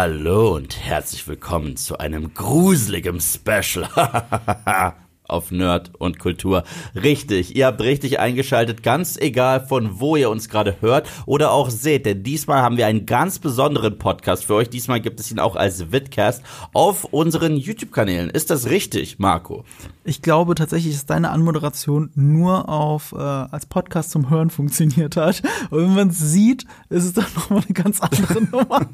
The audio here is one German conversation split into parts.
Hallo und herzlich willkommen zu einem gruseligen Special auf Nerd und Kultur. Richtig, ihr habt richtig eingeschaltet, ganz egal von wo ihr uns gerade hört oder auch seht, denn diesmal haben wir einen ganz besonderen Podcast für euch. Diesmal gibt es ihn auch als Vidcast auf unseren YouTube-Kanälen. Ist das richtig, Marco? Ich glaube tatsächlich, dass deine Anmoderation nur auf äh, als Podcast zum Hören funktioniert hat. Und wenn man es sieht, ist es dann nochmal eine ganz andere Nummer.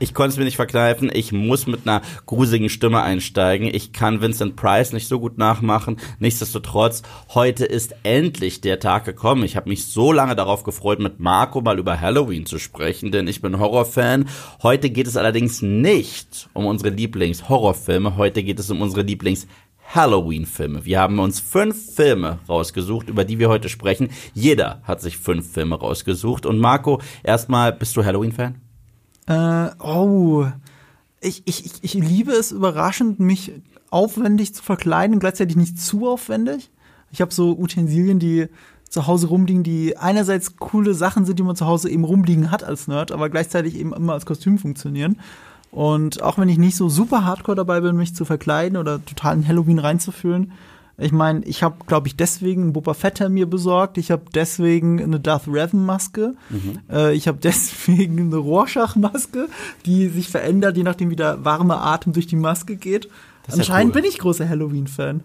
Ich konnte es mir nicht verkneifen. Ich muss mit einer gruseligen Stimme einsteigen. Ich kann Vincent Price nicht so gut nachmachen. Nichtsdestotrotz, heute ist endlich der Tag gekommen. Ich habe mich so lange darauf gefreut, mit Marco mal über Halloween zu sprechen, denn ich bin Horrorfan. Heute geht es allerdings nicht um unsere Lieblings-Horrorfilme. Heute geht es um unsere Lieblings- Halloween-Filme. Wir haben uns fünf Filme rausgesucht, über die wir heute sprechen. Jeder hat sich fünf Filme rausgesucht. Und Marco, erstmal, bist du Halloween-Fan? Äh, oh. Ich, ich, ich, liebe es überraschend, mich aufwendig zu verkleiden gleichzeitig nicht zu aufwendig. Ich habe so Utensilien, die zu Hause rumliegen, die einerseits coole Sachen sind, die man zu Hause eben rumliegen hat als Nerd, aber gleichzeitig eben immer als Kostüm funktionieren. Und auch wenn ich nicht so super hardcore dabei bin, mich zu verkleiden oder total in Halloween reinzufühlen, ich meine, ich habe, glaube ich, deswegen einen Boba Fett mir besorgt. Ich habe deswegen eine Darth Revan Maske. Mhm. Äh, ich habe deswegen eine Rorschach Maske, die sich verändert, je nachdem wie der warme Atem durch die Maske geht. Anscheinend ja cool. bin ich großer Halloween-Fan.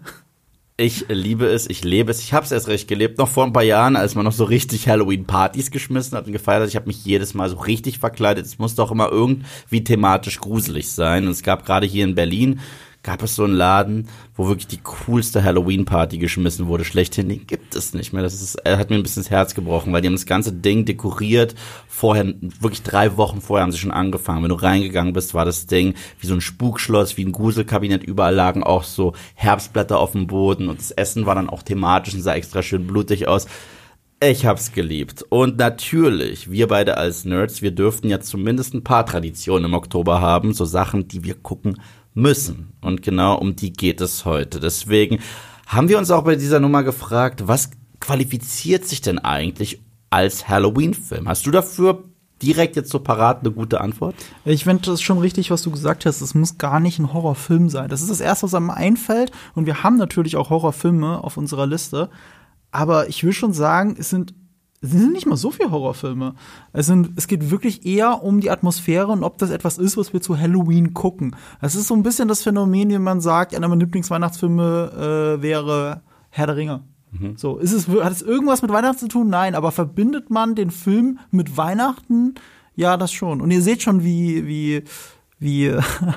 Ich liebe es, ich lebe es. Ich habe es erst recht gelebt, noch vor ein paar Jahren, als man noch so richtig Halloween-Partys geschmissen hat und gefeiert hat. Ich habe mich jedes Mal so richtig verkleidet. Es musste auch immer irgendwie thematisch gruselig sein. Und es gab gerade hier in Berlin gab es so einen Laden, wo wirklich die coolste Halloween-Party geschmissen wurde. Schlechthin, den gibt es nicht mehr. Das ist, hat mir ein bisschen das Herz gebrochen, weil die haben das ganze Ding dekoriert. Vorher, wirklich drei Wochen vorher haben sie schon angefangen. Wenn du reingegangen bist, war das Ding wie so ein Spukschloss, wie ein Gruselkabinett. Überall lagen auch so Herbstblätter auf dem Boden und das Essen war dann auch thematisch und sah extra schön blutig aus. Ich hab's geliebt. Und natürlich, wir beide als Nerds, wir dürften ja zumindest ein paar Traditionen im Oktober haben. So Sachen, die wir gucken müssen. Und genau um die geht es heute. Deswegen haben wir uns auch bei dieser Nummer gefragt, was qualifiziert sich denn eigentlich als Halloween-Film? Hast du dafür direkt jetzt so parat eine gute Antwort? Ich finde das schon richtig, was du gesagt hast. Es muss gar nicht ein Horrorfilm sein. Das ist das Erste, was einem einfällt. Und wir haben natürlich auch Horrorfilme auf unserer Liste. Aber ich will schon sagen, es sind es sind nicht mal so viele Horrorfilme. Es, sind, es geht wirklich eher um die Atmosphäre und ob das etwas ist, was wir zu Halloween gucken. Es ist so ein bisschen das Phänomen, wie man sagt, einer meiner Lieblingsweihnachtsfilme äh, wäre Herr der Ringe. Mhm. So, ist es, hat es irgendwas mit Weihnachten zu tun? Nein, aber verbindet man den Film mit Weihnachten? Ja, das schon. Und ihr seht schon, wie, wie wie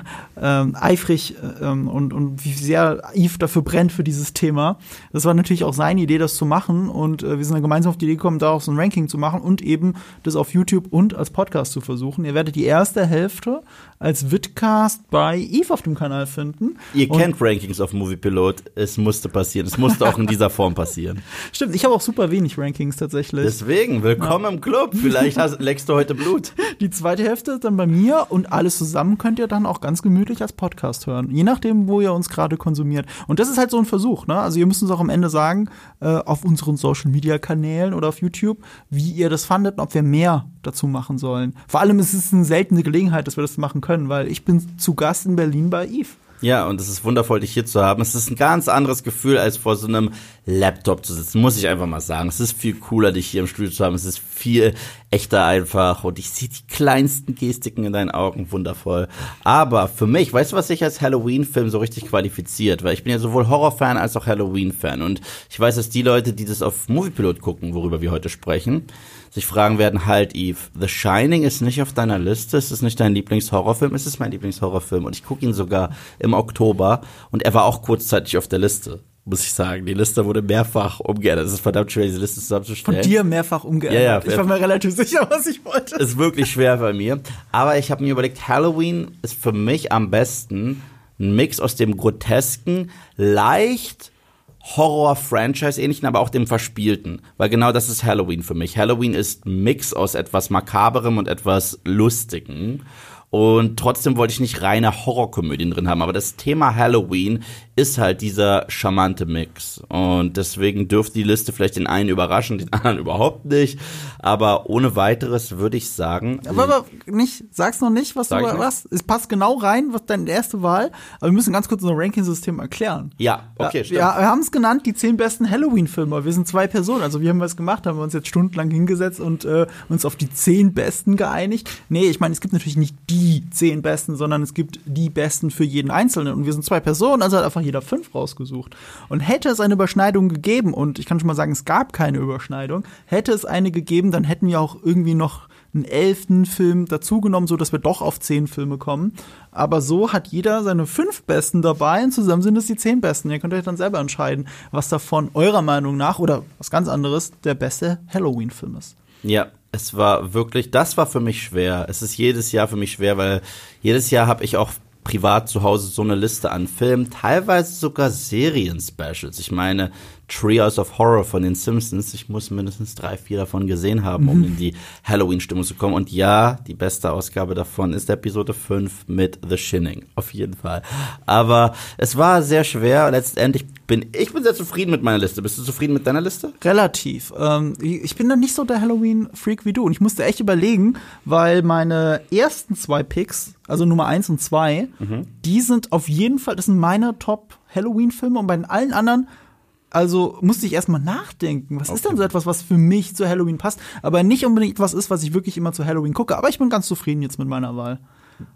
ähm, eifrig ähm, und, und wie sehr Yves dafür brennt für dieses Thema. Das war natürlich auch seine Idee, das zu machen. Und äh, wir sind dann gemeinsam auf die Idee gekommen, daraus so ein Ranking zu machen und eben das auf YouTube und als Podcast zu versuchen. Ihr werdet die erste Hälfte als Vidcast bei Eve auf dem Kanal finden. Ihr und kennt Rankings auf Moviepilot. Es musste passieren. Es musste auch in dieser Form passieren. Stimmt, ich habe auch super wenig Rankings tatsächlich. Deswegen, willkommen ja. im Club. Vielleicht hast, leckst du heute Blut. Die zweite Hälfte ist dann bei mir und alles zusammen könnt ihr dann auch ganz gemütlich als Podcast hören. Je nachdem, wo ihr uns gerade konsumiert. Und das ist halt so ein Versuch, ne? Also ihr müsst uns auch am Ende sagen, äh, auf unseren Social Media Kanälen oder auf YouTube, wie ihr das fandet und ob wir mehr dazu machen sollen. Vor allem ist es eine seltene Gelegenheit, dass wir das machen können, weil ich bin zu Gast in Berlin bei Eve. Ja, und es ist wundervoll, dich hier zu haben. Es ist ein ganz anderes Gefühl, als vor so einem Laptop zu sitzen, muss ich einfach mal sagen. Es ist viel cooler, dich hier im Studio zu haben. Es ist viel echter einfach und ich sehe die kleinsten Gestiken in deinen Augen. Wundervoll. Aber für mich, weißt du, was sich als Halloween-Film so richtig qualifiziert? Weil ich bin ja sowohl Horror-Fan als auch Halloween-Fan. Und ich weiß, dass die Leute, die das auf Moviepilot gucken, worüber wir heute sprechen, sich fragen werden, halt, Eve, The Shining ist nicht auf deiner Liste, es ist nicht dein Lieblingshorrorfilm, es ist mein Lieblingshorrorfilm und ich gucke ihn sogar im Oktober und er war auch kurzzeitig auf der Liste muss ich sagen. Die Liste wurde mehrfach umgeändert. Es ist verdammt schwer, diese Liste zusammenzustellen. Von dir mehrfach umgeändert. Ja, ja, ich war mir relativ sicher, was ich wollte. Ist wirklich schwer bei mir. Aber ich habe mir überlegt, Halloween ist für mich am besten ein Mix aus dem Grotesken, leicht Horror-Franchise-ähnlichen, aber auch dem Verspielten. Weil genau das ist Halloween für mich. Halloween ist Mix aus etwas Makaberem und etwas Lustigem. Und trotzdem wollte ich nicht reine Horrorkomödien drin haben. Aber das Thema Halloween ist halt dieser charmante Mix. Und deswegen dürfte die Liste vielleicht den einen überraschen, den anderen überhaupt nicht. Aber ohne weiteres würde ich sagen. Aber, aber nicht, sag's noch nicht, was Sag du was. Es passt genau rein, was deine erste Wahl. Aber wir müssen ganz kurz unser Ranking-System erklären. Ja, okay, ja, stimmt. Ja, wir haben es genannt, die zehn besten Halloween-Filme. Wir sind zwei Personen. Also wie haben wir es gemacht? Haben wir uns jetzt stundenlang hingesetzt und äh, uns auf die zehn besten geeinigt? Nee, ich meine, es gibt natürlich nicht die zehn besten, sondern es gibt die besten für jeden Einzelnen. Und wir sind zwei Personen, also hat einfach jeder fünf rausgesucht. Und hätte es eine Überschneidung gegeben, und ich kann schon mal sagen, es gab keine Überschneidung, hätte es eine gegeben, dann hätten wir auch irgendwie noch einen elften Film dazugenommen, so dass wir doch auf zehn Filme kommen. Aber so hat jeder seine fünf besten dabei und zusammen sind es die zehn besten. Ihr könnt euch dann selber entscheiden, was davon eurer Meinung nach oder was ganz anderes der beste Halloween-Film ist. Ja, es war wirklich, das war für mich schwer. Es ist jedes Jahr für mich schwer, weil jedes Jahr habe ich auch privat zu Hause so eine Liste an Filmen, teilweise sogar Serien-Specials. Ich meine, Trios of Horror von den Simpsons. Ich muss mindestens drei, vier davon gesehen haben, um in die Halloween-Stimmung zu kommen. Und ja, die beste Ausgabe davon ist Episode 5 mit The Shinning. Auf jeden Fall. Aber es war sehr schwer. Letztendlich bin ich bin sehr zufrieden mit meiner Liste. Bist du zufrieden mit deiner Liste? Relativ. Ähm, ich bin dann nicht so der Halloween-Freak wie du. Und ich musste echt überlegen, weil meine ersten zwei Picks, also Nummer eins und zwei, die sind auf jeden Fall, das sind meine Top-Halloween-Filme. Und bei allen anderen, also musste ich erstmal nachdenken. Was ist denn so etwas, was für mich zu Halloween passt? Aber nicht unbedingt etwas ist, was ich wirklich immer zu Halloween gucke. Aber ich bin ganz zufrieden jetzt mit meiner Wahl.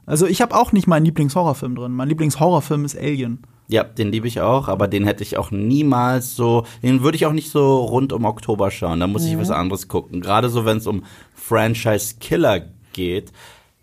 Also ich habe auch nicht meinen Lieblingshorrorfilm drin. Mein Lieblingshorrorfilm ist Alien. Ja, den liebe ich auch, aber den hätte ich auch niemals so, den würde ich auch nicht so rund um Oktober schauen. Da muss ich was anderes gucken. Gerade so, wenn es um Franchise-Killer geht,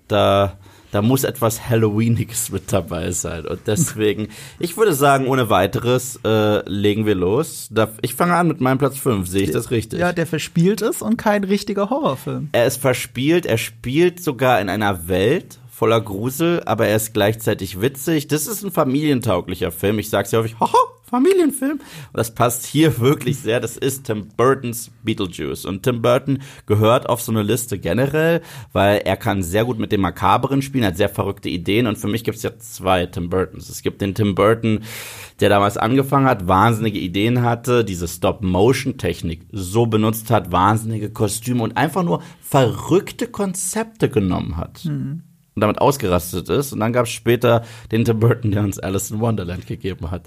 da, da muss etwas Halloweeniges mit dabei sein. Und deswegen, ich würde sagen, ohne weiteres äh, legen wir los. Ich fange an mit meinem Platz 5. Sehe ich das richtig? Ja, der verspielt ist und kein richtiger Horrorfilm. Er ist verspielt, er spielt sogar in einer Welt voller Grusel, aber er ist gleichzeitig witzig. Das ist ein familientauglicher Film. Ich sag's ja häufig, haha, Familienfilm. Und das passt hier wirklich sehr. Das ist Tim Burtons Beetlejuice. Und Tim Burton gehört auf so eine Liste generell, weil er kann sehr gut mit dem Makaberen spielen, hat sehr verrückte Ideen. Und für mich gibt's ja zwei Tim Burtons. Es gibt den Tim Burton, der damals angefangen hat, wahnsinnige Ideen hatte, diese Stop-Motion-Technik so benutzt hat, wahnsinnige Kostüme und einfach nur verrückte Konzepte genommen hat. Und damit ausgerastet ist. Und dann gab es später den Tim Burton, der uns Alice in Wonderland gegeben hat.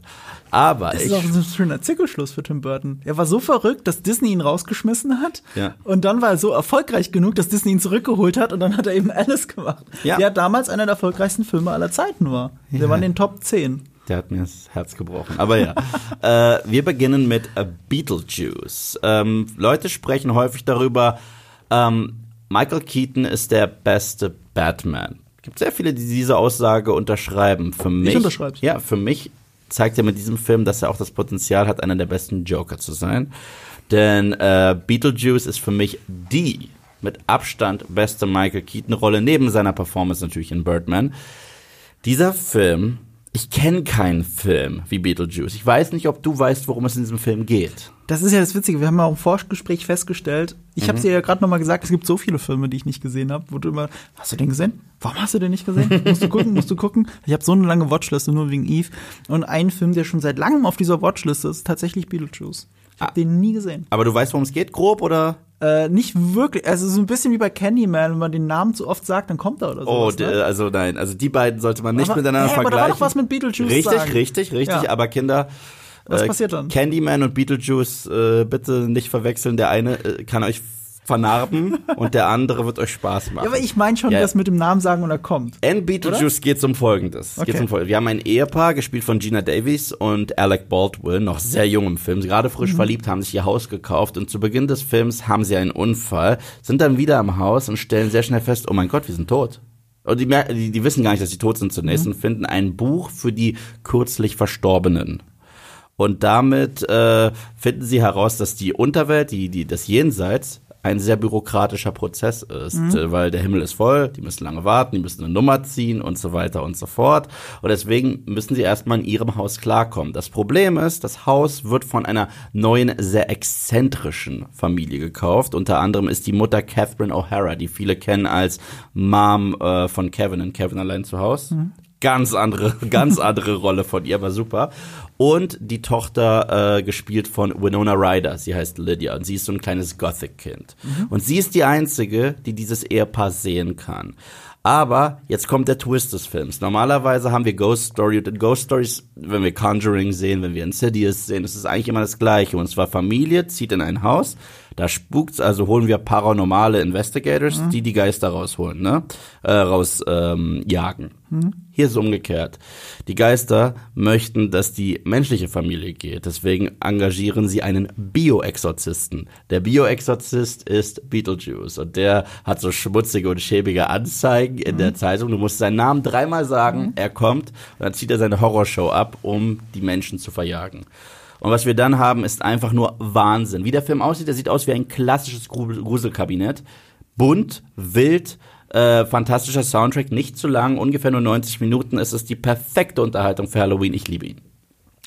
Aber Das ich, ist auch so ein schöner Zirkelschluss für Tim Burton. Er war so verrückt, dass Disney ihn rausgeschmissen hat. Ja. Und dann war er so erfolgreich genug, dass Disney ihn zurückgeholt hat und dann hat er eben Alice gemacht. Ja. Der damals einer der erfolgreichsten Filme aller Zeiten war. Der Ja. war in den Top 10. Der hat mir das Herz gebrochen. Aber ja. äh, wir beginnen mit äh, Beetlejuice. Ähm, Leute sprechen häufig darüber, ähm, Michael Keaton ist der beste Batman. Gibt sehr viele, die diese Aussage unterschreiben. Für mich, unterschreib's. Ja, für mich zeigt er mit diesem Film, dass er auch das Potenzial hat, einer der besten Joker zu sein. Denn äh, Beetlejuice ist für mich die mit Abstand beste Michael Keaton-Rolle, neben seiner Performance natürlich in Birdman. Dieser Film, ich kenne keinen Film wie Beetlejuice. Ich weiß nicht, ob du weißt, worum es in diesem Film geht. Das ist ja das Witzige. Wir haben ja auch im Vorgespräch festgestellt, ich habe dir ja gerade noch mal gesagt, es gibt so viele Filme, die ich nicht gesehen habe, wo du immer, hast du den gesehen? Warum hast du den nicht gesehen? musst du gucken, musst du gucken. Ich habe so eine lange Watchliste nur wegen Eve. Und ein Film, der schon seit langem auf dieser Watchliste ist, ist tatsächlich Beetlejuice. Ich habe Ah. den nie gesehen. Aber du weißt, worum es geht, grob, oder? Äh, nicht wirklich. Also so ein bisschen wie bei Candyman, wenn man den Namen zu oft sagt, dann kommt er oder so. Oh, d- also nein, also die beiden sollte man nicht Aber- miteinander hä, aber da vergleichen. war doch was mit Beetlejuice Richtig, sagen. richtig, richtig. Ja. Aber Kinder, Was äh, passiert dann? Candyman und Beetlejuice äh, bitte nicht verwechseln. Der eine äh, kann euch vernarben und der andere wird euch Spaß machen. Ja, aber ich meine schon, Ja. das mit dem Namen sagen und er kommt. In Beetlejuice geht's um Folgendes. Okay. Geht's um Folgendes. Wir haben ein Ehepaar, gespielt von Gina Davies und Alec Baldwin, noch sehr jung im Film, gerade Mhm. frisch verliebt, haben sich ihr Haus gekauft und zu Beginn des Films haben sie einen Unfall, sind dann wieder im Haus und stellen sehr schnell fest, oh mein Gott, wir sind tot. Und die, die, die wissen gar nicht, dass sie tot sind zunächst Mhm. und finden ein Buch für die kürzlich Verstorbenen. Und damit äh, finden sie heraus, dass die Unterwelt, die, die, das Jenseits, ein sehr bürokratischer Prozess ist, mhm. weil der Himmel ist voll, die müssen lange warten, die müssen eine Nummer ziehen und so weiter und so fort. Und deswegen müssen sie erstmal in ihrem Haus klarkommen. Das Problem ist, das Haus wird von einer neuen, sehr exzentrischen Familie gekauft. Unter anderem ist die Mutter Catherine O'Hara, die viele kennen als Mom äh, von Kevin in Kevin allein zu Hause. Mhm ganz andere, ganz andere Rolle von ihr, war super und die Tochter äh, gespielt von Winona Ryder. Sie heißt Lydia und sie ist so ein kleines Gothic-Kind. Mhm. Und sie ist die einzige, die dieses Ehepaar sehen kann. Aber jetzt kommt der Twist des Films. Normalerweise haben wir Ghost Story und in Ghost Stories, wenn wir Conjuring sehen, wenn wir Insidious sehen, ist es eigentlich immer das Gleiche. Und zwar Familie zieht in ein Haus, da spukt's, also holen wir paranormale Investigators, mhm. die die Geister rausholen, ne? Äh, raus ähm, jagen. Mhm. Hier ist es umgekehrt. Die Geister möchten, dass die menschliche Familie geht. Deswegen engagieren sie einen Bioexorzisten. Der Bioexorzist ist Beetlejuice und der hat so schmutzige und schäbige Anzeigen in mhm. der Zeitung. Du musst seinen Namen dreimal sagen, mhm. er kommt und dann zieht er seine Horrorshow ab, um die Menschen zu verjagen. Und was wir dann haben, ist einfach nur Wahnsinn. Wie der Film aussieht, der sieht aus wie ein klassisches Gruselkabinett. Bunt, wild, äh, fantastischer Soundtrack, nicht zu lang, ungefähr nur 90 Minuten. Es ist die perfekte Unterhaltung für Halloween. Ich liebe ihn.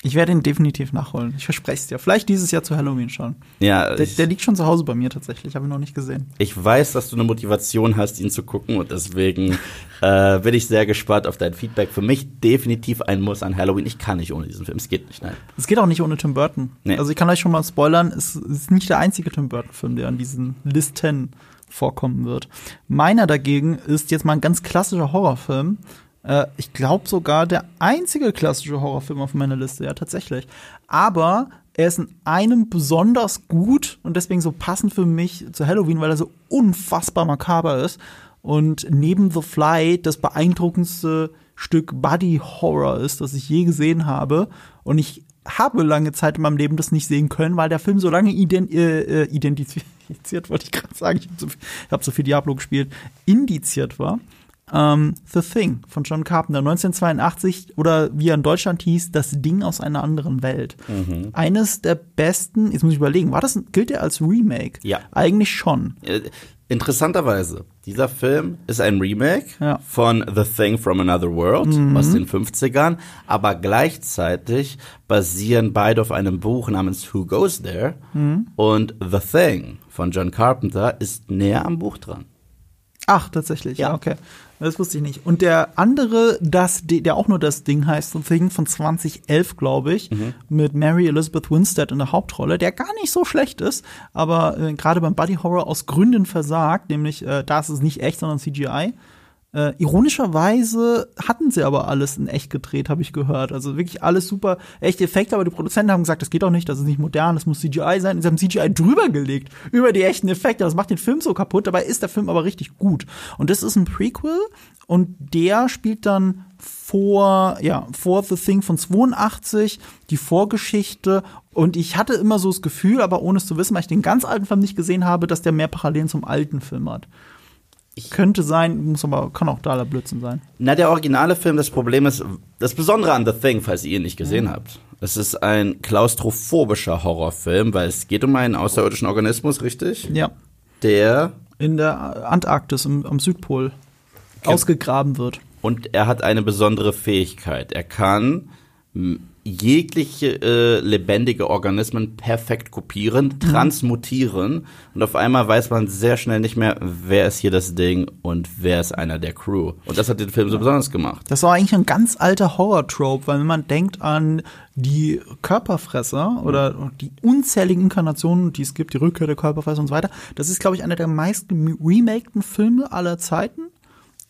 Ich werde ihn definitiv nachholen. Ich verspreche es dir. Vielleicht dieses Jahr zu Halloween schon. Ja. Der, der liegt schon zu Hause bei mir tatsächlich. Habe ihn noch nicht gesehen. Ich weiß, dass du eine Motivation hast, ihn zu gucken und deswegen äh, bin ich sehr gespannt auf dein Feedback. Für mich definitiv ein Muss an Halloween. Ich kann nicht ohne diesen Film. Es geht nicht, nein. Es geht auch nicht ohne Tim Burton. Nee. Also ich kann euch schon mal spoilern. Es ist nicht der einzige Tim Burton-Film, der an diesen Listen vorkommen wird. Meiner dagegen ist jetzt mal ein ganz klassischer Horrorfilm äh, ich glaube sogar der einzige klassische Horrorfilm auf meiner Liste, ja, tatsächlich. Aber er ist in einem besonders gut und deswegen so passend für mich zu Halloween, weil er so unfassbar makaber ist. Und neben The Fly das beeindruckendste Stück Body Horror ist, das ich je gesehen habe. Und ich habe lange Zeit in meinem Leben das nicht sehen können, weil der Film so lange ident äh, äh identifiziert, wollte ich gerade sagen, ich habe so, hab so viel Diablo gespielt, indiziert war ähm, The Thing von John Carpenter 1982 oder wie er in Deutschland hieß, Das Ding aus einer anderen Welt. Mhm. Eines der besten, jetzt muss ich überlegen, war das gilt der als Remake? Ja. Eigentlich schon. Äh, interessanterweise, dieser Film ist ein Remake ja. von The Thing from Another World mhm. aus den 50ern, aber gleichzeitig basieren beide auf einem Buch namens Who Goes There mhm. und The Thing von John Carpenter ist näher am Buch dran. Ach, tatsächlich, ja, okay. Das wusste ich nicht. Und der andere, das, der auch nur das Ding heißt, The Thing von 2011, glaube ich, mhm. mit Mary Elizabeth Winstead in der Hauptrolle, der gar nicht so schlecht ist, aber äh, gerade beim Buddy Horror aus Gründen versagt, nämlich äh, da ist es nicht echt, sondern CGI. Äh, ironischerweise hatten sie aber alles in echt gedreht, habe ich gehört. Also wirklich alles super echte Effekte, aber die Produzenten haben gesagt, das geht doch nicht, das ist nicht modern, das muss CGI sein. Sie haben CGI drüber gelegt über die echten Effekte. Das macht den Film so kaputt. Dabei ist der Film aber richtig gut. Und das ist ein Prequel und der spielt dann vor, ja, vor The Thing von 82, die Vorgeschichte. Und ich hatte immer so das Gefühl, aber ohne es zu wissen, weil ich den ganz alten Film nicht gesehen habe, dass der mehr Parallelen zum alten Film hat. Ich Könnte sein, muss aber, kann auch da der Blödsinn sein. Na, der originale Film, das Problem ist, das Besondere an The Thing, falls ihr ihn nicht gesehen mhm. habt, es ist ein klaustrophobischer Horrorfilm, weil es geht um einen außerirdischen Organismus, richtig? Ja. Der in der Antarktis, im, am Südpol, ausgegraben wird. Und er hat eine besondere Fähigkeit. Er kann jegliche äh, lebendige Organismen perfekt kopieren, mhm. transmutieren und auf einmal weiß man sehr schnell nicht mehr, wer ist hier das Ding und wer ist einer der Crew. Und das hat den Film so besonders gemacht. Das war eigentlich ein ganz alter Horror-Trope, weil wenn man denkt an die Körperfresser oder mhm. die unzähligen Inkarnationen, die es gibt, die Rückkehr der Körperfresser und so weiter, das ist, glaube ich, einer der meisten remakten Filme aller Zeiten.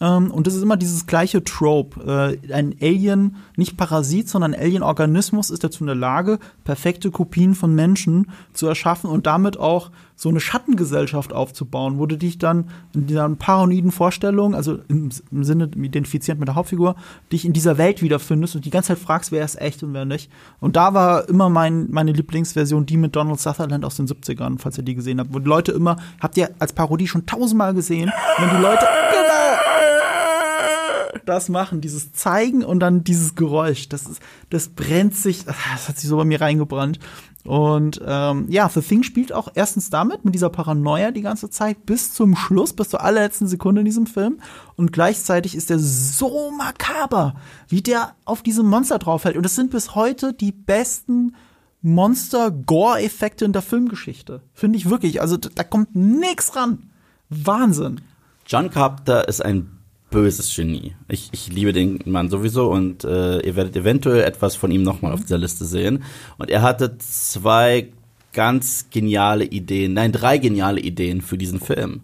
Ähm, und das ist immer dieses gleiche Trope. Äh, ein Alien, nicht Parasit, sondern ein Alien-Organismus ist dazu in der Lage, perfekte Kopien von Menschen zu erschaffen und damit auch so eine Schattengesellschaft aufzubauen, wo du dich dann in dieser paranoiden Vorstellung, also im, im Sinne identifiziert mit der Hauptfigur, dich in dieser Welt wiederfindest und die ganze Zeit fragst, wer ist echt und wer nicht. Und da war immer mein, meine Lieblingsversion die mit Donald Sutherland aus den 70ern, falls ihr die gesehen habt, wo die Leute immer, habt ihr als Parodie schon tausendmal gesehen, wenn die Leute, genau, das machen, dieses Zeigen und dann dieses Geräusch. Das ist, das brennt sich, das hat sich so bei mir reingebrannt. Und ähm, ja, The Thing spielt auch erstens damit, mit dieser Paranoia die ganze Zeit, bis zum Schluss, bis zur allerletzten Sekunde in diesem Film. Und gleichzeitig ist er so makaber, wie der auf diese Monster draufhält. Und das sind bis heute die besten Monster-Gore-Effekte in der Filmgeschichte. Finde ich wirklich. Also da kommt nix ran. Wahnsinn. John Carpenter ist ein böses Genie. Ich, ich liebe den Mann sowieso und äh, ihr werdet eventuell etwas von ihm nochmal auf dieser Liste sehen. Und er hatte zwei ganz geniale Ideen, nein, drei geniale Ideen für diesen Film.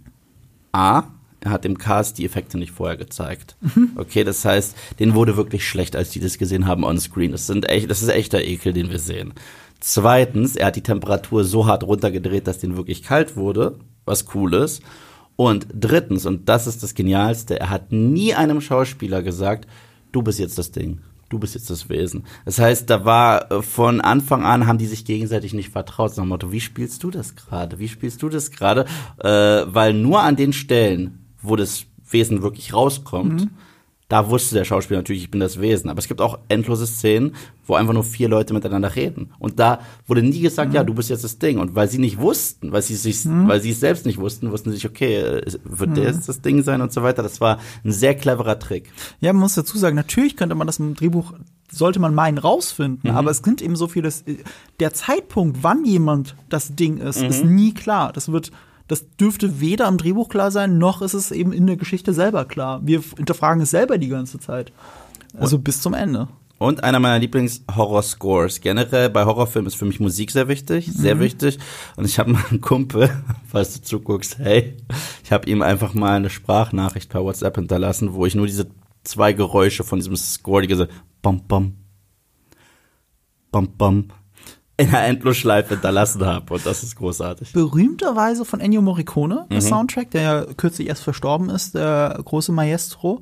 A, er hat dem Cast die Effekte nicht vorher gezeigt. Okay, das heißt, denen wurde wirklich schlecht, als die das gesehen haben on screen. Das sind echt, das ist echter Ekel, den wir sehen. Zweitens, er hat die Temperatur so hart runtergedreht, dass denen wirklich kalt wurde, was cool ist. Und drittens, und das ist das Genialste, er hat nie einem Schauspieler gesagt, du bist jetzt das Ding. Du bist jetzt das Wesen. Das heißt, da war äh, von Anfang an haben die sich gegenseitig nicht vertraut. Nach dem Motto, wie spielst du das gerade? Wie spielst du das gerade? Äh, weil nur an den Stellen, wo das Wesen wirklich rauskommt, Mhm. Da wusste der Schauspieler natürlich, ich bin das Wesen. Aber es gibt auch endlose Szenen, wo einfach nur vier Leute miteinander reden. Und da wurde nie gesagt, Mhm. ja, du bist jetzt das Ding. Und weil sie nicht wussten, weil sie sich, weil sie es selbst nicht wussten, wussten sie sich, okay, äh, wird der jetzt das Ding sein und so weiter. Das war ein sehr cleverer Trick. Ja, man muss dazu sagen, natürlich könnte man das im Drehbuch, sollte man meinen, rausfinden, Mhm. aber es sind eben so viele, das- der Zeitpunkt, wann jemand das Ding ist, Mhm. ist nie klar. Das wird, das dürfte weder im Drehbuch klar sein, noch ist es eben in der Geschichte selber klar. Wir hinterfragen es selber die ganze Zeit. Also bis zum Ende. Und einer meiner Lieblings-Horror-Scores. Generell bei Horrorfilmen ist für mich Musik sehr wichtig, sehr wichtig. Und ich habe mal einen Kumpel, falls du zuguckst, hey, ich habe ihm einfach mal eine Sprachnachricht per WhatsApp hinterlassen, wo ich nur diese zwei Geräusche von diesem Score, die gesagt, bam, bam, bam, bam, in einer Endlosschleife hinterlassen habe. Und das ist großartig. berühmterweise von Ennio Morricone, Mhm. der Soundtrack, der ja kürzlich erst verstorben ist, der große Maestro.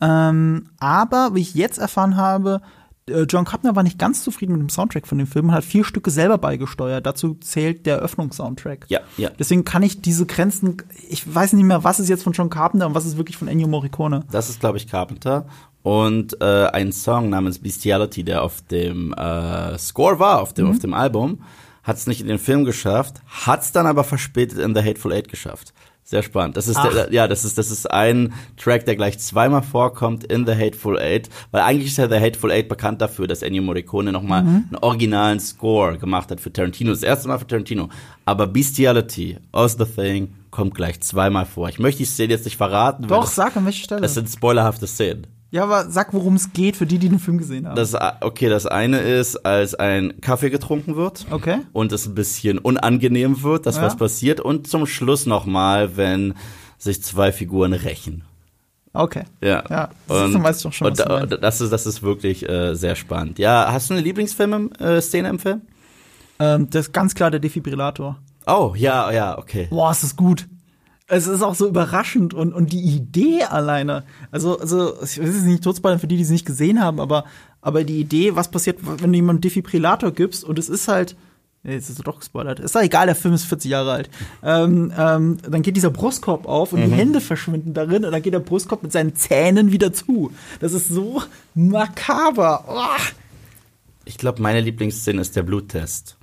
Ähm, aber, wie ich jetzt erfahren habe, äh, John Carpenter war nicht ganz zufrieden mit dem Soundtrack von dem Film und hat vier Stücke selber beigesteuert. Dazu zählt der Eröffnungssoundtrack. Ja, ja. Deswegen kann ich diese Grenzen, ich weiß nicht mehr, was ist jetzt von John Carpenter und was ist wirklich von Ennio Morricone. Das ist, glaube ich, Carpenter. Und äh, ein Song namens Bestiality, der auf dem äh, Score war, auf dem, auf dem Album, hat es nicht in den Film geschafft, hat es dann aber verspätet in The Hateful Eight geschafft. Sehr spannend. Das ist der, ja, das ist das ist ein Track, der gleich zweimal vorkommt in The Hateful Eight, weil eigentlich ist ja The Hateful Eight bekannt dafür, dass Ennio Morricone noch mal einen originalen Score gemacht hat für Tarantino, das erste Mal für Tarantino. Aber Bestiality aus The Thing kommt gleich zweimal vor. Ich möchte die Szene jetzt nicht verraten, Doch, das, sag an welcher Stelle. das sind spoilerhafte Szenen. Ja, aber sag, worum es geht für die, die den Film gesehen haben. Das, okay, das eine ist, als ein Kaffee getrunken wird. Okay. Und es ein bisschen unangenehm wird, dass Ja. was passiert. Und zum Schluss nochmal, wenn sich zwei Figuren rächen. okay. Ja. Ja, das ist- weiß ich doch schon, und meinst. das, ist, das ist wirklich äh, sehr spannend. Ja, hast du eine Lieblingsfilm-Szene im Film? Ähm, das ist ganz klar der Defibrillator. Oh, ja, ja, okay. Boah, ist das gut. Es ist auch so überraschend und, und die Idee alleine. Also, also ich will es nicht totspoilern für die, die es nicht gesehen haben, aber, aber die Idee, was passiert, wenn du jemandem Defibrillator gibst und es ist halt. Nee, Jetzt ist es doch gespoilert. Ist doch egal, der Film ist 40 Jahre alt. Ähm, ähm, dann geht dieser Brustkorb auf und die Hände verschwinden darin und dann geht der Brustkorb mit seinen Zähnen wieder zu. Das ist so makaber. Oh, Ich glaube, meine Lieblingsszene ist der Bluttest.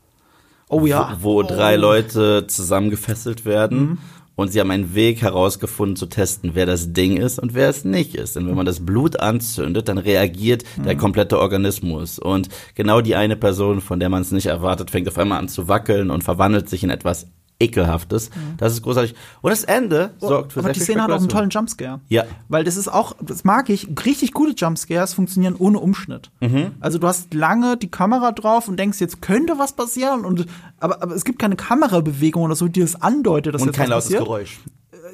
oh ja. Wo, wo drei Oh. Leute zusammengefesselt werden. Mhm. Und sie haben einen Weg herausgefunden zu testen, wer das Ding ist und wer es nicht ist. Denn wenn man das Blut anzündet, dann reagiert der Mhm. komplette Organismus. Und genau die eine Person, von der man es nicht erwartet, fängt auf einmal an zu wackeln und verwandelt sich in etwas Ekelhaftes. Das ist großartig. Und das Ende sorgt für Mhm. Oh, Aber sehr die viel Szene hat auch einen tollen Jumpscare. Ja. Weil das ist auch, das mag ich, richtig gute Jumpscares funktionieren ohne Umschnitt. Mhm. Also du hast lange die Kamera drauf und denkst, jetzt könnte was passieren, und, aber, aber es gibt keine Kamerabewegung oder so, die das andeutet, dass Und jetzt kein was lautes passiert. Geräusch.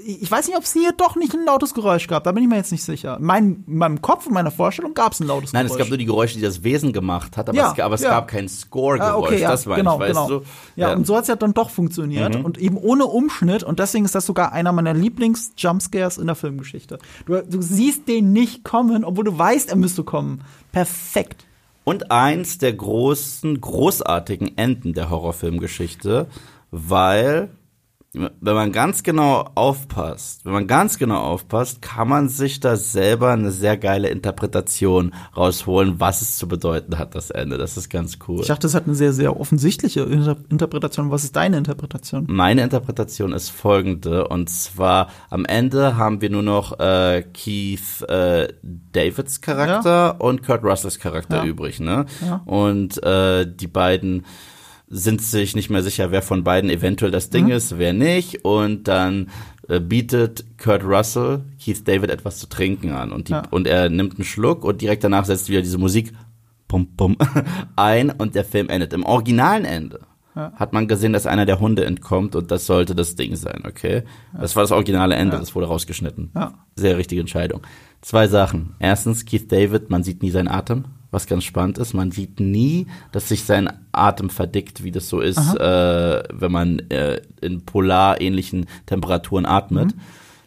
Ich weiß nicht, ob es hier doch nicht ein lautes Geräusch gab, da bin ich mir jetzt nicht sicher. Mein, in meinem Kopf und meiner Vorstellung gab es ein lautes Nein, Geräusch. es gab nur die Geräusche, die das Wesen gemacht hat, aber, Ja, es, aber es ja. gab kein Score-Geräusch. Ah, okay, ja, das meine genau, ich, weißt genau. du? Ja, und so hat es ja dann doch funktioniert und eben ohne Umschnitt und deswegen ist das sogar einer meiner Lieblings-Jumpscares in der Filmgeschichte. Du, du siehst den nicht kommen, obwohl du weißt, er müsste kommen. Perfekt. Und eins der großen, großartigen Enden der Horrorfilmgeschichte, weil wenn man ganz genau aufpasst, wenn man ganz genau aufpasst, kann man sich da selber eine sehr geile Interpretation rausholen, was es zu bedeuten hat, das Ende. Das ist ganz cool. Ich dachte, das hat eine sehr, sehr offensichtliche Inter Interpretation. Was ist deine Interpretation? Meine Interpretation ist folgende, und zwar am Ende haben wir nur noch äh, Keith äh, Davids Charakter ja. und Kurt Russells Charakter ja. übrig, ne? Ja. Und äh, die beiden sind sich nicht mehr sicher, wer von beiden eventuell das Ding mhm. ist, wer nicht. Und dann äh, bietet Kurt Russell Keith David etwas zu trinken an. Und, die, ja. und er nimmt einen Schluck und direkt danach setzt wieder diese Musik pum, pum, ein und der Film endet. Im originalen Ende ja. hat man gesehen, dass einer der Hunde entkommt und das sollte das Ding sein, okay? Ja. Das war das originale Ende, das wurde rausgeschnitten. Sehr richtige Entscheidung. Zwei Sachen. Erstens, Keith David, man sieht nie seinen Atem was ganz spannend ist. Man sieht nie, dass sich sein Atem verdickt, wie das so ist, äh, wenn man äh, in polarähnlichen Temperaturen atmet. Mhm.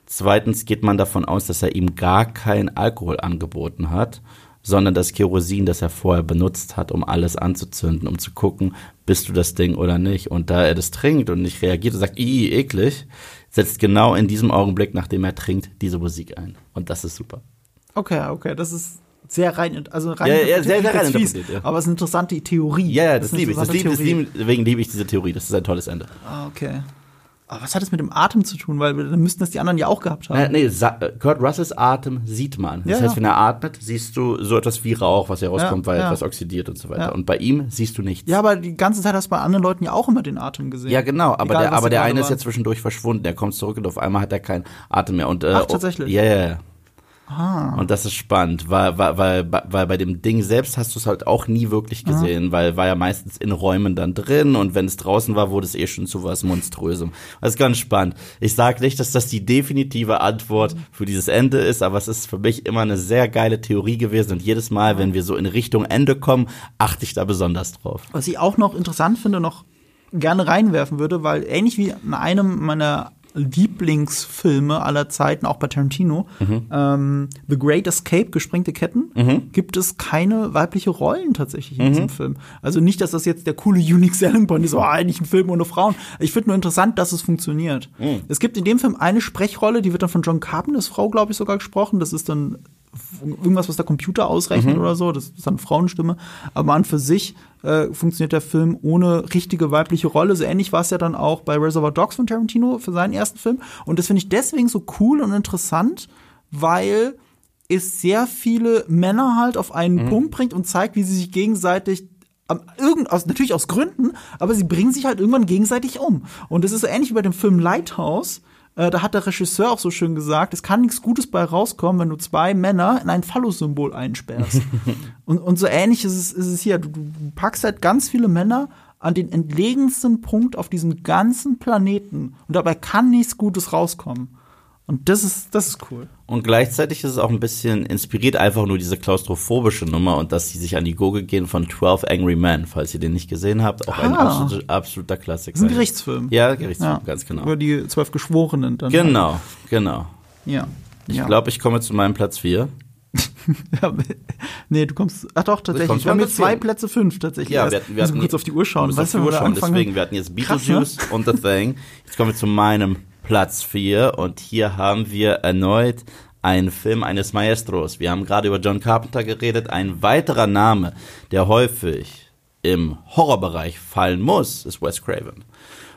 Zweitens geht man davon aus, dass er ihm gar kein Alkohol angeboten hat, sondern das Kerosin, das er vorher benutzt hat, um alles anzuzünden, um zu gucken, bist du das Ding oder nicht. Und da er das trinkt und nicht reagiert und sagt, ih, eklig, setzt genau in diesem Augenblick, nachdem er trinkt, diese Musik ein. Und das ist super. Okay, okay, das ist sehr rein, also rein ja, ja, sehr, sehr rein interpretiert, ja. Aber es ist eine interessante Theorie. Ja, ja das, das liebe ich. Das liebe, das liebe, deswegen liebe ich diese Theorie. Das ist ein tolles Ende. Ah, okay. Aber was hat es mit dem Atem zu tun? Weil dann müssten das die anderen ja auch gehabt haben. Äh, nee, Kurt Russells Atem sieht man. Das ja, heißt, wenn er atmet, siehst du so etwas wie Rauch, was herauskommt, ja, weil ja. etwas oxidiert und so weiter. Und bei ihm siehst du nichts. Ja, aber die ganze Zeit hast du bei anderen Leuten ja auch immer den Atem gesehen. Ja, genau. Aber Egal, der, aber der eine war. ist ja zwischendurch verschwunden. Der kommt zurück und auf einmal hat er keinen Atem mehr. Und, äh, Ach, tatsächlich? Ja, ja, ja. Ah. Und das ist spannend, weil, weil, weil, weil bei dem Ding selbst hast du es halt auch nie wirklich gesehen, ah. weil war ja meistens in Räumen dann drin und wenn es draußen war, wurde es eh schon zu was Monströsem. Das ist ganz spannend. Ich sage nicht, dass das die definitive Antwort für dieses Ende ist, aber es ist für mich immer eine sehr geile Theorie gewesen und jedes Mal, wenn wir so in Richtung Ende kommen, achte ich da besonders drauf. Was ich auch noch interessant finde, noch gerne reinwerfen würde, weil ähnlich wie in einem meiner Lieblingsfilme aller Zeiten, auch bei Tarantino, mhm. ähm, The Great Escape, Gesprengte Ketten, mhm. gibt es keine weibliche Rollen tatsächlich in mhm. diesem Film. Also nicht, dass das jetzt der coole Unique Selling Point ist, oh, eigentlich ein Film ohne Frauen. Ich finde nur interessant, dass es funktioniert. Mhm. Es gibt in dem Film eine Sprechrolle, die wird dann von John Carpenters Frau, glaube ich, sogar gesprochen. Das ist dann irgendwas, was der Computer ausrechnet mhm. oder so. Das ist dann Frauenstimme. Aber an für sich äh, funktioniert der Film ohne richtige weibliche Rolle. So ähnlich war es ja dann auch bei Reservoir Dogs von Tarantino für seinen ersten Film. Und das finde ich deswegen so cool und interessant, weil es sehr viele Männer halt auf einen mhm. Punkt bringt und zeigt, wie sie sich gegenseitig irgend, aus, natürlich aus Gründen, aber sie bringen sich halt irgendwann gegenseitig um. Und das ist so ähnlich wie bei dem Film Lighthouse, äh, da hat der Regisseur auch so schön gesagt, es kann nichts Gutes bei rauskommen, wenn du zwei Männer in ein Phallus-Symbol einsperrst. und, und so ähnlich ist es, ist es hier. Du, du packst halt ganz viele Männer an den entlegensten Punkt auf diesem ganzen Planeten und dabei kann nichts Gutes rauskommen. Und das ist, das ist cool. Und gleichzeitig ist es auch ein bisschen inspiriert, einfach nur diese klaustrophobische Nummer und dass sie sich an die Gurgel gehen von 12 Angry Men, falls ihr den nicht gesehen habt. Auch ah. ein absoluter, absoluter Klassiker. Ein Gerichtsfilm. Ja, Gerichtsfilm, ja. ganz genau. Über die zwölf Geschworenen dann. Genau, genau. Ja. Ich ja. glaube, ich komme zu meinem Platz 4. ja, nee, du kommst. Ach doch, tatsächlich. Wir haben jetzt zwei Plätze fünf tatsächlich. Ja, wir hatten, wir hatten kurz auf die Uhr schauen. Weißt du, wo schauen, deswegen, wir hatten jetzt Beetlejuice Krass, ne? und The Thing. Jetzt kommen wir zu meinem Platz 4 und hier haben wir erneut einen Film eines Maestros. Wir haben gerade über John Carpenter geredet. Ein weiterer Name, der häufig im Horrorbereich fallen muss, ist Wes Craven.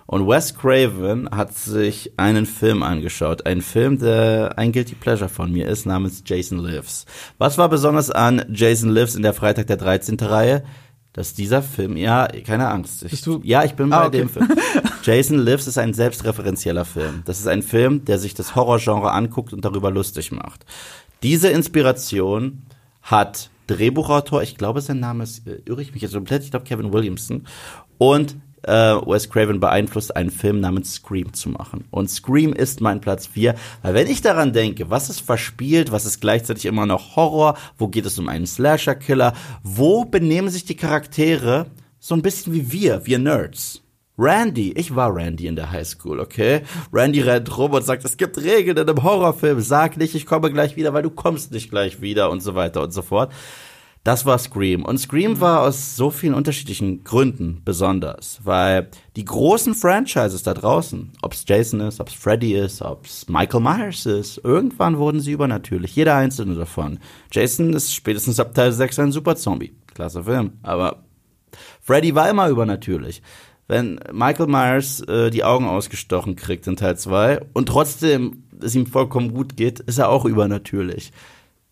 Und Wes Craven hat sich einen Film angeschaut. Einen Film, der ein Guilty Pleasure von mir ist, namens Jason Lives. Was war besonders an Jason Lives in der Freitag der 13. Reihe? dass dieser Film, ja, keine Angst. Ich, ja, ich bin bei ah, okay. dem Film. Jason Lives ist ein selbstreferenzieller Film. Das ist ein Film, der sich das Horrorgenre anguckt und darüber lustig macht. Diese Inspiration hat Drehbuchautor, ich glaube, sein Name ist, äh, irre ich mich jetzt komplett, ich glaube Kevin Williamson und äh, Wes Craven beeinflusst, einen Film namens Scream zu machen. Und Scream ist mein Platz 4, weil wenn ich daran denke, was ist verspielt, was ist gleichzeitig immer noch Horror, wo geht es um einen Slasher-Killer, wo benehmen sich die Charaktere so ein bisschen wie wir, wir Nerds. Randy, ich war Randy in der Highschool, okay? Randy rennt rum und sagt, es gibt Regeln in einem Horrorfilm, sag nicht, ich komme gleich wieder, weil du kommst nicht gleich wieder und so weiter und so fort. Das war Scream. Und Scream war aus so vielen unterschiedlichen Gründen besonders, weil die großen Franchises da draußen, ob's Jason ist, ob's Freddy ist, ob's Michael Myers ist, irgendwann wurden sie übernatürlich. Jeder einzelne davon. Jason ist spätestens ab Teil 6 ein Super-Zombie. Klasse Film. Aber Freddy war immer übernatürlich. Wenn Michael Myers äh, die Augen ausgestochen kriegt in Teil 2 und trotzdem es ihm vollkommen gut geht, ist er auch übernatürlich.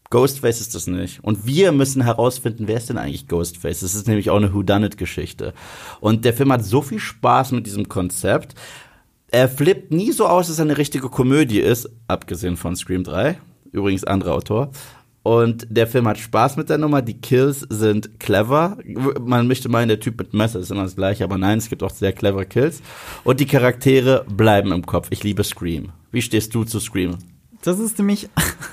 Ghostface ist das nicht. Und wir müssen herausfinden, wer ist denn eigentlich Ghostface? Das ist nämlich auch eine Whodunit-Geschichte. Und der Film hat so viel Spaß mit diesem Konzept. Er flippt nie so aus, dass er eine richtige Komödie ist, abgesehen von Scream 3. Übrigens anderer Autor. Und der Film hat Spaß mit der Nummer. Die Kills sind clever. Man möchte meinen, der Typ mit Messer ist immer das gleiche, aber nein, es gibt auch sehr clevere Kills. Und die Charaktere bleiben im Kopf. Ich liebe Scream. Wie stehst du zu Scream? Das ist nämlich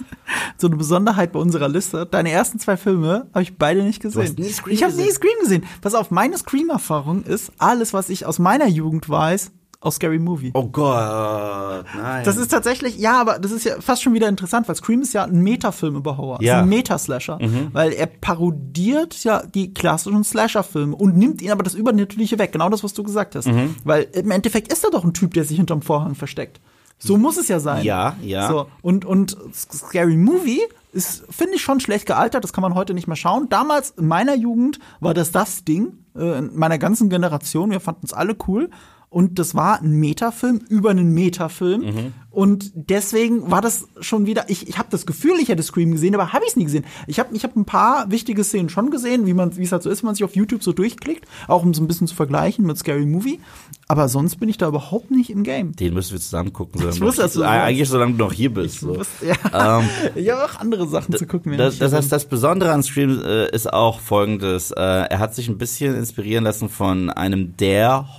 so eine Besonderheit bei unserer Liste. Deine ersten zwei Filme habe ich beide nicht gesehen. hast nie Scream ich habe nie? Scream gesehen. Pass auf, meine Scream-Erfahrung ist alles, was ich aus meiner Jugend weiß, aus Scary Movie. Oh Gott, nein. Das ist tatsächlich, ja, aber das ist ja fast schon wieder interessant, weil Scream ist ja ein Metafilm über Horror. Ja. Ist ein Metaslasher. Weil er parodiert ja die klassischen Slasher-Filme und nimmt ihnen aber das Übernatürliche weg. Genau das, was du gesagt hast. Weil im Endeffekt ist er doch ein Typ, der sich hinterm Vorhang versteckt. So muss es ja sein. Ja, ja. So, und, und Scary Movie ist, finde ich, schon schlecht gealtert. Das kann man heute nicht mehr schauen. Damals, in meiner Jugend, war das das Ding. Äh, in meiner ganzen Generation. Wir fanden es alle cool. Und das war ein Metafilm über einen Metafilm. Mhm. Und deswegen war das schon wieder, ich, ich habe das Gefühl, ich hätte Scream gesehen, aber habe ich es nie gesehen. Ich habe ich hab ein paar wichtige Szenen schon gesehen, wie man wie es halt so ist, wenn man sich auf YouTube so durchklickt, auch um so ein bisschen zu vergleichen mit Scary Movie. Aber sonst bin ich da überhaupt nicht im Game. Den müssen wir zusammen gucken. Ich wusste, dass du Eigentlich, solange du noch hier bist. So. Ja. Ähm, ich habe auch andere Sachen zu gucken. Das, das heißt, das Besondere an Scream äh, ist auch folgendes. Äh, er hat sich ein bisschen inspirieren lassen von einem der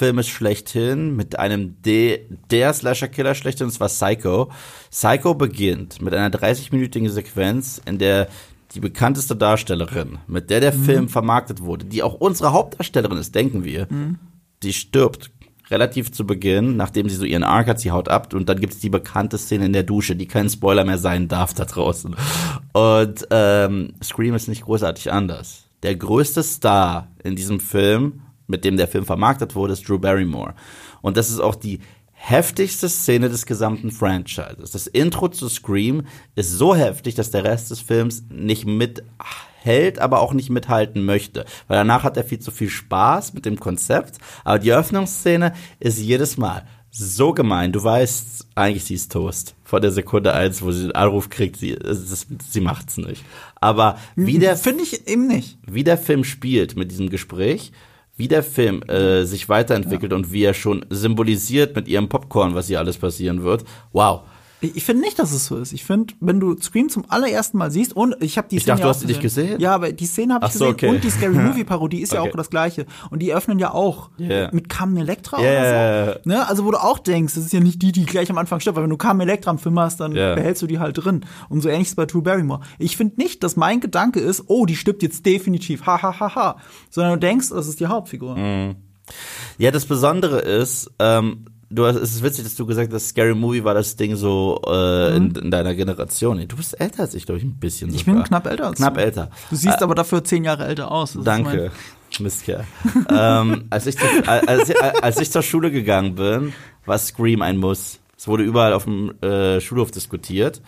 Horrorfilme schlechthin, mit einem de, der Slasher-Killer schlechthin, und zwar Psycho. Psycho beginnt mit einer 30-minütigen Sequenz, in der die bekannteste Darstellerin, mit der der Film vermarktet wurde, die auch unsere Hauptdarstellerin ist, denken wir, die stirbt relativ zu Beginn, nachdem sie so ihren Arc hat, sie haut ab und dann gibt es die bekannte Szene in der Dusche, die kein Spoiler mehr sein darf da draußen. Und ähm, Scream ist nicht großartig anders. Der größte Star in diesem Film, mit dem der Film vermarktet wurde, ist Drew Barrymore. Und das ist auch die heftigste Szene des gesamten Franchises. Das Intro zu Scream ist so heftig, dass der Rest des Films nicht mithält, aber auch nicht mithalten möchte. Weil danach hat er viel zu viel Spaß mit dem Konzept. Aber die Eröffnungsszene ist jedes Mal so gemein. Du weißt, eigentlich sie ist Toast. Vor der Sekunde eins, wo sie den Anruf kriegt, sie, es ist, sie macht's nicht. Aber wie der Finde ich eben nicht. wie der Film spielt mit diesem Gespräch, wie der Film äh, sich weiterentwickelt und wie er schon symbolisiert mit ihrem Popcorn, was hier alles passieren wird. Wow. Ich, finde nicht, dass es so ist. Ich finde, wenn du Scream zum allerersten Mal siehst und ich habe die Ich Szene dachte, ja du hast die nicht gesehen. Ja, aber die Szene habe ich so, gesehen okay. und die Scary Movie Parodie ist ja Okay. auch das gleiche und die öffnen ja auch Yeah. mit Carmen Electra Yeah. oder so. Ne? Also wo du auch denkst, das ist ja nicht die, die gleich am Anfang stirbt, weil wenn du Carmen Electra im Film hast, dann Yeah. behältst du die halt drin. Und so ähnlich ist bei Drew Barrymore. Ich finde nicht, dass mein Gedanke ist, oh, die stirbt jetzt definitiv, ha ha ha ha, sondern du denkst, das ist die Hauptfigur. Mhm. Ja, das Besondere ist, ähm, du hast, es ist witzig, dass du gesagt hast, Scary Movie war das Ding so äh, in, in deiner Generation. Du bist älter als ich, glaube ich, ein bisschen. Ich sogar. bin knapp älter als Knapp du. älter. Du siehst aber dafür zehn Jahre älter aus. Das Danke, Mistkerl. ähm, als, ich, zur- als, ich- als ich zur Schule gegangen bin, war Scream ein Muss. Es wurde überall auf dem äh, Schulhof diskutiert.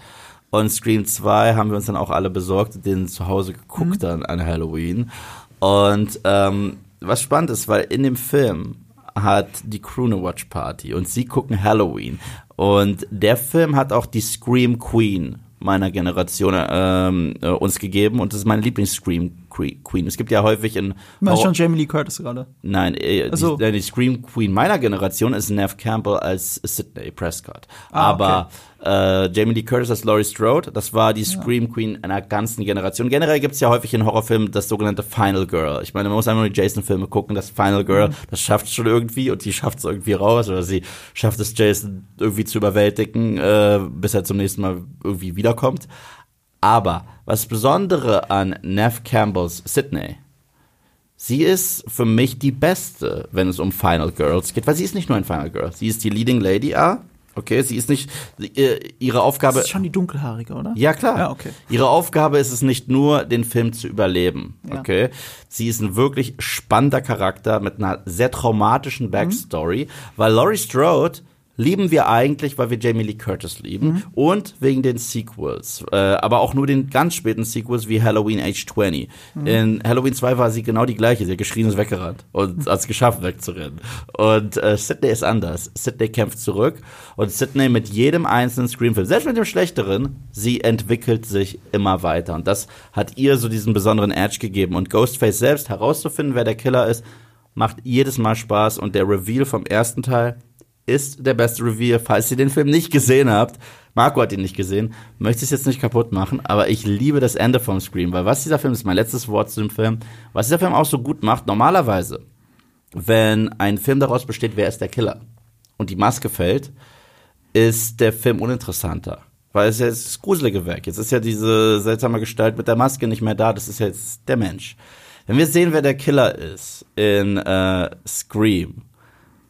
Und Scream 2 haben wir uns dann auch alle besorgt den zu Hause geguckt dann an Halloween. Und ähm, was spannend ist, weil in dem Film hat die Crew eine Watch Party und sie gucken Halloween. Und der Film hat auch die Scream Queen meiner Generation ähm, äh, uns gegeben und das ist meine Lieblings-Scream Queen. Es gibt ja häufig in Horror- schon Jamie Lee Curtis gerade? Nein, äh, so. die, die Scream Queen meiner Generation ist Nev Campbell als Sidney Prescott. Ah, Aber äh, Jamie Lee Curtis als Laurie Strode, das war die Scream Queen einer ganzen Generation. Generell gibt's ja häufig in Horrorfilmen das sogenannte Final Girl. Ich meine, man muss einfach nur die Jason-Filme gucken. Das Final Girl, Mhm. das schafft schon irgendwie und die schafft es irgendwie raus oder sie schafft es Jason irgendwie zu überwältigen, äh, bis er zum nächsten Mal irgendwie wiederkommt. Aber was Besondere an Nev Campbells Sidney Sie ist für mich die beste, wenn es um Final Girls geht, weil sie ist nicht nur ein Final Girl. Sie ist die Leading Lady A. Okay, sie ist nicht äh, ihre Aufgabe. Das ist schon die dunkelhaarige, oder? Ja, klar. Ja, okay. Ihre Aufgabe ist es nicht nur, den Film zu überleben. Ja. Okay. Sie ist ein wirklich spannender Charakter mit einer sehr traumatischen Backstory, weil Laurie Strode lieben wir eigentlich, weil wir Jamie Lee Curtis lieben Mhm. und wegen den Sequels, äh, aber auch nur den ganz späten Sequels wie Halloween Age 20. Mhm. In Halloween 2 war sie genau die gleiche, sie hat geschrien und ist weggerannt und hat es geschafft wegzurennen. Und äh, Sydney ist anders. Sydney kämpft zurück und Sydney mit jedem einzelnen Screamfilm, selbst mit dem schlechteren, sie entwickelt sich immer weiter und das hat ihr so diesen besonderen Edge gegeben und Ghostface selbst herauszufinden, wer der Killer ist, macht jedes Mal Spaß und der Reveal vom ersten Teil ist der beste Reveal. Falls ihr den Film nicht gesehen habt, Marco hat ihn nicht gesehen, möchte ich es jetzt nicht kaputt machen, aber ich liebe das Ende vom Scream, weil was dieser Film, ist mein letztes Wort zu dem Film, was dieser Film auch so gut macht, normalerweise, wenn ein Film daraus besteht, wer ist der Killer und die Maske fällt, ist der Film uninteressanter. Weil es ist ja das Gruselige weg. Jetzt ist ja diese seltsame Gestalt mit der Maske nicht mehr da. Das ist jetzt der Mensch. Wenn wir sehen, wer der Killer ist in äh, Scream,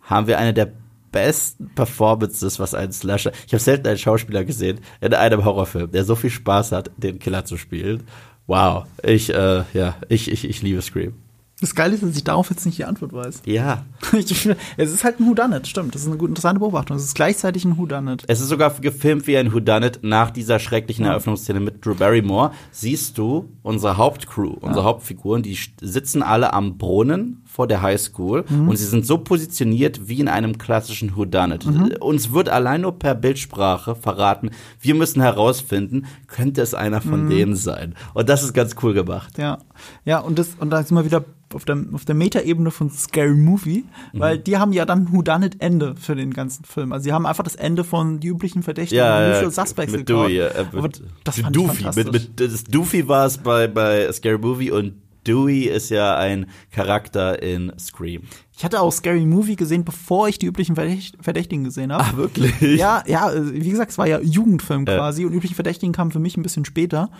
haben wir eine der besten Performances, was ein Slasher. Ich habe selten einen Schauspieler gesehen in einem Horrorfilm, der so viel Spaß hat, den Killer zu spielen. Wow, ich äh, ja, ich ich ich liebe Scream. Das Geile ist, dass ich darauf jetzt nicht die Antwort weiß. Ja, Ich, es ist halt ein Whodunit, stimmt. Das ist eine gute, interessante Beobachtung. Es ist gleichzeitig ein Whodunit. es ist sogar gefilmt wie ein Whodunit nach dieser schrecklichen Eröffnungsszene mit Drew Barrymore. Siehst du unsere Hauptcrew, unsere Hauptfiguren, die sitzen alle am Brunnen vor der Highschool und sie sind so positioniert wie in einem klassischen Whodunit. Uns wird allein nur per Bildsprache verraten, wir müssen herausfinden, könnte es einer von denen sein. Und das ist ganz cool gemacht. Ja. Ja, und das, und da sind wir wieder auf der, auf der Metaebene von Scary Movie, weil Mhm. die haben ja dann ein Whodunit-Ende für den ganzen Film. Also sie haben einfach das Ende von die üblichen Verdächtigen, Ja, ja, Usual Suspects mit. Dewey, äh, mit, das mit Doofy. Mit, mit, das Doofy war es bei, bei Scary Movie und Dewey ist ja ein Charakter in Scream. Ich hatte auch Scary Movie gesehen, bevor ich die üblichen Verdächt- Verdächtigen gesehen habe. Ah, wirklich? Ja, ja, äh, wie gesagt, es war ja Jugendfilm Ja. quasi und übliche Verdächtigen kam für mich ein bisschen später.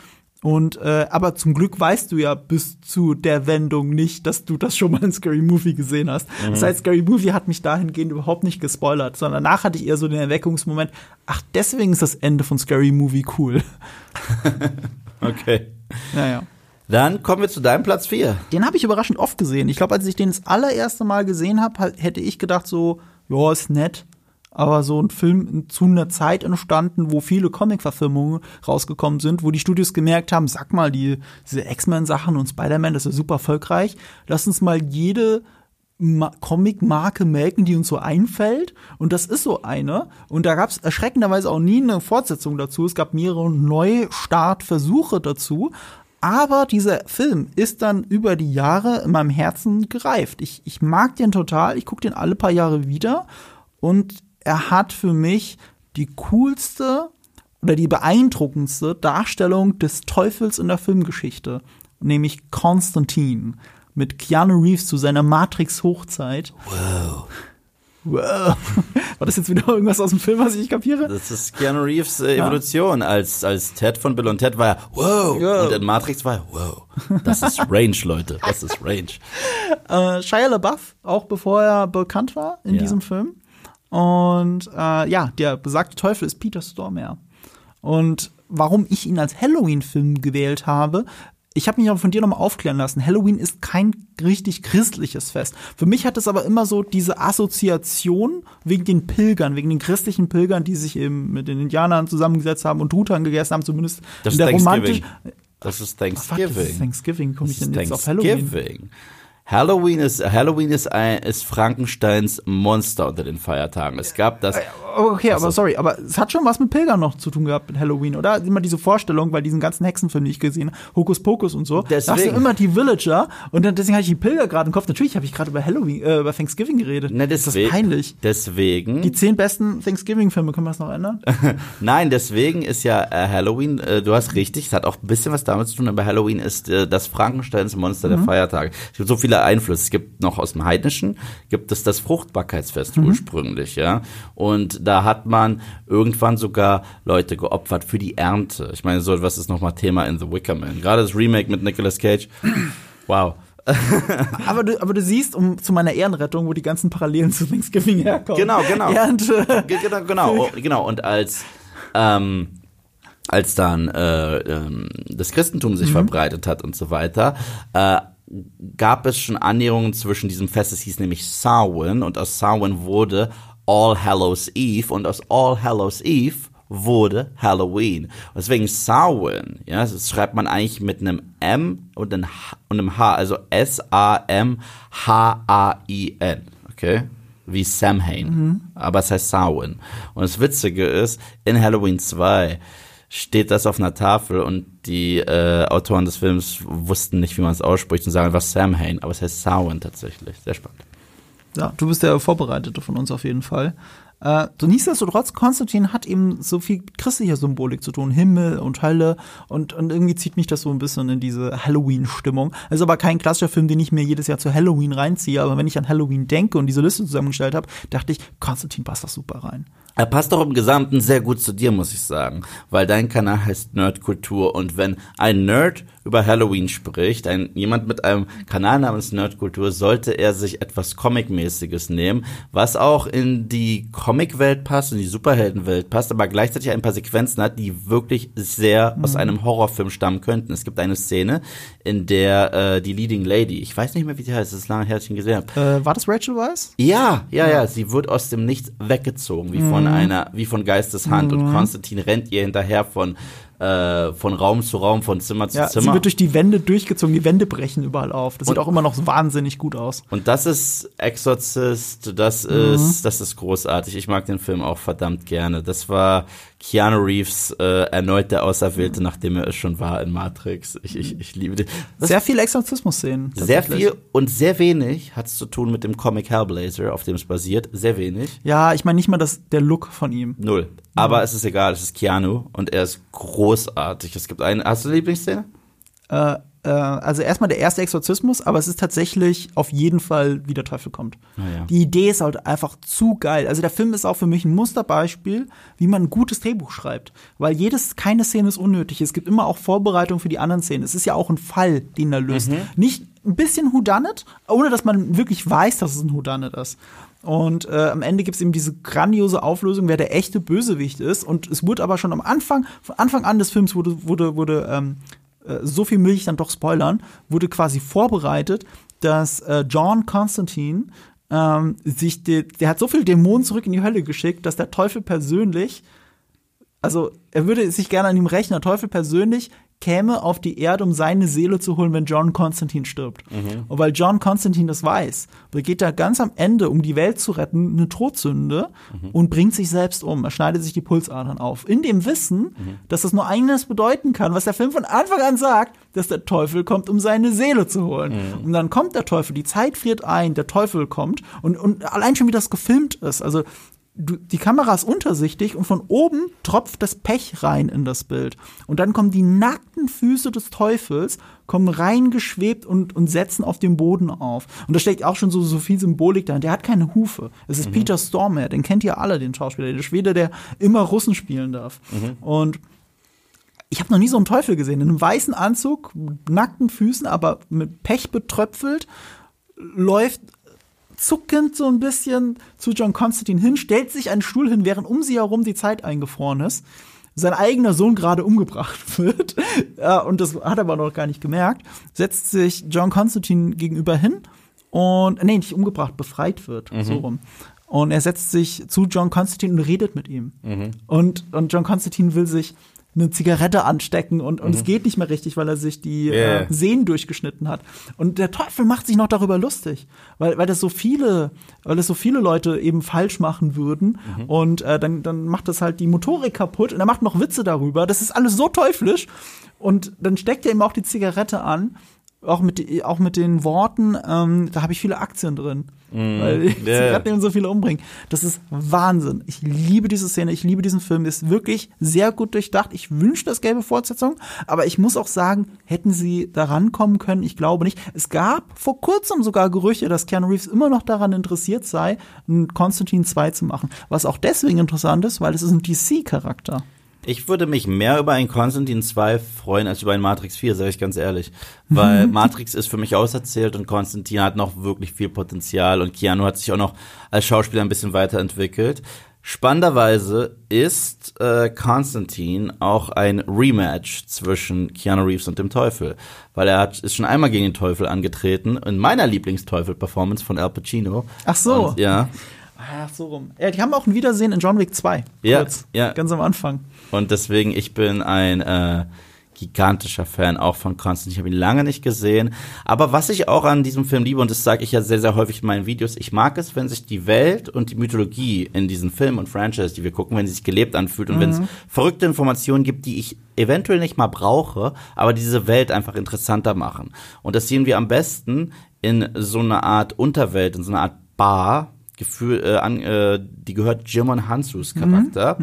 Und äh, aber zum Glück weißt du ja bis zu der Wendung nicht, dass du das schon mal in Scary Movie gesehen hast. Das heißt, Scary Movie hat mich dahingehend überhaupt nicht gespoilert, sondern danach hatte ich eher so den Erweckungsmoment, ach, deswegen ist das Ende von Scary Movie cool. Okay. Naja. Dann kommen wir zu deinem Platz 4. Den habe ich überraschend oft gesehen. Ich glaube, als ich den das allererste Mal gesehen habe, hätte ich gedacht so, ja, ist nett. Aber so ein Film zu einer Zeit entstanden, wo viele Comic-Verfilmungen rausgekommen sind, wo die Studios gemerkt haben, sag mal, die, diese X-Men-Sachen und Spider-Man, das ist super erfolgreich. Lass uns mal jede Ma Comic-Marke melken, die uns so einfällt. Und das ist so eine. Und da gab es erschreckenderweise auch nie eine Fortsetzung dazu. Es gab mehrere Neustartversuche dazu. Aber dieser Film ist dann über die Jahre in meinem Herzen gereift. Ich, ich mag den total. Ich gucke den alle paar Jahre wieder. Und er hat für mich die coolste oder die beeindruckendste Darstellung des Teufels in der Filmgeschichte. Nämlich Constantine mit Keanu Reeves zu seiner Matrix-Hochzeit. Wow. Wow. War das jetzt wieder irgendwas aus dem Film, was ich nicht kapiere? Das ist Keanu Reeves äh, Evolution. Als, als Ted von Bill und Ted war er, wow. Ja. Und in Matrix war er, wow. Das ist Range, Leute. Das ist Range. äh, Shia LaBeouf, auch bevor er bekannt war in Ja. diesem Film. Und äh, ja, der besagte Teufel ist Peter Stormare. Und warum ich ihn als Halloween-Film gewählt habe, ich habe mich aber von dir nochmal aufklären lassen. Halloween ist kein richtig christliches Fest. Für mich hat es aber immer so diese Assoziation wegen den Pilgern, wegen den christlichen Pilgern, die sich eben mit den Indianern zusammengesetzt haben und Truthahn gegessen haben, zumindest Das in der romantisch. Thanksgiving. Das ist Fuck, das Thanksgiving. ist Thanksgiving. Komme ich denn jetzt auf Halloween? Halloween ist Halloween ist ein ist Frankensteins Monster unter den Feiertagen. Es gab das Okay, aber sorry, aber es hat schon was mit Pilgern noch zu tun gehabt mit Halloween, oder? Immer diese Vorstellung, weil diesen ganzen Hexenfilm, die ich gesehen habe, Hokus Pokus und so, da hast du Deswegen. immer die Villager und dann, deswegen hatte ich die Pilger gerade im Kopf. Natürlich habe ich gerade über Halloween, äh, über Thanksgiving geredet. Ne, das ist deswegen, peinlich. Deswegen. Die zehn besten Thanksgiving-Filme, können wir das noch ändern? Nein, deswegen ist ja äh, Halloween, äh, du hast richtig, es hat auch ein bisschen was damit zu tun, aber Halloween ist äh, das Frankensteins Monster der Feiertage. Es gibt so viele Einflüsse. Es gibt noch aus dem Heidnischen, gibt es das Fruchtbarkeitsfest ursprünglich, ja. Und da hat man irgendwann sogar Leute geopfert für die Ernte. Ich meine, so was ist nochmal Thema in The Wicker Man. Gerade das Remake mit Nicolas Cage. Wow. aber, du, aber du siehst, um zu meiner Ehrenrettung, wo die ganzen Parallelen zu Thanksgiving herkommen. Genau, genau. Äh, genau, genau, oh, genau. Und als ähm, als dann äh, ähm, das Christentum sich mhm. verbreitet hat und so weiter, äh, gab es schon Annäherungen zwischen diesem Fest. Es hieß nämlich Samhain und aus Samhain wurde All Hallows Eve und aus All Hallows Eve wurde Halloween. deswegen Samhain, ja, das schreibt man eigentlich mit einem M und einem H, und einem H also S-A-M-H-A-I-N, okay? Wie Samhain. Mhm. Aber es heißt Samhain. Und das Witzige ist, in Halloween 2 steht das auf einer Tafel und die äh, Autoren des Films wussten nicht, wie man es ausspricht und sagen einfach Samhain, aber es heißt Samhain tatsächlich. Sehr spannend. Ja, du bist der Vorbereitete von uns auf jeden Fall. Äh, so nichtsdestotrotz, Konstantin hat eben so viel christlicher Symbolik zu tun, Himmel und Hölle und, und irgendwie zieht mich das so ein bisschen in diese Halloween-Stimmung. Also aber kein klassischer Film, den ich mir jedes Jahr zu Halloween reinziehe, aber wenn ich an Halloween denke und diese Liste zusammengestellt habe, dachte ich, Konstantin passt das super rein. Er passt doch im Gesamten sehr gut zu dir, muss ich sagen, weil dein Kanal heißt Nerdkultur und wenn ein Nerd über Halloween spricht, ein jemand mit einem Kanal namens Nerdkultur, sollte er sich etwas Comic-mäßiges nehmen, was auch in die Comic-Welt passt, in die Superhelden-Welt passt, aber gleichzeitig ein paar Sequenzen hat, die wirklich sehr mhm. aus einem Horrorfilm stammen könnten. Es gibt eine Szene, in der äh, die Leading Lady, ich weiß nicht mehr, wie die heißt, das ist lange her, ich ihn gesehen habe. Äh, war das Rachel Weisz? Ja, ja, ja, sie wird aus dem Nichts weggezogen, wie mhm. von einer, wie von Geisteshand mhm. und Konstantin rennt ihr hinterher von äh, von Raum zu Raum, von Zimmer zu ja, Zimmer. Sie wird durch die Wände durchgezogen, die Wände brechen überall auf. Das und, sieht auch immer noch wahnsinnig gut aus. Und das ist Exorcist, das mhm. ist, das ist großartig. Ich mag den Film auch verdammt gerne. Das war Keanu Reeves äh, erneut der Auserwählte, mhm. nachdem er es schon war in Matrix. Ich, ich, ich liebe den. Das sehr viel Exorzismus-Szenen. Sehr viel und sehr wenig hat es zu tun mit dem Comic Hellblazer, auf dem es basiert. Sehr wenig. Ja, ich meine nicht mal das, der Look von ihm. Null. Aber mhm. es ist egal, es ist Keanu und er ist großartig. Es gibt eine. Hast du eine Lieblingsszene? Äh, äh, also erstmal der erste Exorzismus, aber es ist tatsächlich auf jeden Fall, wie der Teufel kommt. Ah, ja. Die Idee ist halt einfach zu geil. Also der Film ist auch für mich ein Musterbeispiel, wie man ein gutes Drehbuch schreibt. Weil jedes, keine Szene ist unnötig. Es gibt immer auch Vorbereitung für die anderen Szenen. Es ist ja auch ein Fall, den er löst. Mhm. Nicht ein bisschen Whodunit, ohne dass man wirklich weiß, dass es ein Whodunit ist. Und äh, am Ende gibt es eben diese grandiose Auflösung, wer der echte Bösewicht ist. Und es wurde aber schon am Anfang, von Anfang an des Films wurde, wurde, wurde ähm, äh, so viel will ich dann doch spoilern, wurde quasi vorbereitet, dass äh, John Constantine ähm, sich, de, der hat so viele Dämonen zurück in die Hölle geschickt, dass der Teufel persönlich, also er würde sich gerne an ihm rechnen, der Teufel persönlich käme auf die Erde, um seine Seele zu holen, wenn John Constantine stirbt. Mhm. Und weil John Constantine das weiß, begeht er ganz am Ende, um die Welt zu retten, eine Todsünde mhm. und bringt sich selbst um. Er schneidet sich die Pulsadern auf. In dem Wissen, mhm. dass das nur eines bedeuten kann, was der Film von Anfang an sagt, dass der Teufel kommt, um seine Seele zu holen. Mhm. Und dann kommt der Teufel, die Zeit friert ein, der Teufel kommt und, und allein schon, wie das gefilmt ist. Also du, die Kamera ist untersichtig und von oben tropft das Pech rein in das Bild. Und dann kommen die nackten Füße des Teufels, kommen reingeschwebt und, und setzen auf dem Boden auf. Und da steckt auch schon so, so viel Symbolik da. Der hat keine Hufe. Es ist mhm. Peter Stormare, den kennt ihr alle, den Schauspieler, der Schwede, der immer Russen spielen darf. Mhm. Und ich habe noch nie so einen Teufel gesehen. In einem weißen Anzug, nackten Füßen, aber mit Pech betröpfelt, läuft zuckend so ein bisschen zu John Constantine hin, stellt sich einen Stuhl hin, während um sie herum die Zeit eingefroren ist. Sein eigener Sohn gerade umgebracht wird. ja, und das hat er aber noch gar nicht gemerkt. Setzt sich John Constantine gegenüber hin und, nee, nicht umgebracht, befreit wird. Mhm. So rum. Und er setzt sich zu John Constantine und redet mit ihm. Mhm. Und, und John Constantine will sich eine Zigarette anstecken und, und mhm. es geht nicht mehr richtig, weil er sich die yeah. äh, Sehnen durchgeschnitten hat. Und der Teufel macht sich noch darüber lustig, weil, weil das so viele, weil das so viele Leute eben falsch machen würden. Mhm. Und äh, dann, dann macht das halt die Motorik kaputt und er macht noch Witze darüber. Das ist alles so teuflisch. Und dann steckt er ihm auch die Zigarette an auch mit, auch mit den Worten, ähm, da habe ich viele Aktien drin. Mm, weil die yeah. Zigaretten so viele umbringen. Das ist Wahnsinn. Ich liebe diese Szene, ich liebe diesen Film. Ist wirklich sehr gut durchdacht. Ich wünsche das gelbe Fortsetzung, aber ich muss auch sagen, hätten sie daran kommen können, ich glaube nicht. Es gab vor kurzem sogar Gerüchte, dass Keanu Reeves immer noch daran interessiert sei, ein Constantine 2 zu machen. Was auch deswegen interessant ist, weil es ist ein DC-Charakter. Ich würde mich mehr über ein Constantine 2 freuen als über ein Matrix 4, sage ich ganz ehrlich. Weil Matrix ist für mich auserzählt und Constantine hat noch wirklich viel Potenzial und Keanu hat sich auch noch als Schauspieler ein bisschen weiterentwickelt. Spannenderweise ist äh, Constantine auch ein Rematch zwischen Keanu Reeves und dem Teufel, weil er hat, ist schon einmal gegen den Teufel angetreten in meiner Lieblingsteufel-Performance von Al Pacino. Ach so. Und, ja. Ach, so rum. Ja, die haben auch ein Wiedersehen in John Wick 2. Ja, Kurz, ja. Ganz am Anfang. Und deswegen, ich bin ein äh, gigantischer Fan auch von Constantine. Ich habe ihn lange nicht gesehen. Aber was ich auch an diesem Film liebe, und das sage ich ja sehr, sehr häufig in meinen Videos, ich mag es, wenn sich die Welt und die Mythologie in diesen Filmen und Franchise, die wir gucken, wenn sie sich gelebt anfühlt und wenn es verrückte Informationen gibt, die ich eventuell nicht mal brauche, aber diese Welt einfach interessanter machen. Und das sehen wir am besten in so einer Art Unterwelt, in so einer Art Bar, Gefühl, äh, an, äh, die gehört Jimon Hansus Charakter.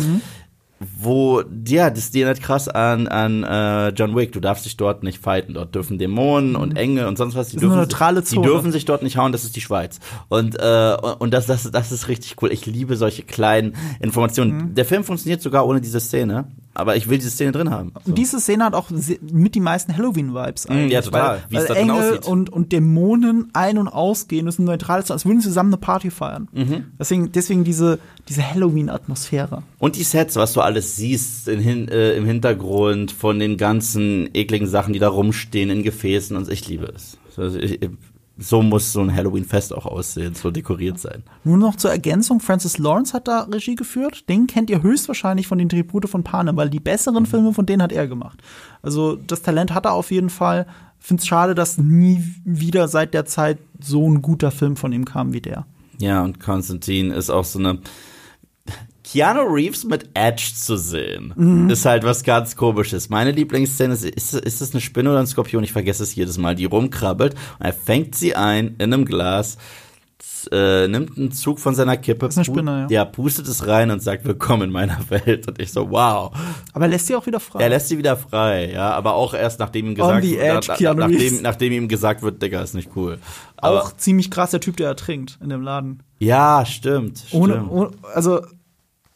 Wo, ja, das erinnert krass an, an äh, John Wick. Du darfst dich dort nicht fighten. Dort dürfen Dämonen und Engel und sonst was. Die dürfen, neutrale die Zone. dürfen sich dort nicht hauen. Das ist die Schweiz. Und, äh, und das, das, das ist richtig cool. Ich liebe solche kleinen Informationen. Mhm. Der Film funktioniert sogar ohne diese Szene. Aber ich will diese Szene drin haben. So. Und diese Szene hat auch mit die meisten Halloween-Vibes eigentlich. ja, total. Weil, weil Engel und, und Dämonen ein- und ausgehen, das ist ein neutrales, als würden sie zusammen eine Party feiern. Mhm. Deswegen, deswegen diese, diese Halloween-Atmosphäre. Und die Sets, was du alles siehst in, äh, im Hintergrund von den ganzen ekligen Sachen, die da rumstehen in Gefäßen und ich liebe es. Also ich, so muss so ein Halloween-Fest auch aussehen, so dekoriert sein. Nur noch zur Ergänzung, Francis Lawrence hat da Regie geführt. Den kennt ihr höchstwahrscheinlich von den Tribute von Panem, weil die Mhm. besseren Filme von denen hat er gemacht. Also das Talent hat er auf jeden Fall. Find's schade, dass nie wieder seit der Zeit so ein guter Film von ihm kam wie der. Ja, und Konstantin ist auch so eine. Keanu Reeves mit Edge zu sehen, ist halt was ganz komisches. Meine Lieblingsszene ist, ist, ist es eine Spinne oder ein Skorpion? Ich vergesse es jedes Mal, die rumkrabbelt und er fängt sie ein in einem Glas, äh, nimmt einen Zug von seiner Kippe, ist eine Spinne, ja. ja, pustet es rein und sagt, willkommen in meiner Welt. Und ich so, wow. Aber er lässt sie auch wieder frei. Er lässt sie wieder frei, ja, aber auch erst nachdem ihm gesagt edge, na- Keanu nachdem, Reeves. nachdem ihm gesagt wird, Digga, ist nicht cool. Aber, auch ziemlich krass der Typ, der ertrinkt in dem Laden. ja, stimmt. Ohne, stimmt. ohne also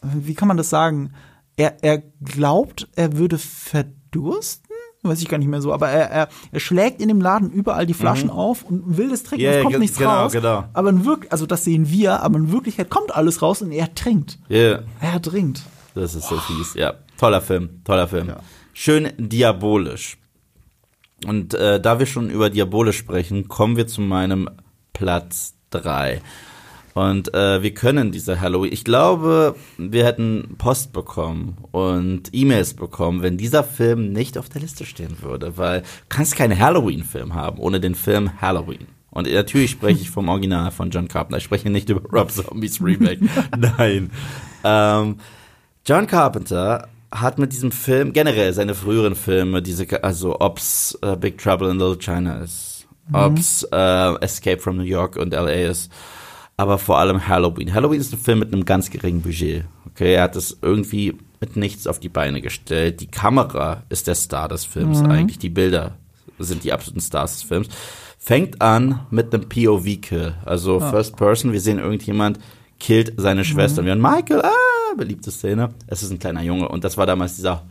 wie kann man das sagen? Er, er glaubt, er würde verdursten? Weiß ich gar nicht mehr so, aber er, er, er schlägt in dem Laden überall die Flaschen auf und will das trinken. Ja, es kommt nichts genau, raus. genau. Aber in Wirk also das sehen wir, aber in Wirklichkeit kommt alles raus und er trinkt. Yeah. Er trinkt. Das ist so fies, ja. Toller Film, toller Film. Ja. Schön diabolisch. Und äh, da wir schon über diabolisch sprechen, kommen wir zu meinem Platz drei. Und äh, wir können diese Halloween. Ich glaube, wir hätten Post bekommen und E-Mails bekommen, wenn dieser Film nicht auf der Liste stehen würde, weil du kannst keinen Halloween-Film haben ohne den Film Halloween. Und natürlich spreche ich vom Original von John Carpenter. Ich spreche nicht über Rob Zombies Remake. Nein. Ähm, John Carpenter hat mit diesem Film generell seine früheren Filme, diese, also ob's äh, Big Trouble in Little China ist, ob's äh, Escape from New York und LA ist, aber vor allem Halloween. Halloween ist ein Film mit einem ganz geringen Budget. Okay, er hat es irgendwie mit nichts auf die Beine gestellt. Die Kamera ist der Star des Films eigentlich. Die Bilder sind die absoluten Stars des Films. Fängt an mit einem POV-Kill, also First Person. Wir sehen irgendjemand killt seine Schwester. Und wir haben Michael, ah, beliebte Szene. Es ist ein kleiner Junge und das war damals dieser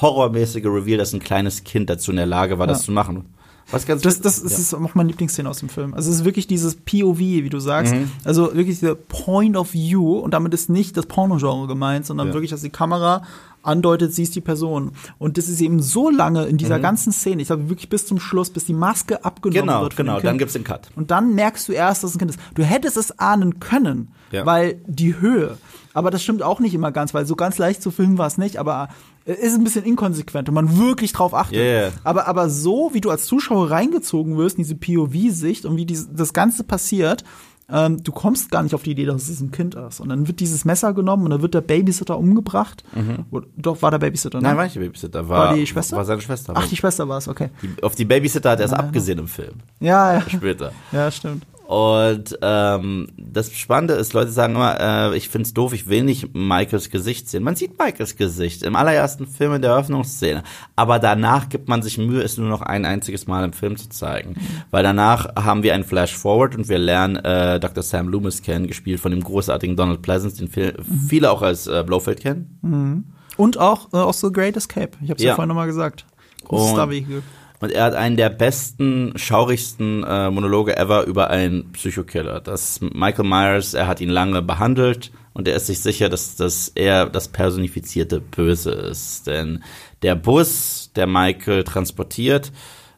horrormäßige Reveal, dass ein kleines Kind dazu in der Lage war, das Ja. zu machen. Was ganz Das, das, das ja. ist auch meine Lieblingsszene aus dem Film. Also es ist wirklich dieses POV, wie du sagst. Mhm. Also wirklich der Point of View und damit ist nicht das Pornogenre gemeint, sondern Ja. wirklich, dass die Kamera andeutet, sie ist die Person. Und das ist eben so lange in dieser ganzen Szene, ich glaube wirklich bis zum Schluss, bis die Maske abgenommen Mhm. Genau, wird. von genau, dem dann gibt's den Cut. Und dann merkst du erst, dass es ein Kind ist. Du hättest es ahnen können, Ja. weil die Höhe. Aber das stimmt auch nicht immer ganz, weil so ganz leicht zu filmen war es nicht, aber ist ein bisschen inkonsequent und man wirklich drauf achtet. Yeah. Aber, aber so, wie du als Zuschauer reingezogen wirst, in diese POV-Sicht und wie dies, das Ganze passiert, ähm, du kommst gar nicht auf die Idee, dass es ein Kind ist. Und dann wird dieses Messer genommen und dann wird der Babysitter umgebracht. Oder, doch, war der Babysitter, ne? Mhm. Nein, war nicht die Babysitter, war, War die Schwester? War seine Schwester. Ach, die Schwester war es, okay. Die- auf die Babysitter hat er es abgesehen im Film. Ja, ja. Später. Ja, stimmt. Und ähm, das Spannende ist, Leute sagen immer, äh, ich find's doof, ich will nicht Michaels Gesicht sehen. Man sieht Michaels Gesicht im allerersten Film in der Eröffnungsszene. Aber danach gibt man sich Mühe, es nur noch ein einziges Mal im Film zu zeigen. Weil danach haben wir einen Flash-Forward und wir lernen äh, Dr. Sam Loomis kennen, gespielt von dem großartigen Donald Pleasance, den viel, viele auch als äh, Blofeld kennen. Und auch äh, aus The Great Escape. Ich habe es ja. ja vorhin nochmal gesagt. Großes Star-Vehikel. Und er hat einen der besten, schaurigsten äh, Monologe ever über einen Psychokiller. Das Michael Myers, er hat ihn lange behandelt und er ist sich sicher, dass, dass er das personifizierte Böse ist. Denn der Bus, der Michael transportiert,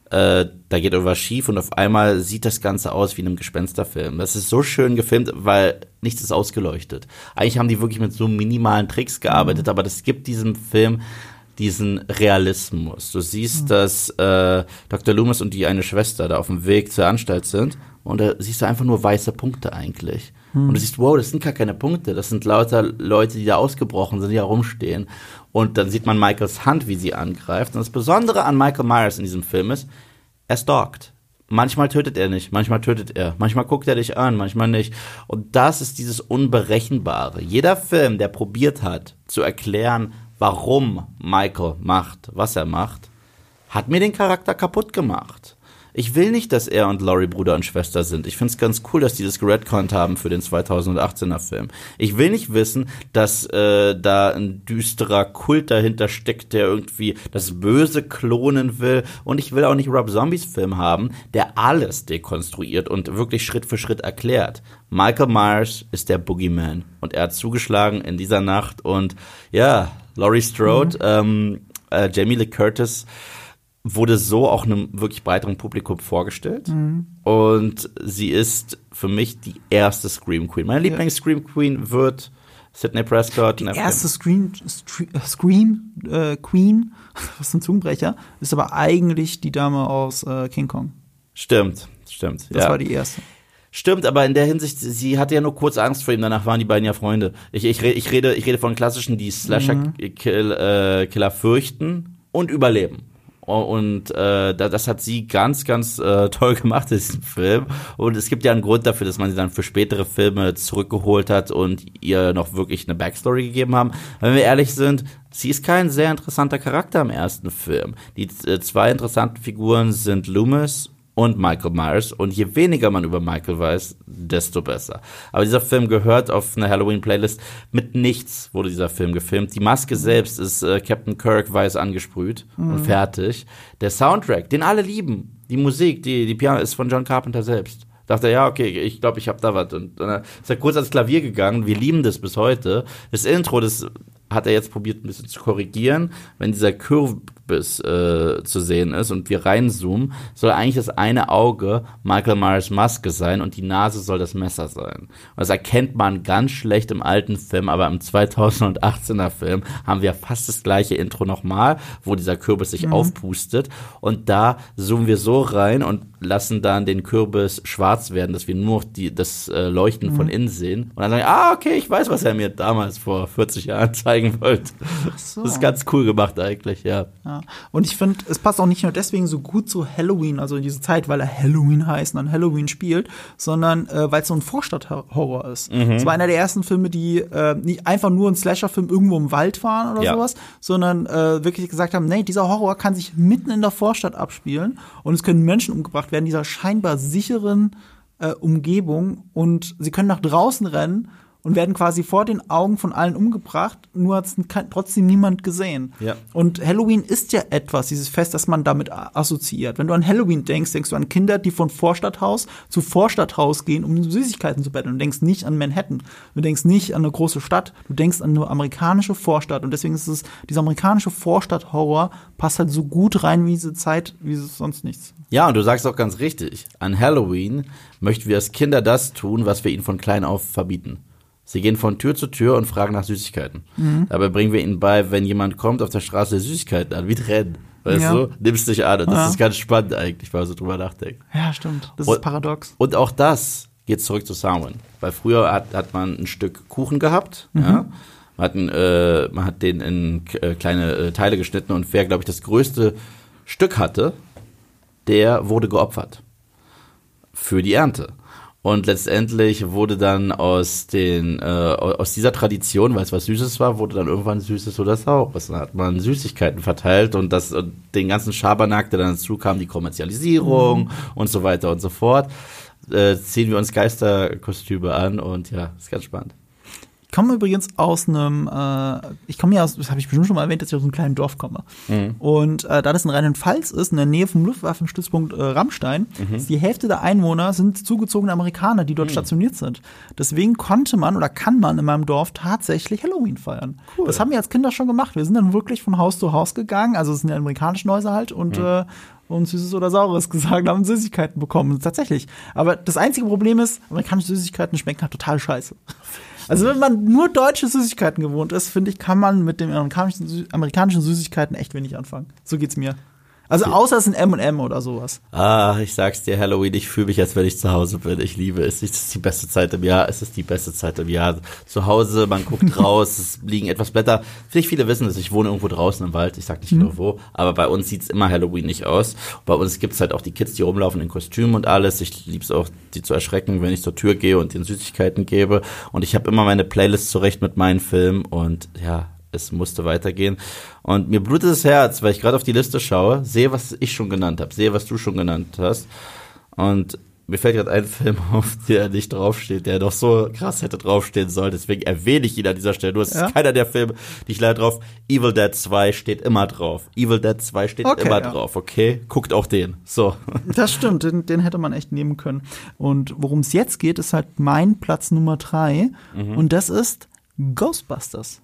äh, da geht irgendwas schief und auf einmal sieht das Ganze aus wie in einem Gespensterfilm. Das ist so schön gefilmt, weil nichts ist ausgeleuchtet. Eigentlich haben die wirklich mit so minimalen Tricks gearbeitet, aber das gibt diesem Film diesen Realismus. Du siehst, mhm. dass äh, Dr. Loomis und die eine Schwester da auf dem Weg zur Anstalt sind und da siehst du einfach nur weiße Punkte eigentlich. Mhm. Und du siehst, wow, das sind gar keine Punkte, das sind lauter Leute, die da ausgebrochen sind, die da rumstehen. Und dann sieht man Michaels Hand, wie sie angreift. Und das Besondere an Michael Myers in diesem Film ist, er stalkt. Manchmal tötet er nicht, manchmal tötet er, manchmal guckt er dich an, manchmal nicht. Und das ist dieses Unberechenbare. Jeder Film, der probiert hat, zu erklären, warum Michael macht, was er macht, hat mir den Charakter kaputt gemacht. Ich will nicht, dass er und Laurie Bruder und Schwester sind. Ich finde es ganz cool, dass die das geredconnt haben für den 2018er Film. Ich will nicht wissen, dass äh, da ein düsterer Kult dahinter steckt, der irgendwie das Böse klonen will. Und ich will auch nicht Rob Zombies Film haben, der alles dekonstruiert und wirklich Schritt für Schritt erklärt. Michael Myers ist der Boogeyman und er hat zugeschlagen in dieser Nacht und ja, Laurie Strode, mhm. ähm, äh, Jamie Lee Curtis wurde so auch einem wirklich breiteren Publikum vorgestellt. Mhm. Und sie ist für mich die erste Scream Queen. Meine ja. Lieblings-Scream Queen wird Sidney Prescott. Die erste Scream, äh, Scream äh, Queen, was ein Zungenbrecher, ist aber eigentlich die Dame aus äh, King Kong. Stimmt, stimmt. Das ja. war die erste. Stimmt, aber in der Hinsicht, sie hatte ja nur kurz Angst vor ihm, danach waren die beiden ja Freunde. Ich, ich, ich, rede, ich rede von klassischen, die Slasher-Killer mhm. äh, fürchten und überleben. Und äh, das hat sie ganz, ganz äh, toll gemacht, diesen Film. Und es gibt ja einen Grund dafür, dass man sie dann für spätere Filme zurückgeholt hat und ihr noch wirklich eine Backstory gegeben haben. Wenn wir ehrlich sind, sie ist kein sehr interessanter Charakter im ersten Film. Die äh, zwei interessanten Figuren sind Loomis und Michael Myers. Und je weniger man über Michael weiß, desto besser. Aber dieser Film gehört auf eine Halloween-Playlist. Mit nichts wurde dieser Film gefilmt. Die Maske selbst ist äh, Captain Kirk weiß angesprüht mhm. und fertig. Der Soundtrack, den alle lieben, die Musik, die, die Piano ist von John Carpenter selbst. Dachte er, ja, okay, ich glaube, ich habe da was. Und dann ist er kurz ans Klavier gegangen. Wir lieben das bis heute. Das Intro, das hat er jetzt probiert, ein bisschen zu korrigieren. Wenn dieser Kürbis äh, zu sehen ist und wir reinzoomen, soll eigentlich das eine Auge Michael Myers Maske sein und die Nase soll das Messer sein. Und das erkennt man ganz schlecht im alten Film, aber im 2018er Film haben wir fast das gleiche Intro nochmal, wo dieser Kürbis sich mhm. aufpustet. Und da zoomen wir so rein und lassen dann den Kürbis schwarz werden, dass wir nur die, das äh, Leuchten mhm. von innen sehen. Und dann sagen, ah, okay, ich weiß, was er mir damals vor 40 Jahren zeigen wollte. So. Das ist ganz cool gemacht eigentlich, ja. ja. Und ich finde, es passt auch nicht nur deswegen so gut zu Halloween, also in diese Zeit, weil er Halloween heißt und an Halloween spielt, sondern äh, weil es so ein Vorstadthorror ist. Mhm. Es war einer der ersten Filme, die äh, nicht einfach nur ein Slasher-Film irgendwo im Wald waren oder ja. sowas, sondern äh, wirklich gesagt haben, nee, dieser Horror kann sich mitten in der Vorstadt abspielen und es können Menschen umgebracht werden, dieser scheinbar sicheren äh, Umgebung und sie können nach draußen rennen und werden quasi vor den Augen von allen umgebracht, nur hat es trotzdem niemand gesehen. Ja. Und Halloween ist ja etwas, dieses Fest, das man damit assoziiert. Wenn du an Halloween denkst, denkst du an Kinder, die von Vorstadthaus zu Vorstadthaus gehen, um Süßigkeiten zu betteln. Du denkst nicht an Manhattan. Du denkst nicht an eine große Stadt. Du denkst an eine amerikanische Vorstadt. Und deswegen ist es, dieser amerikanische Vorstadthorror passt halt so gut rein wie diese Zeit, wie sonst nichts. Ja, und du sagst auch ganz richtig. An Halloween möchten wir als Kinder das tun, was wir ihnen von klein auf verbieten. Sie gehen von Tür zu Tür und fragen nach Süßigkeiten. Mhm. Dabei bringen wir ihnen bei, wenn jemand kommt auf der Straße Süßigkeiten an, wie rennen. Weißt ja. du? Nimmst dich an. Und das ja. ist ganz spannend eigentlich, weil man so drüber nachdenkt. Ja, stimmt. Das und, ist paradox. Und auch das geht zurück zu Samhain. Weil früher hat, hat man ein Stück Kuchen gehabt, mhm. ja. Man hat, ein, äh, man hat den in äh, kleine äh, Teile geschnitten und wer, glaube ich, das größte Stück hatte, der wurde geopfert. Für die Ernte. Und letztendlich wurde dann aus den äh, aus dieser Tradition, weil es was Süßes war, wurde dann irgendwann Süßes oder Saures. Dann hat man Süßigkeiten verteilt und das und den ganzen Schabernack, der dann dazu kam, die Kommerzialisierung mhm. und so weiter und so fort. Äh, ziehen wir uns Geisterkostüme an und ja, ist ganz spannend. Komme übrigens aus einem, äh, ich komme ja aus, das habe ich bestimmt schon mal erwähnt, dass ich aus einem kleinen Dorf komme. Mhm. Und äh, da das in Rheinland-Pfalz ist, in der Nähe vom Luftwaffenstützpunkt äh, Rammstein, Mhm. ist die Hälfte der Einwohner sind zugezogene Amerikaner, die dort stationiert sind. Deswegen konnte man oder kann man in meinem Dorf tatsächlich Halloween feiern. Cool. Das haben wir als Kinder schon gemacht. Wir sind dann wirklich von Haus zu Haus gegangen, also es sind ja amerikanische Häuser halt und Mhm. äh, und Süßes oder Saures gesagt, haben Süßigkeiten bekommen. Tatsächlich. Aber das einzige Problem ist, amerikanische Süßigkeiten schmecken halt total scheiße. Also wenn man nur deutsche Süßigkeiten gewohnt ist, finde ich, kann man mit den amerikanischen, Sü amerikanischen Süßigkeiten echt wenig anfangen. So geht's mir. Also außer es sind M&M oder sowas. Ah, ich sag's dir, Halloween, ich fühle mich, als wenn ich zu Hause bin. Ich liebe es. Es ist die beste Zeit im Jahr. Es ist die beste Zeit im Jahr. Zu Hause, man guckt raus, es liegen etwas Blätter. Vielleicht viele wissen es, ich wohne irgendwo draußen im Wald. Ich sag nicht genau wo. Aber bei uns sieht's immer Halloween nicht aus. Bei uns gibt's halt auch die Kids, die rumlaufen in Kostümen und alles. Ich lieb's auch, die zu erschrecken, wenn ich zur Tür gehe und den Süßigkeiten gebe. Und ich habe immer meine Playlist zurecht mit meinen Filmen. Und ja, es musste weitergehen. Und mir blutet das Herz, weil ich gerade auf die Liste schaue, sehe, was ich schon genannt habe, sehe, was du schon genannt hast. Und mir fällt gerade ein Film auf, der nicht draufsteht, der doch so krass hätte draufstehen sollen. Deswegen erwähne ich ihn an dieser Stelle. Nur es Ja? ist keiner der Filme, die ich leider drauf. Evil Dead 2 steht immer drauf. Evil Dead 2 steht Okay, immer ja. drauf, okay? Guckt auch den. So. Das stimmt, den, den hätte man echt nehmen können. Und worum es jetzt geht, ist halt mein Platz Nummer drei. Und das ist Ghostbusters.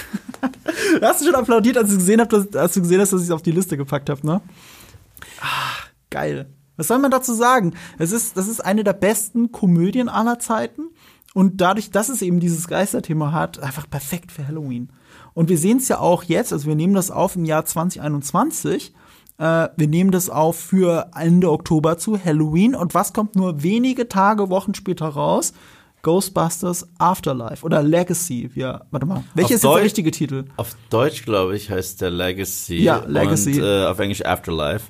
hast du schon applaudiert, als du gesehen hast, dass, als du gesehen hast, dass ich es auf die Liste gepackt habe, ne? Ah, geil. Was soll man dazu sagen? Es ist, das ist eine der besten Komödien aller Zeiten. Und dadurch, dass es eben dieses Geisterthema hat, einfach perfekt für Halloween. Und wir sehen es ja auch jetzt, also wir nehmen das auf im Jahr 2021. Äh, wir nehmen das auf für Ende Oktober zu Halloween. Und was kommt nur wenige Tage, Wochen später raus? Ghostbusters Afterlife oder Legacy. Ja, warte mal. Welcher ist jetzt der Deutsch- richtige Titel? Auf Deutsch, glaube ich, heißt der Legacy. Ja, Legacy. Und äh, auf Englisch Afterlife.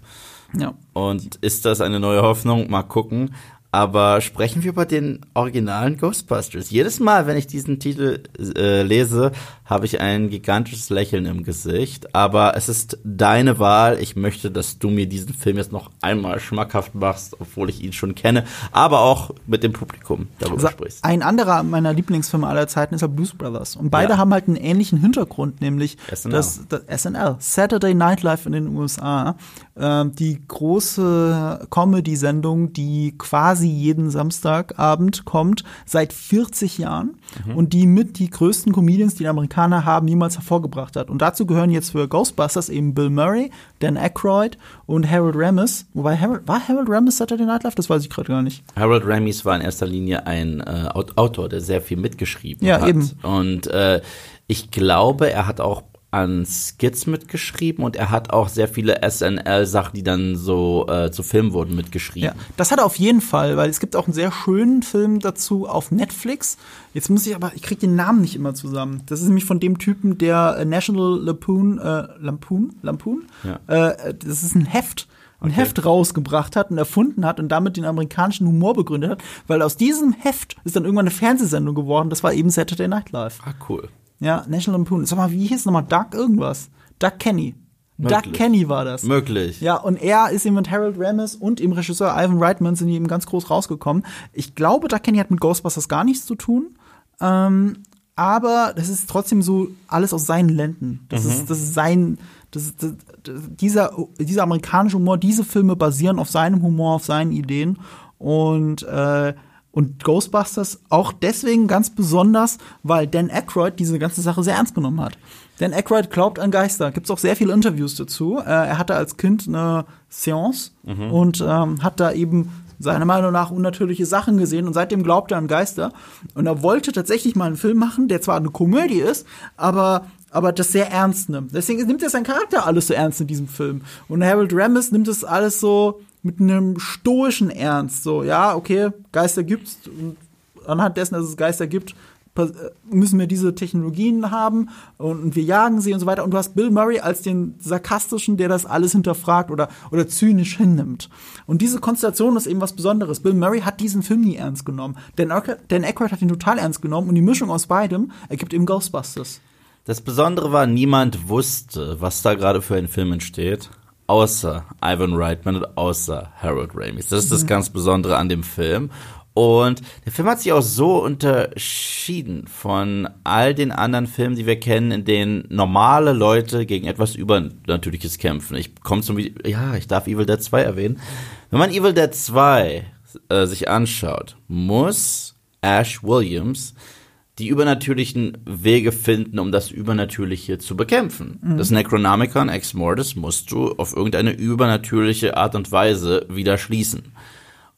Ja. Und ist das eine neue Hoffnung? Mal gucken. Aber sprechen wir über den originalen Ghostbusters. Jedes Mal, wenn ich diesen Titel äh, lese, habe ich ein gigantisches Lächeln im Gesicht. Aber es ist deine Wahl. Ich möchte, dass du mir diesen Film jetzt noch einmal schmackhaft machst, obwohl ich ihn schon kenne. Aber auch mit dem Publikum darüber Also sprichst. ein anderer meiner Lieblingsfilme aller Zeiten ist ja Blues Brothers. Und beide Ja. haben halt einen ähnlichen Hintergrund, nämlich SNL. das, das SNL, Saturday Night Live in den USA. Ähm, die große Comedy-Sendung, die quasi jeden Samstagabend kommt, seit 40 Jahren. Mhm. Und die mit die größten Comedians, die die Amerikaner haben, jemals hervorgebracht hat. Und dazu gehören jetzt für Ghostbusters eben Bill Murray, Dan Aykroyd und Harold Ramis. Wobei Harold, war Harold Ramis Saturday Night Live? Das weiß ich gerade gar nicht. Harold Ramis war in erster Linie ein äh, Aut- Autor, der sehr viel mitgeschrieben Ja, hat. eben. Und äh, ich glaube, er hat auch an Skits mitgeschrieben und er hat auch sehr viele SNL-Sachen, die dann so äh, zu Film wurden, mitgeschrieben. Ja, das hat er auf jeden Fall, weil es gibt auch einen sehr schönen Film dazu auf Netflix. Jetzt muss ich aber, ich kriege den Namen nicht immer zusammen. Das ist nämlich von dem Typen, der äh, National Lampoon, äh, Lampoon, Lampoon, Ja. äh, das ist ein Heft, ein Heft rausgebracht hat und erfunden hat und damit den amerikanischen Humor begründet hat, weil aus diesem Heft ist dann irgendwann eine Fernsehsendung geworden. Das war eben Saturday Night Live. Ah, cool. Ja, National Lampoon. Sag mal, wie hieß es nochmal? Duck irgendwas? Duck Kenny. Duck Möglich. Kenny war das. Möglich. Ja, und er ist eben mit Harold Ramis und dem Regisseur Ivan Reitman sind eben ganz groß rausgekommen. Ich glaube, Duck Kenny hat mit Ghostbusters gar nichts zu tun. Ähm, aber das ist trotzdem so alles aus seinen Lenden. Das, ist, das ist sein, das ist, das, dieser, dieser amerikanische Humor, diese Filme basieren auf seinem Humor, auf seinen Ideen. Und, äh, und Ghostbusters auch deswegen ganz besonders, weil Dan Aykroyd diese ganze Sache sehr ernst genommen hat. Dan Aykroyd glaubt an Geister. Gibt's auch sehr viele Interviews dazu. Äh, er hatte als Kind eine Seance und ähm, hat da eben seiner Meinung nach unnatürliche Sachen gesehen und seitdem glaubt er an Geister. Und er wollte tatsächlich mal einen Film machen, der zwar eine Komödie ist, aber aber das sehr ernst nimmt. Deswegen nimmt er seinen Charakter alles so ernst in diesem Film. Und Harold Ramis nimmt das alles so mit einem stoischen Ernst. So, ja, okay, Geister gibt's. Und anhand dessen, dass es Geister gibt, äh, müssen wir diese Technologien haben und, wir jagen sie und so weiter. Und du hast Bill Murray als den sarkastischen, der das alles hinterfragt oder, oder zynisch hinnimmt. Und diese Konstellation ist eben was Besonderes. Bill Murray hat diesen Film nie ernst genommen. Dan Aykroyd hat ihn total ernst genommen und die Mischung aus beidem ergibt eben Ghostbusters. Das Besondere war, niemand wusste, was da gerade für ein Film entsteht, außer Ivan Reitman und außer Harold Ramis. Das ist das ganz Besondere an dem Film. Und der Film hat sich auch so unterschieden von all den anderen Filmen, die wir kennen, in denen normale Leute gegen etwas Übernatürliches kämpfen. Ich komme zum, ja, ich darf Evil Dead 2 erwähnen. Wenn man Evil Dead 2 äh, sich anschaut, muss Ash Williams die übernatürlichen Wege finden, um das Übernatürliche zu bekämpfen. Mhm. Das Necronomicon Ex Mortis musst du auf irgendeine übernatürliche Art und Weise wieder schließen.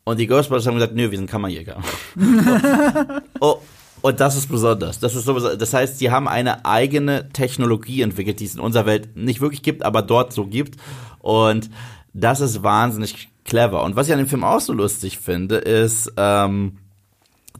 Und die Ghostbusters haben gesagt, nö, wir sind Kammerjäger. oh, und das ist besonders. Das ist so, das heißt, sie haben eine eigene Technologie entwickelt, die es in unserer Welt nicht wirklich gibt, aber dort so gibt. Und das ist wahnsinnig clever. Und was ich an dem Film auch so lustig finde, ist, ähm,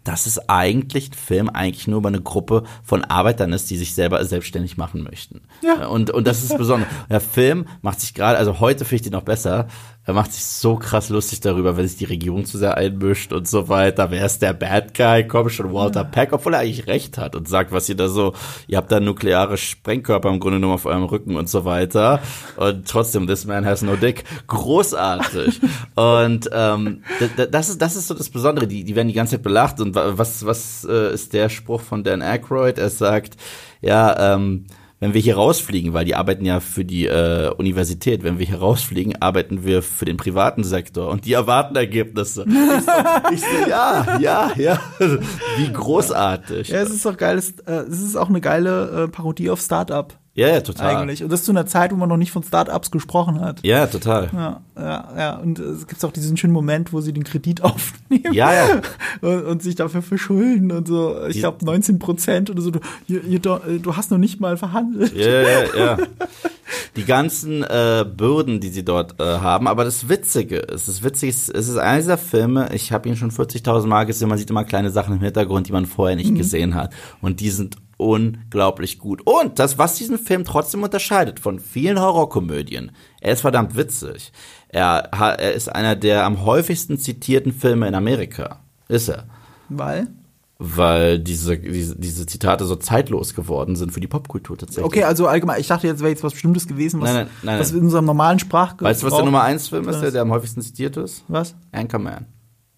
dass es eigentlich ein Film eigentlich nur über eine Gruppe von Arbeitern ist, die sich selber selbstständig machen möchten. Ja. Und, und das ist besonders. Der Film macht sich gerade, also heute finde ich den noch besser, er macht sich so krass lustig darüber, wenn sich die Regierung zu sehr einmischt und so weiter. Wer ist der Bad Guy? Komm schon, Walter ja. Peck, obwohl er eigentlich recht hat und sagt, was ihr da so, ihr habt da nukleare Sprengkörper im Grunde genommen auf eurem Rücken und so weiter. Und trotzdem, this man has no dick. Großartig. und ähm, das ist, das ist so das Besondere. Die, die werden die ganze Zeit belacht. Und was, was äh, ist der Spruch von Dan Aykroyd? Er sagt, ja, ähm, wenn wir hier rausfliegen, weil die arbeiten ja für die äh, Universität, wenn wir hier rausfliegen, arbeiten wir für den privaten Sektor und die erwarten Ergebnisse. ich, so, ich so, ja, ja, ja. Wie großartig. Ja, es ist doch geil. Es, äh, es ist auch eine geile äh, Parodie auf Startup. Ja, ja, total. Eigentlich. Und das zu einer Zeit, wo man noch nicht von Startups gesprochen hat. Ja, total. Ja, ja, ja. Und es gibt auch diesen schönen Moment, wo sie den Kredit aufnehmen. Ja, ja. Und, und sich dafür verschulden und so. Ich glaube 19 Prozent oder so. Du, you, you du hast noch nicht mal verhandelt. Ja, ja, ja. Die ganzen äh, Bürden, die sie dort äh, haben. Aber das Witzige ist, das Witzige ist, es ist einer dieser Filme, ich habe ihn schon 40.000 Mal gesehen, man sieht immer kleine Sachen im Hintergrund, die man vorher nicht mhm. gesehen hat. Und die sind unglaublich gut. Und das, was diesen Film trotzdem unterscheidet von vielen Horrorkomödien, er ist verdammt witzig. Er, er ist einer der am häufigsten zitierten Filme in Amerika. Ist er. Weil? Weil diese, diese, diese Zitate so zeitlos geworden sind für die Popkultur tatsächlich. Okay, also allgemein, ich dachte jetzt wäre jetzt was Bestimmtes gewesen, was, nein, nein, nein, was in unserem normalen Sprachgebrauch. Weißt du, was der Nummer 1 Film ist, der, der am häufigsten zitiert ist? Was? Anchorman.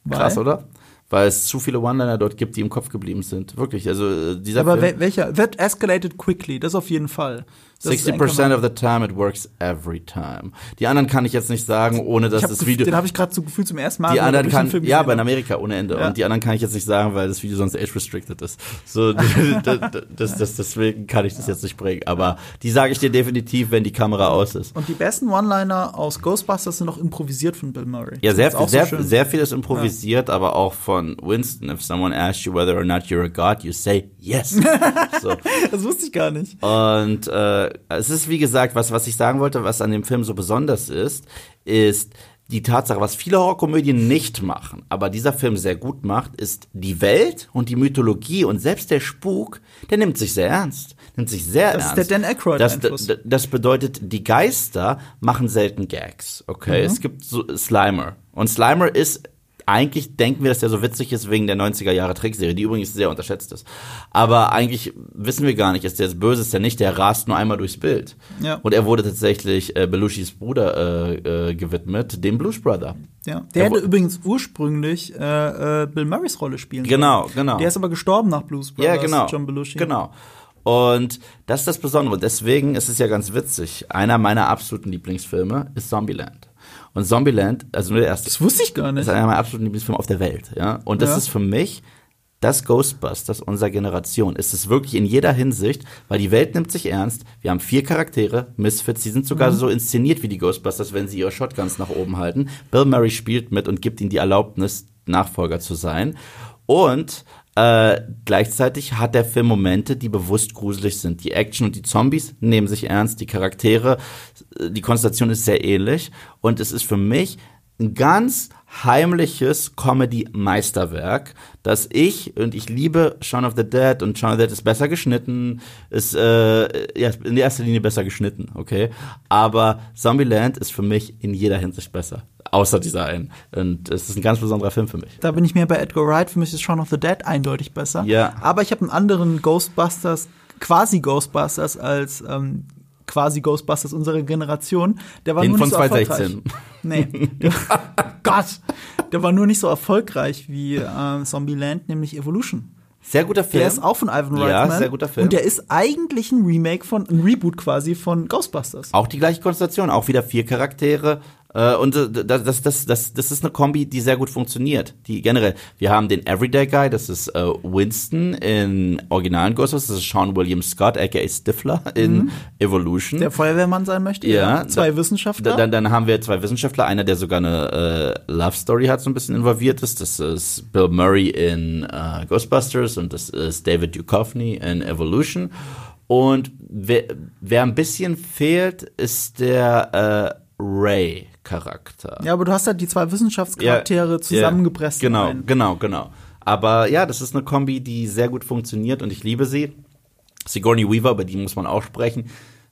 Krass, Weil? oder? Weil es zu viele One-Liner dort gibt, die im Kopf geblieben sind. Wirklich, also äh, dieser Aber Film, welcher? That escalated quickly, das auf jeden Fall. 60% of the time it works every time. Die anderen kann ich jetzt nicht sagen, ohne dass das Video. Den habe ich gerade so gefühlt zum ersten Mal. Die anderen kann, ja, aber in Amerika ohne Ende. Ja. Und die anderen kann ich jetzt nicht sagen, weil das Video sonst age restricted ist. So, das, das, das, deswegen kann ich das jetzt nicht bringen. Aber die sage ich dir definitiv, wenn die Kamera aus ist. Und die besten One-Liner aus Ghostbusters sind noch improvisiert von Bill Murray. Ja, sehr, viel, sehr, so sehr viel ist improvisiert, ja. aber auch von Winston. If someone asks you whether or not you're a god, you say yes. so. Das wusste ich gar nicht. Und äh, es ist wie gesagt was, was ich sagen wollte, was an dem Film so besonders ist, ist die Tatsache, was viele Horrorkomödien nicht machen, aber dieser Film sehr gut macht, ist die Welt und die Mythologie und selbst der Spuk, der nimmt sich sehr ernst. Nimmt sich sehr das ernst. Das ist der Dan Aykroyd das, das, das bedeutet, die Geister machen selten Gags, okay? Mhm. Es gibt so Slimer. Und Slimer ist eigentlich denken wir, dass der so witzig ist wegen der 90er Jahre Trickserie, die übrigens sehr unterschätzt ist. Aber eigentlich wissen wir gar nicht, ist der das Böse, ist der nicht, der rast nur einmal durchs Bild. Ja. Und er wurde tatsächlich äh, Belushis Bruder äh, äh, gewidmet, dem Blues Brother. Ja. Der hätte übrigens ursprünglich äh, äh, Bill Murrays Rolle spielen Genau, sollen. genau. Der ist aber gestorben nach Blues Brothers, ja, genau, John Belushi. Genau. Und das ist das Besondere. Deswegen ist es ja ganz witzig. Einer meiner absoluten Lieblingsfilme ist Zombieland. Und Zombieland, also nur der erste. Das wusste ich gar nicht. Ist einer meiner absoluten Lieblingsfilme auf der Welt, ja. Und das ja. ist für mich das Ghostbusters unserer Generation. Ist es wirklich in jeder Hinsicht, weil die Welt nimmt sich ernst. Wir haben vier Charaktere, Misfits, die sind sogar mhm. so inszeniert wie die Ghostbusters, wenn sie ihre Shotguns nach oben halten. Bill Murray spielt mit und gibt ihnen die Erlaubnis, Nachfolger zu sein. Und äh, gleichzeitig hat der Film Momente, die bewusst gruselig sind. Die Action und die Zombies nehmen sich ernst, die Charaktere, äh, die Konstellation ist sehr ähnlich und es ist für mich ein ganz heimliches Comedy-Meisterwerk, das ich, und ich liebe Shaun of the Dead, und Shaun of the Dead ist besser geschnitten, ist äh, ja, in erster Linie besser geschnitten, okay? Aber Zombieland ist für mich in jeder Hinsicht besser. Außer dieser einen. Und es ist ein ganz besonderer Film für mich. Da bin ich mehr bei Edgar Wright. Für mich ist Shaun of the Dead eindeutig besser. Ja. Aber ich habe einen anderen Ghostbusters, quasi Ghostbusters als ähm, quasi Ghostbusters unserer Generation. Der war Den nur von nicht so 2016. Nee. Gott. Der war nur nicht so erfolgreich wie äh, Zombieland, nämlich Evolution. Sehr guter Film. Der ist auch von Ivan Reitman. Ja, sehr guter Film. Und der ist eigentlich ein Remake von, ein Reboot quasi von Ghostbusters. Auch die gleiche Konstellation, auch wieder vier Charaktere. Äh, und äh, das, das, das, das, das ist eine Kombi, die sehr gut funktioniert. Die generell. Wir haben den Everyday Guy, das ist äh, Winston in originalen Ghostbusters, das ist Sean William Scott, aka Stifler in Evolution. Der Feuerwehrmann sein möchte. Ja, Zwei da- Wissenschaftler. Dann, dann haben wir zwei Wissenschaftler, einer, der sogar eine äh, Love Story hat, so ein bisschen involviert ist. Das ist Bill Murray in äh, Ghostbusters und das ist David Duchovny in Evolution. Und wer, wer ein bisschen fehlt, ist der äh, Ray-Charakter. ja, aber du hast halt die zwei Wissenschaftscharaktere Ja, zusammengepresst. ja, Genau, einen. genau, genau. Aber ja, das ist eine Kombi, die sehr gut funktioniert und ich liebe sie. Sigourney Weaver, über die muss man auch sprechen.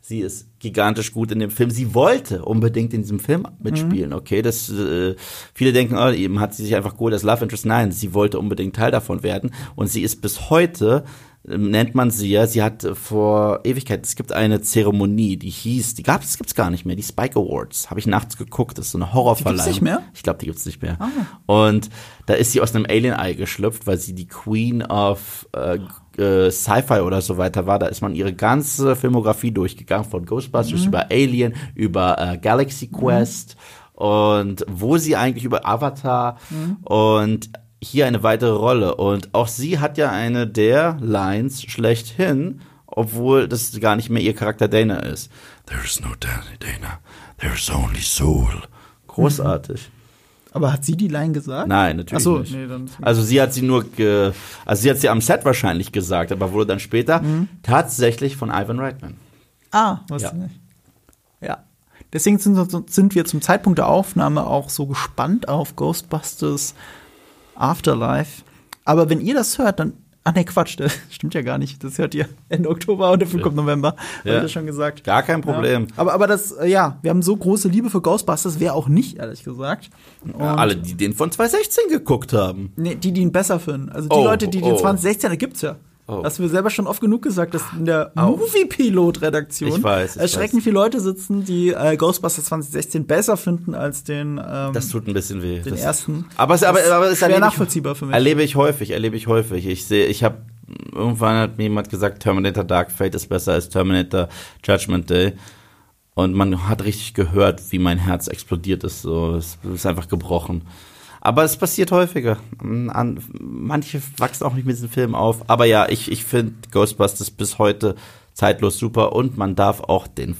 Sie ist gigantisch gut in dem Film. Sie wollte unbedingt in diesem Film mitspielen, okay? Das äh, viele denken, oh, eben hat sie sich einfach gut als Love Interest. Nein, sie wollte unbedingt Teil davon werden und sie ist bis heute nennt man sie ja. Sie hat vor Ewigkeit, es gibt eine Zeremonie, die hieß, die gab es, gibt's gar nicht mehr, die Spike Awards. Habe ich nachts geguckt, das ist so eine Horrorverleihung. nicht mehr? Ich glaube, die gibt's nicht mehr. Und da ist sie aus einem Alien-Ei geschlüpft, weil sie die Queen of äh, äh, Sci-Fi oder so weiter war. Da ist man ihre ganze Filmografie durchgegangen, von Ghostbusters über Alien, über äh, Galaxy Quest und wo sie eigentlich über Avatar und hier eine weitere Rolle. Und auch sie hat ja eine der Lines schlechthin, obwohl das gar nicht mehr ihr Charakter Dana ist. There's no Dana, Dana. There's only Soul. Großartig. Aber hat sie die Line gesagt? Nein, natürlich so, nicht. nee, dann- also sie hat sie nur, ge also sie hat sie am Set wahrscheinlich gesagt, aber wurde dann später Mhm. tatsächlich von Ivan Reitman. Ah, was Ja. nicht. Ja. Deswegen sind, sind wir zum Zeitpunkt der Aufnahme auch so gespannt auf Ghostbusters Afterlife. Aber wenn ihr das hört, dann. Ach nee, Quatsch, das stimmt ja gar nicht. Das hört ihr Ende Oktober und Film kommt November. Ja. Hab ich ja schon gesagt. Gar kein Problem. Ja. Aber, aber das, äh, ja, wir haben so große Liebe für Ghostbusters, wer auch nicht, ehrlich gesagt. Und Alle, die den von 2016 geguckt haben. Nee, die, die ihn besser finden. Also die Oh, Leute, die den oh. 2016, da gibt's ja. Oh. Das haben wir selber schon oft genug gesagt, dass in der Movie-Pilot-Redaktion Ich weiß, ich erschreckend weiß. viele Leute sitzen, die äh, Ghostbusters 2016 besser finden als den, ähm, Das tut ein bisschen weh. den das, ersten. Aber es, aber, aber es erlebe nachvollziehbar ich, für mich. Erlebe ich häufig, erlebe ich häufig. Ich sehe, ich habe irgendwann hat mir jemand gesagt, Terminator Dark Fate ist besser als Terminator Judgment Day. Und man hat richtig gehört, wie mein Herz explodiert ist. So, es ist einfach gebrochen. Aber es passiert häufiger. An, manche wachsen auch nicht mit diesen Filmen auf. Aber ja, ich, ich finde Ghostbusters bis heute zeitlos super und man darf auch den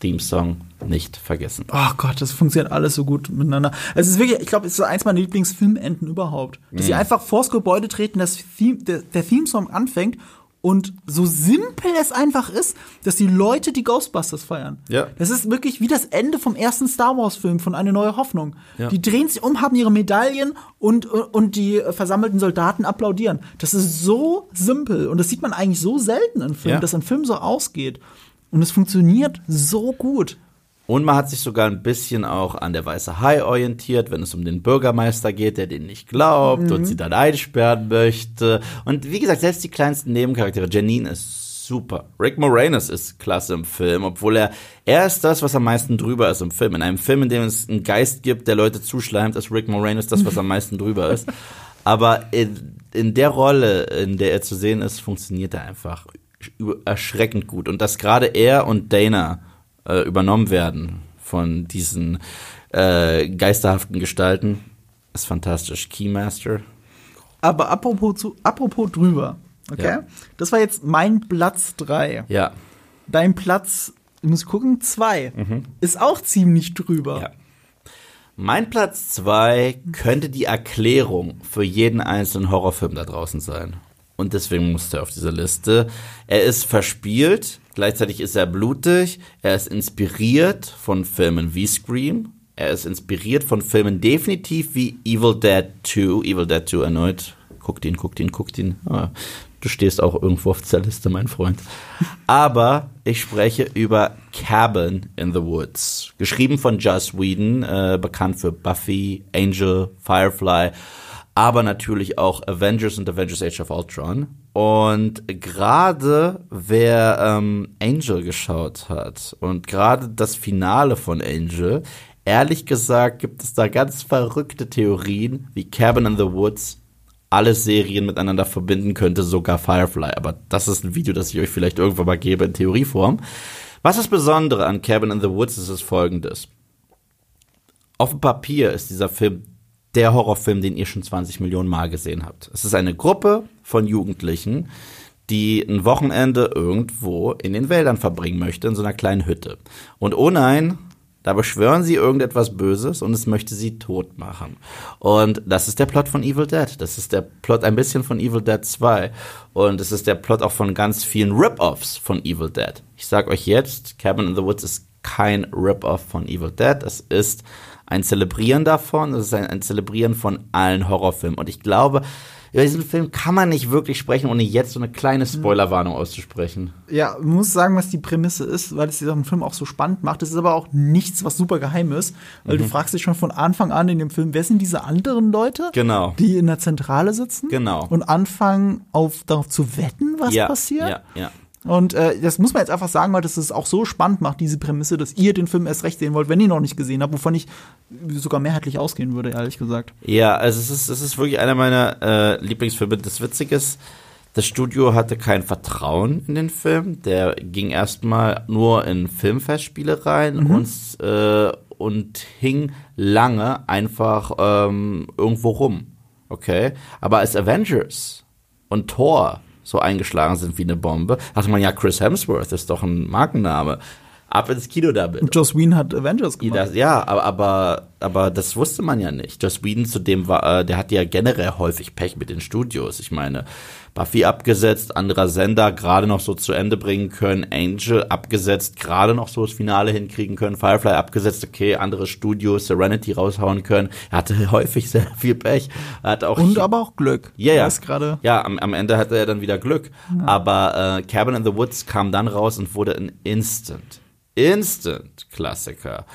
Theme-Song nicht vergessen. Oh Gott, das funktioniert alles so gut miteinander. Es ist wirklich, ich glaube, es ist so eins meiner Lieblingsfilmenden überhaupt. Dass Mhm. sie einfach vors Gebäude treten, das Theme, der, der Theme-Song anfängt und so simpel es einfach ist, dass die Leute die Ghostbusters feiern. Ja. Das ist wirklich wie das Ende vom ersten Star Wars-Film von Eine neue Hoffnung. Ja. Die drehen sich um, haben ihre Medaillen und, und die versammelten Soldaten applaudieren. Das ist so simpel und das sieht man eigentlich so selten in Filmen, Ja. dass ein Film so ausgeht. Und es funktioniert so gut. Und man hat sich sogar ein bisschen auch an der Weiße Hai orientiert, wenn es um den Bürgermeister geht, der den nicht glaubt und sie dann einsperren möchte. Und wie gesagt, selbst die kleinsten Nebencharaktere, Janine ist super. Rick Moranis ist klasse im Film, obwohl er, er ist das, was am meisten drüber ist im Film. In einem Film, in dem es einen Geist gibt, der Leute zuschleimt, ist Rick Moranis das, was am meisten drüber ist. Aber in, in der Rolle, in der er zu sehen ist, funktioniert er einfach erschreckend gut. Und dass gerade er und Dana äh, übernommen werden von diesen äh, geisterhaften Gestalten, ist fantastisch. Keymaster. Aber apropos, zu, apropos drüber, okay? Ja. Das war jetzt mein Platz 3. Ja. Dein Platz, ich muss gucken, 2. Ist auch ziemlich drüber. Mhm. Ja. Mein Platz zwei könnte die Erklärung für jeden einzelnen Horrorfilm da draußen sein. Und deswegen musste er auf diese Liste. Er ist verspielt, gleichzeitig ist er blutig, er ist inspiriert von Filmen wie Scream, er ist inspiriert von Filmen definitiv wie Evil Dead 2, Evil Dead 2 erneut. Guckt ihn, guckt ihn, guckt ihn. Ah, du stehst auch irgendwo auf dieser Liste, mein Freund. Aber ich spreche über Cabin in the Woods. Geschrieben von Joss Whedon, äh, bekannt für Buffy, Angel, Firefly, aber natürlich auch Avengers und Avengers Age of Ultron. Und gerade wer ähm, Angel geschaut hat und gerade das Finale von Angel, ehrlich gesagt gibt es da ganz verrückte Theorien, wie Cabin in the Woods alle Serien miteinander verbinden könnte, sogar Firefly. Aber das ist ein Video, das ich euch vielleicht irgendwann mal gebe in Theorieform. Was das Besondere an Cabin in the Woods ist, ist folgendes. Auf dem Papier ist dieser Film der Horrorfilm, den ihr schon 20 Millionen Mal gesehen habt. Es ist eine Gruppe von Jugendlichen, die ein Wochenende irgendwo in den Wäldern verbringen möchte, in so einer kleinen Hütte. Und oh nein, da beschwören sie irgendetwas Böses und es möchte sie tot machen. Und das ist der Plot von Evil Dead. Das ist der Plot ein bisschen von Evil Dead 2. Und es ist der Plot auch von ganz vielen Rip-Offs von Evil Dead. Ich sag euch jetzt, Cabin in the Woods ist kein Rip-Off von Evil Dead. Es ist ein Zelebrieren davon. Es ist ein, ein Zelebrieren von allen Horrorfilmen. Und ich glaube, über diesen Film kann man nicht wirklich sprechen, ohne jetzt so eine kleine Spoilerwarnung auszusprechen. Ja, man muss sagen, was die Prämisse ist, weil es diesen Film auch so spannend macht. Es ist aber auch nichts, was super geheim ist, weil mhm. du fragst dich schon von Anfang an in dem Film, wer sind diese anderen Leute, genau. die in der Zentrale sitzen genau. und anfangen, auf, darauf zu wetten, was ja, passiert. Ja, ja. Und äh, das muss man jetzt einfach sagen, weil das es auch so spannend macht, diese Prämisse, dass ihr den Film erst recht sehen wollt, wenn ihr noch nicht gesehen habt, wovon ich sogar mehrheitlich ausgehen würde, ehrlich gesagt. Ja, also es ist, es ist wirklich einer meiner äh, Lieblingsfilme. Das Witzige ist, das Studio hatte kein Vertrauen in den Film. Der ging erstmal nur in Filmfestspiele rein mhm. und, äh, und hing lange einfach ähm, irgendwo rum. Okay. Aber als Avengers und Thor so eingeschlagen sind wie eine Bombe. Dachte man, ja, Chris Hemsworth ist doch ein Markenname. Ab ins Kino damit. Und Joss Whedon hat Avengers gemacht. Ja, aber, aber, aber das wusste man ja nicht. Joss Whedon zudem war, äh, der hatte ja generell häufig Pech mit den Studios. Ich meine, Buffy abgesetzt, anderer Sender gerade noch so zu Ende bringen können, Angel abgesetzt, gerade noch so das Finale hinkriegen können, Firefly abgesetzt, okay, andere Studios, Serenity raushauen können. Er hatte häufig sehr viel Pech. Er hat auch Und aber auch Glück. Ja, ja. gerade. Ja, am, am Ende hatte er dann wieder Glück. Ja. Aber äh, Cabin in the Woods kam dann raus und wurde ein Instant, Instant Klassiker.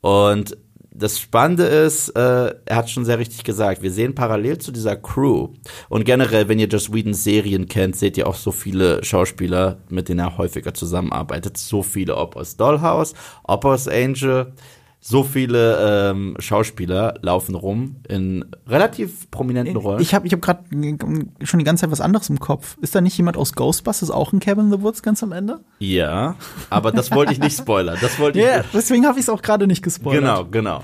Und das Spannende ist, äh, er hat schon sehr richtig gesagt, wir sehen parallel zu dieser Crew und generell, wenn ihr Joss Whedons Serien kennt, seht ihr auch so viele Schauspieler, mit denen er häufiger zusammenarbeitet. So viele, ob aus Dollhouse, ob aus Angel, so viele ähm, Schauspieler laufen rum in relativ prominenten Rollen. Ich habe ich hab gerade schon die ganze Zeit was anderes im Kopf. Ist da nicht jemand aus Ghostbusters auch in Cabin in the Woods ganz am Ende? Ja, aber das wollte ich nicht spoilern. Das wollte ich. Ja, deswegen habe ich es auch gerade nicht gespoilert. Genau, genau.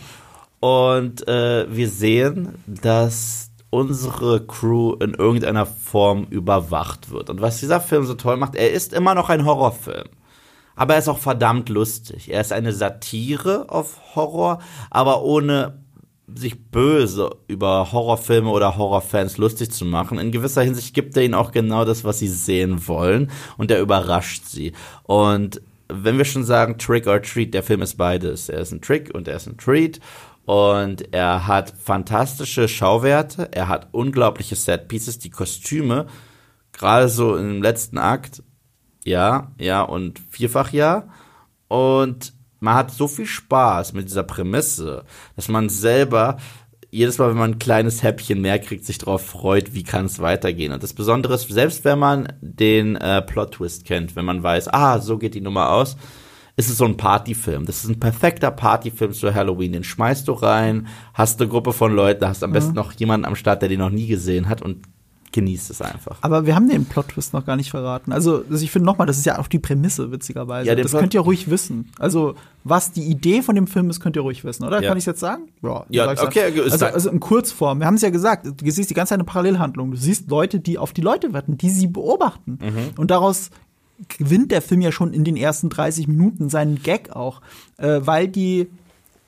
Und äh, wir sehen, dass unsere Crew in irgendeiner Form überwacht wird. Und was dieser Film so toll macht, er ist immer noch ein Horrorfilm aber er ist auch verdammt lustig. Er ist eine Satire auf Horror, aber ohne sich böse über Horrorfilme oder Horrorfans lustig zu machen. In gewisser Hinsicht gibt er ihnen auch genau das, was sie sehen wollen und er überrascht sie. Und wenn wir schon sagen Trick or Treat, der Film ist beides. Er ist ein Trick und er ist ein Treat. Und er hat fantastische Schauwerte, er hat unglaubliche Setpieces, die Kostüme, gerade so im letzten Akt, ja, ja und vierfach ja. Und man hat so viel Spaß mit dieser Prämisse, dass man selber jedes Mal, wenn man ein kleines Häppchen mehr kriegt, sich darauf freut, wie kann es weitergehen. Und das Besondere ist, selbst wenn man den äh, Plot-Twist kennt, wenn man weiß, ah, so geht die Nummer aus, ist es so ein Partyfilm. Das ist ein perfekter Partyfilm zu Halloween. Den schmeißt du rein, hast eine Gruppe von Leuten, hast am mhm. besten noch jemanden am Start, der den noch nie gesehen hat und genießt es einfach. Aber wir haben den Plot-Twist noch gar nicht verraten. Also, also ich finde nochmal, das ist ja auch die Prämisse, witzigerweise. Ja, das Plot könnt ihr ruhig wissen. Also, was die Idee von dem Film ist, könnt ihr ruhig wissen, oder? Ja. Kann ich jetzt sagen? Ja, ja okay. Also, also in Kurzform. Wir haben es ja gesagt, du siehst die ganze Zeit eine Parallelhandlung. Du siehst Leute, die auf die Leute wetten, die sie beobachten. Mhm. Und daraus gewinnt der Film ja schon in den ersten 30 Minuten seinen Gag auch, äh, weil die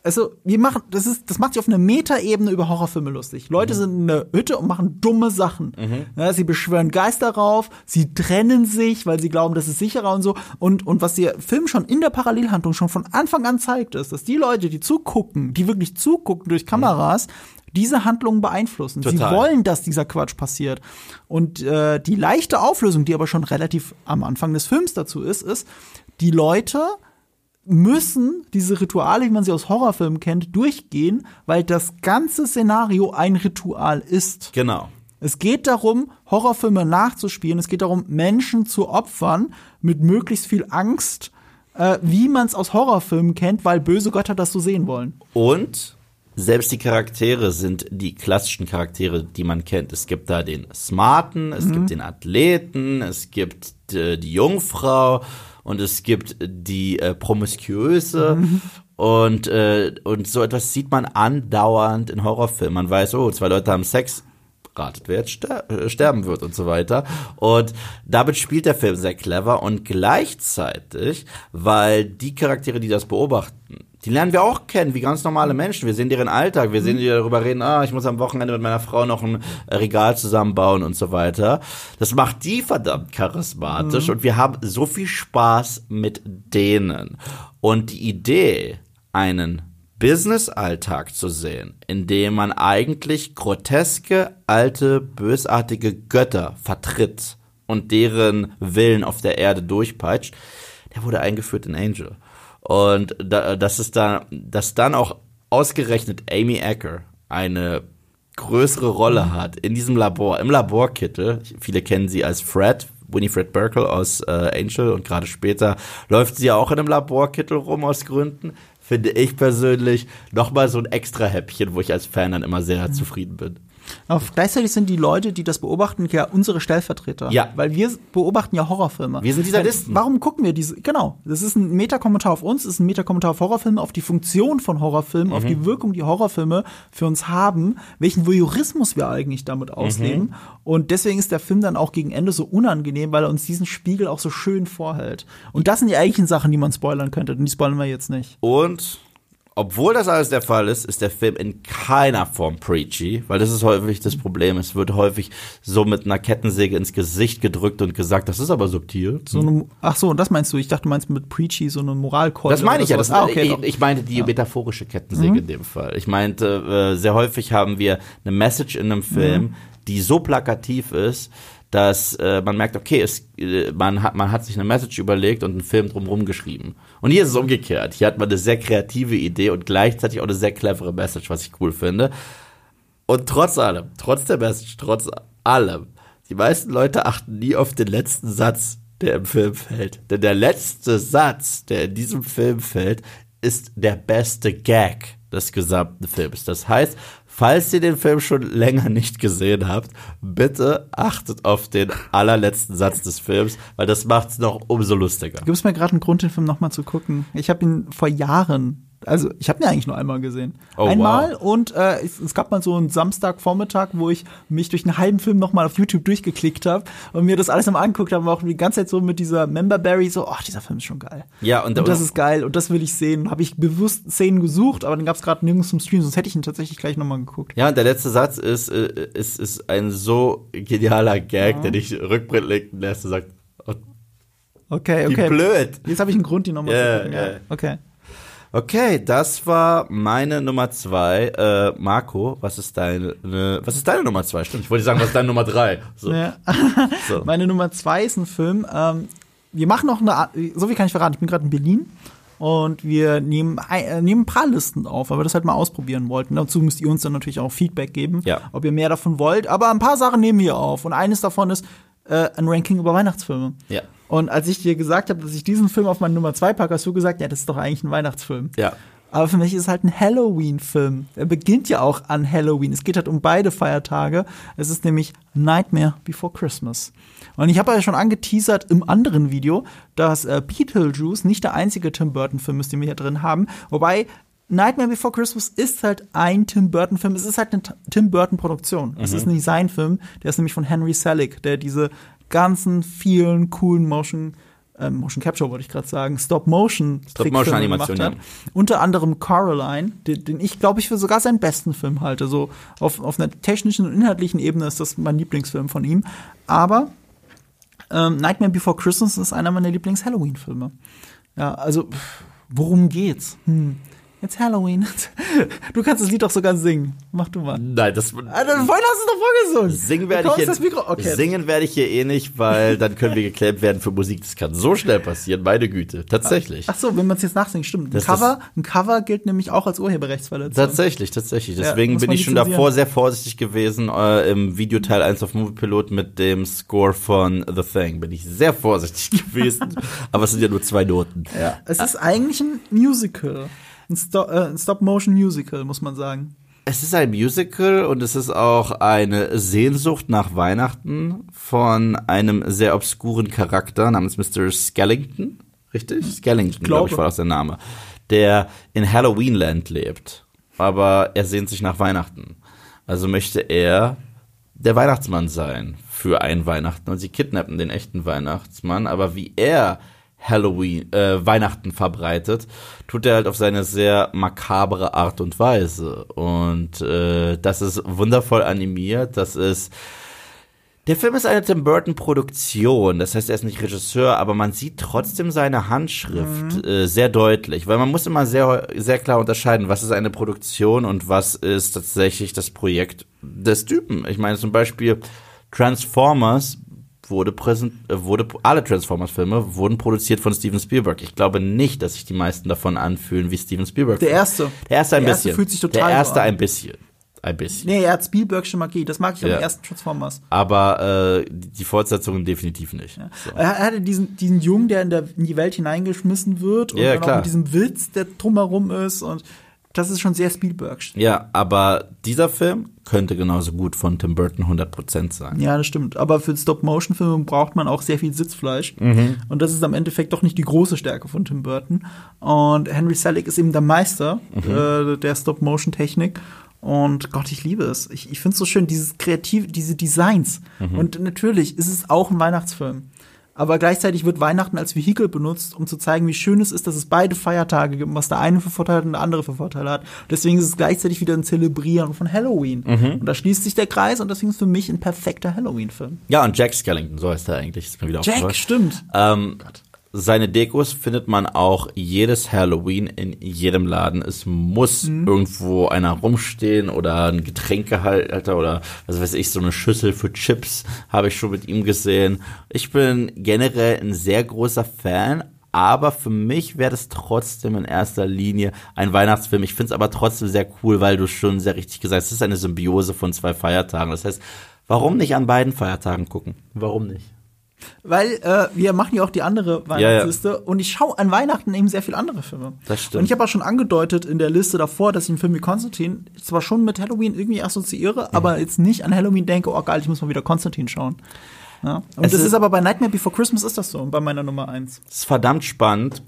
also wir machen, das ist, das macht sich auf einer Metaebene über Horrorfilme lustig. Leute mhm. sind in der Hütte und machen dumme Sachen. Mhm. Ja, sie beschwören Geister rauf, sie trennen sich, weil sie glauben, das ist sicherer und so. Und, und was der Film schon in der Parallelhandlung schon von Anfang an zeigt, ist, dass die Leute, die zugucken, die wirklich zugucken durch Kameras, mhm. diese Handlungen beeinflussen. Total. Sie wollen, dass dieser Quatsch passiert. Und äh, die leichte Auflösung, die aber schon relativ am Anfang des Films dazu ist, ist, die Leute müssen diese Rituale, wie man sie aus Horrorfilmen kennt, durchgehen, weil das ganze Szenario ein Ritual ist. Genau. Es geht darum, Horrorfilme nachzuspielen. Es geht darum, Menschen zu opfern mit möglichst viel Angst äh, wie man es aus Horrorfilmen kennt, weil böse Götter das so sehen wollen. Und selbst die Charaktere sind die klassischen Charaktere, die man kennt. Es gibt da den Smarten, es gibt den Athleten, es gibt äh, die Jungfrau und es gibt die äh, Promiskuöse. Und, äh, und so etwas sieht man andauernd in Horrorfilmen. Man weiß, oh, zwei Leute haben Sex, ratet, wer jetzt ster äh, sterben wird und so weiter. Und damit spielt der Film sehr clever und gleichzeitig, weil die Charaktere, die das beobachten, die lernen wir auch kennen, wie ganz normale Menschen. Wir sehen deren Alltag, wir sehen die darüber reden, ah, ich muss am Wochenende mit meiner Frau noch ein äh, Regal zusammenbauen und so weiter. Das macht die verdammt charismatisch und wir haben so viel Spaß mit denen. Und die Idee, einen Business-Alltag zu sehen, in dem man eigentlich groteske, alte, bösartige Götter vertritt und deren Willen auf der Erde durchpeitscht, der wurde eingeführt in Angel. Und da, das ist dann, dass dann auch ausgerechnet Amy Acker eine größere Rolle hat in diesem Labor, im Laborkittel. Viele kennen sie als Fred, Winifred Burkle aus äh, Angel und gerade später läuft sie ja auch in einem Laborkittel rum aus Gründen. Finde ich persönlich nochmal so ein extra Häppchen, wo ich als Fan dann immer sehr zufrieden bin. Aber gleichzeitig sind die Leute, die das beobachten, ja unsere Stellvertreter. Ja. Weil wir beobachten ja Horrorfilme. Wir sind die Weil- Sadisten. Warum gucken wir diese? Genau. Das ist ein Metakommentar auf uns, ist ein Metakommentar auf Horrorfilme, auf die Funktion von Horrorfilmen, auf die Wirkung, die Horrorfilme für uns haben, welchen Voyeurismus wir eigentlich damit ausleben. Und deswegen ist der Film dann auch gegen Ende so unangenehm, weil er uns diesen Spiegel auch so schön vorhält. Und das sind die eigentlichen Sachen, die man spoilern könnte. Und die spoilern wir jetzt nicht. Und obwohl das alles der Fall ist, ist der Film in keiner Form preachy, weil das ist häufig das Problem. Es wird häufig so mit einer Kettensäge ins Gesicht gedrückt und gesagt, das ist aber subtil. So eine, ach so, und das meinst du? Ich dachte, du meinst mit Preachy so eine Moralkeule. Das meine ich ja. Das, ah, okay, ich. Mhm. ich meinte die metaphorische Kettensäge in dem Fall. Ich meinte, äh, sehr häufig haben wir eine Message in einem Film, Mhm. die so plakativ ist, dass äh, man merkt, okay, es, äh, man, hat, man hat sich eine Message überlegt und einen Film drumherum geschrieben. Und hier ist es umgekehrt. Hier hat man eine sehr kreative Idee und gleichzeitig auch eine sehr clevere Message, was ich cool finde. Und trotz allem, trotz der Message, trotz allem, die meisten Leute achten nie auf den letzten Satz, der im Film fällt. Denn der letzte Satz, der in diesem Film fällt, ist der beste Gag des gesamten Films. Das heißt, falls ihr den Film schon länger nicht gesehen habt, bitte achtet auf den allerletzten Satz des Films, weil das macht es noch umso lustiger. Du gibst mir gerade einen Grund, den Film nochmal zu gucken. Ich habe ihn vor Jahren, also ich habe ihn eigentlich nur einmal gesehen. Oh, einmal und äh, es, es gab mal so einen Samstagvormittag, wo ich mich durch einen halben Film nochmal auf YouTube durchgeklickt habe und mir das alles nochmal angeguckt habe, auch die ganze Zeit so mit dieser Memberberry so, ach, dieser Film ist schon geil. Ja, und, Und das ist geil und das will ich sehen. Habe ich bewusst Szenen gesucht, aber dann gab es gerade nirgends zum Stream, sonst hätte ich ihn tatsächlich gleich nochmal geguckt. Ja, und der letzte Satz ist, äh, ist, ist ein so genialer Gag, der dich rückblicken lässt und sagt, oh, Okay, wie okay. blöd. Jetzt habe ich einen Grund, die nochmal Ja, zu gucken. Ja. ja. Okay. Okay, das war meine Nummer zwei. Äh, Marco, was ist deine, was ist deine Nummer zwei? Stimmt, ich wollte sagen, was ist deine Nummer drei? So, Ja. so. Meine Nummer zwei ist ein Film. Ähm, wir machen noch eine, Art- so viel kann ich verraten. Ich bin gerade in Berlin und wir nehmen, ein- äh, nehmen ein paar Listen auf, weil wir das halt mal ausprobieren wollten. Dazu müsst ihr uns dann natürlich auch Feedback geben, Ja. ob ihr mehr davon wollt. Aber ein paar Sachen nehmen wir auf und eines davon ist äh, ein Ranking über Weihnachtsfilme. Ja. Und als ich dir gesagt habe, dass ich diesen Film auf meine Nummer zwei packe, hast du gesagt, ja, das ist doch eigentlich ein Weihnachtsfilm. Ja. Aber für mich ist es halt ein Halloween-Film. Er beginnt ja auch an Halloween. Es geht halt um beide Feiertage. Es ist nämlich Nightmare Before Christmas. Und ich habe ja schon angeteasert im anderen Video, dass äh, Beetlejuice nicht der einzige Tim Burton-Film ist, den wir hier drin haben. Wobei Nightmare Before Christmas ist halt ein Tim Burton-Film. Es ist halt eine Tim Burton-Produktion. Es ist nicht sein Film. Der ist nämlich von Henry Selick, der diese ganzen vielen coolen Motion ähm, Motion Capture wollte ich gerade sagen, Stop Motion Stop-Motion-Animation, gemacht hat. Unter anderem Coraline, den, den ich glaube ich für sogar seinen besten Film halte. So auf, auf einer technischen und inhaltlichen Ebene ist das mein Lieblingsfilm von ihm. Aber ähm, Nightmare Before Christmas ist einer meiner Lieblings-Halloween-Filme. Ja, also pff, worum geht's? Hm. It's Halloween. Du kannst das Lied doch sogar singen. Mach du mal. Nein, das. Alter, vorhin hast du es doch vorgesungen. Singen werde ich hier, Mikro. Okay. singen werde ich hier eh nicht, weil dann können wir geklemmt werden für Musik. Das kann so schnell passieren, meine Güte. Tatsächlich. Ach so, wenn man es jetzt nachsingt, stimmt. Ein Das- Cover, ein Cover gilt nämlich auch als Urheberrechtsverletzung. Tatsächlich, tatsächlich. Deswegen muss bin ich schon davor sehr vorsichtig gewesen äh, im Videoteil 1 auf Movie Pilot mit dem Score von The Thing. Bin ich sehr vorsichtig gewesen. Aber es sind ja nur zwei Noten. Ja, es ist eigentlich ein Musical. Ein, Sto äh, Stop-Motion-Musical, muss man sagen. Es ist ein Musical und es ist auch eine Sehnsucht nach Weihnachten von einem sehr obskuren Charakter namens Mr. Skellington. Richtig? Skellington, glaube ich, glaube. war das der Name. Der in Halloweenland lebt. Aber er sehnt sich nach Weihnachten. Also möchte er der Weihnachtsmann sein für ein Weihnachten. Und sie kidnappen den echten Weihnachtsmann. Aber wie er Halloween, äh, Weihnachten verbreitet, tut er halt auf seine sehr makabere Art und Weise. Und äh, das ist wundervoll animiert. Das ist der Film ist eine Tim Burton Produktion, das heißt, er ist nicht Regisseur, aber man sieht trotzdem seine Handschrift äh, sehr deutlich, weil man muss immer sehr sehr klar unterscheiden, was ist eine Produktion und was ist tatsächlich das Projekt des Typen. Ich meine zum Beispiel Transformers wurde präsent, äh, wurde alle Transformers-Filme wurden produziert von Steven Spielberg. Ich glaube nicht, dass sich die meisten davon anfühlen wie Steven Spielberg. Der erste. der erste ein Der erste bisschen. fühlt sich total Der so erste an. ein bisschen, ein bisschen. Nee, er hat Spielbergsche Magie. Das mag ich Ja. am ersten Transformers. Aber äh, die Fortsetzungen definitiv nicht. So. Er hatte diesen, diesen Jungen, der in, der in die Welt hineingeschmissen wird und Ja, dann mit diesem Witz, der drumherum ist und das ist schon sehr Spielbergsch. Ja, aber dieser Film könnte genauso gut von Tim Burton 100% sein. Ja, das stimmt. Aber für Stop-Motion-Filme braucht man auch sehr viel Sitzfleisch. Mhm. Und das ist am Endeffekt doch nicht die große Stärke von Tim Burton. Und Henry Selick ist eben der Meister Mhm. äh, der Stop-Motion-Technik. Und Gott, ich liebe es. Ich, ich finde es so schön, dieses Kreativ, diese Designs. Mhm. Und natürlich ist es auch ein Weihnachtsfilm. Aber gleichzeitig wird Weihnachten als Vehikel benutzt, um zu zeigen, wie schön es ist, dass es beide Feiertage gibt, was der eine für Vorteile hat und der andere für Vorteile hat. Deswegen ist es gleichzeitig wieder ein Zelebrieren von Halloween. Mhm. Und da schließt sich der Kreis und deswegen ist für mich ein perfekter Halloween-Film. Ja, und Jack Skellington, so heißt er eigentlich. Ist mir wieder Jack, stimmt. Ähm, seine Dekos findet man auch jedes Halloween in jedem Laden. Es muss Mhm. irgendwo einer rumstehen oder ein Getränkehalter oder was weiß ich, so eine Schüssel für Chips habe ich schon mit ihm gesehen. Ich bin generell ein sehr großer Fan. Aber für mich wäre das trotzdem in erster Linie ein Weihnachtsfilm. Ich finde es aber trotzdem sehr cool, weil du schon sehr richtig gesagt hast, es ist eine Symbiose von zwei Feiertagen. Das heißt, warum nicht an beiden Feiertagen gucken? Warum nicht? Weil äh, wir machen ja auch die andere Weihnachtsliste und ich schaue an Weihnachten eben sehr viele andere Filme. Das stimmt. Und ich habe auch schon angedeutet in der Liste davor, dass ich einen Film wie Konstantin zwar schon mit Halloween irgendwie assoziiere, Mhm. aber jetzt nicht an Halloween denke, oh geil, ich muss mal wieder Konstantin schauen. Ja? Und Es das ist- ist aber bei Nightmare Before Christmas ist das so, bei meiner Nummer eins. Das ist verdammt spannend,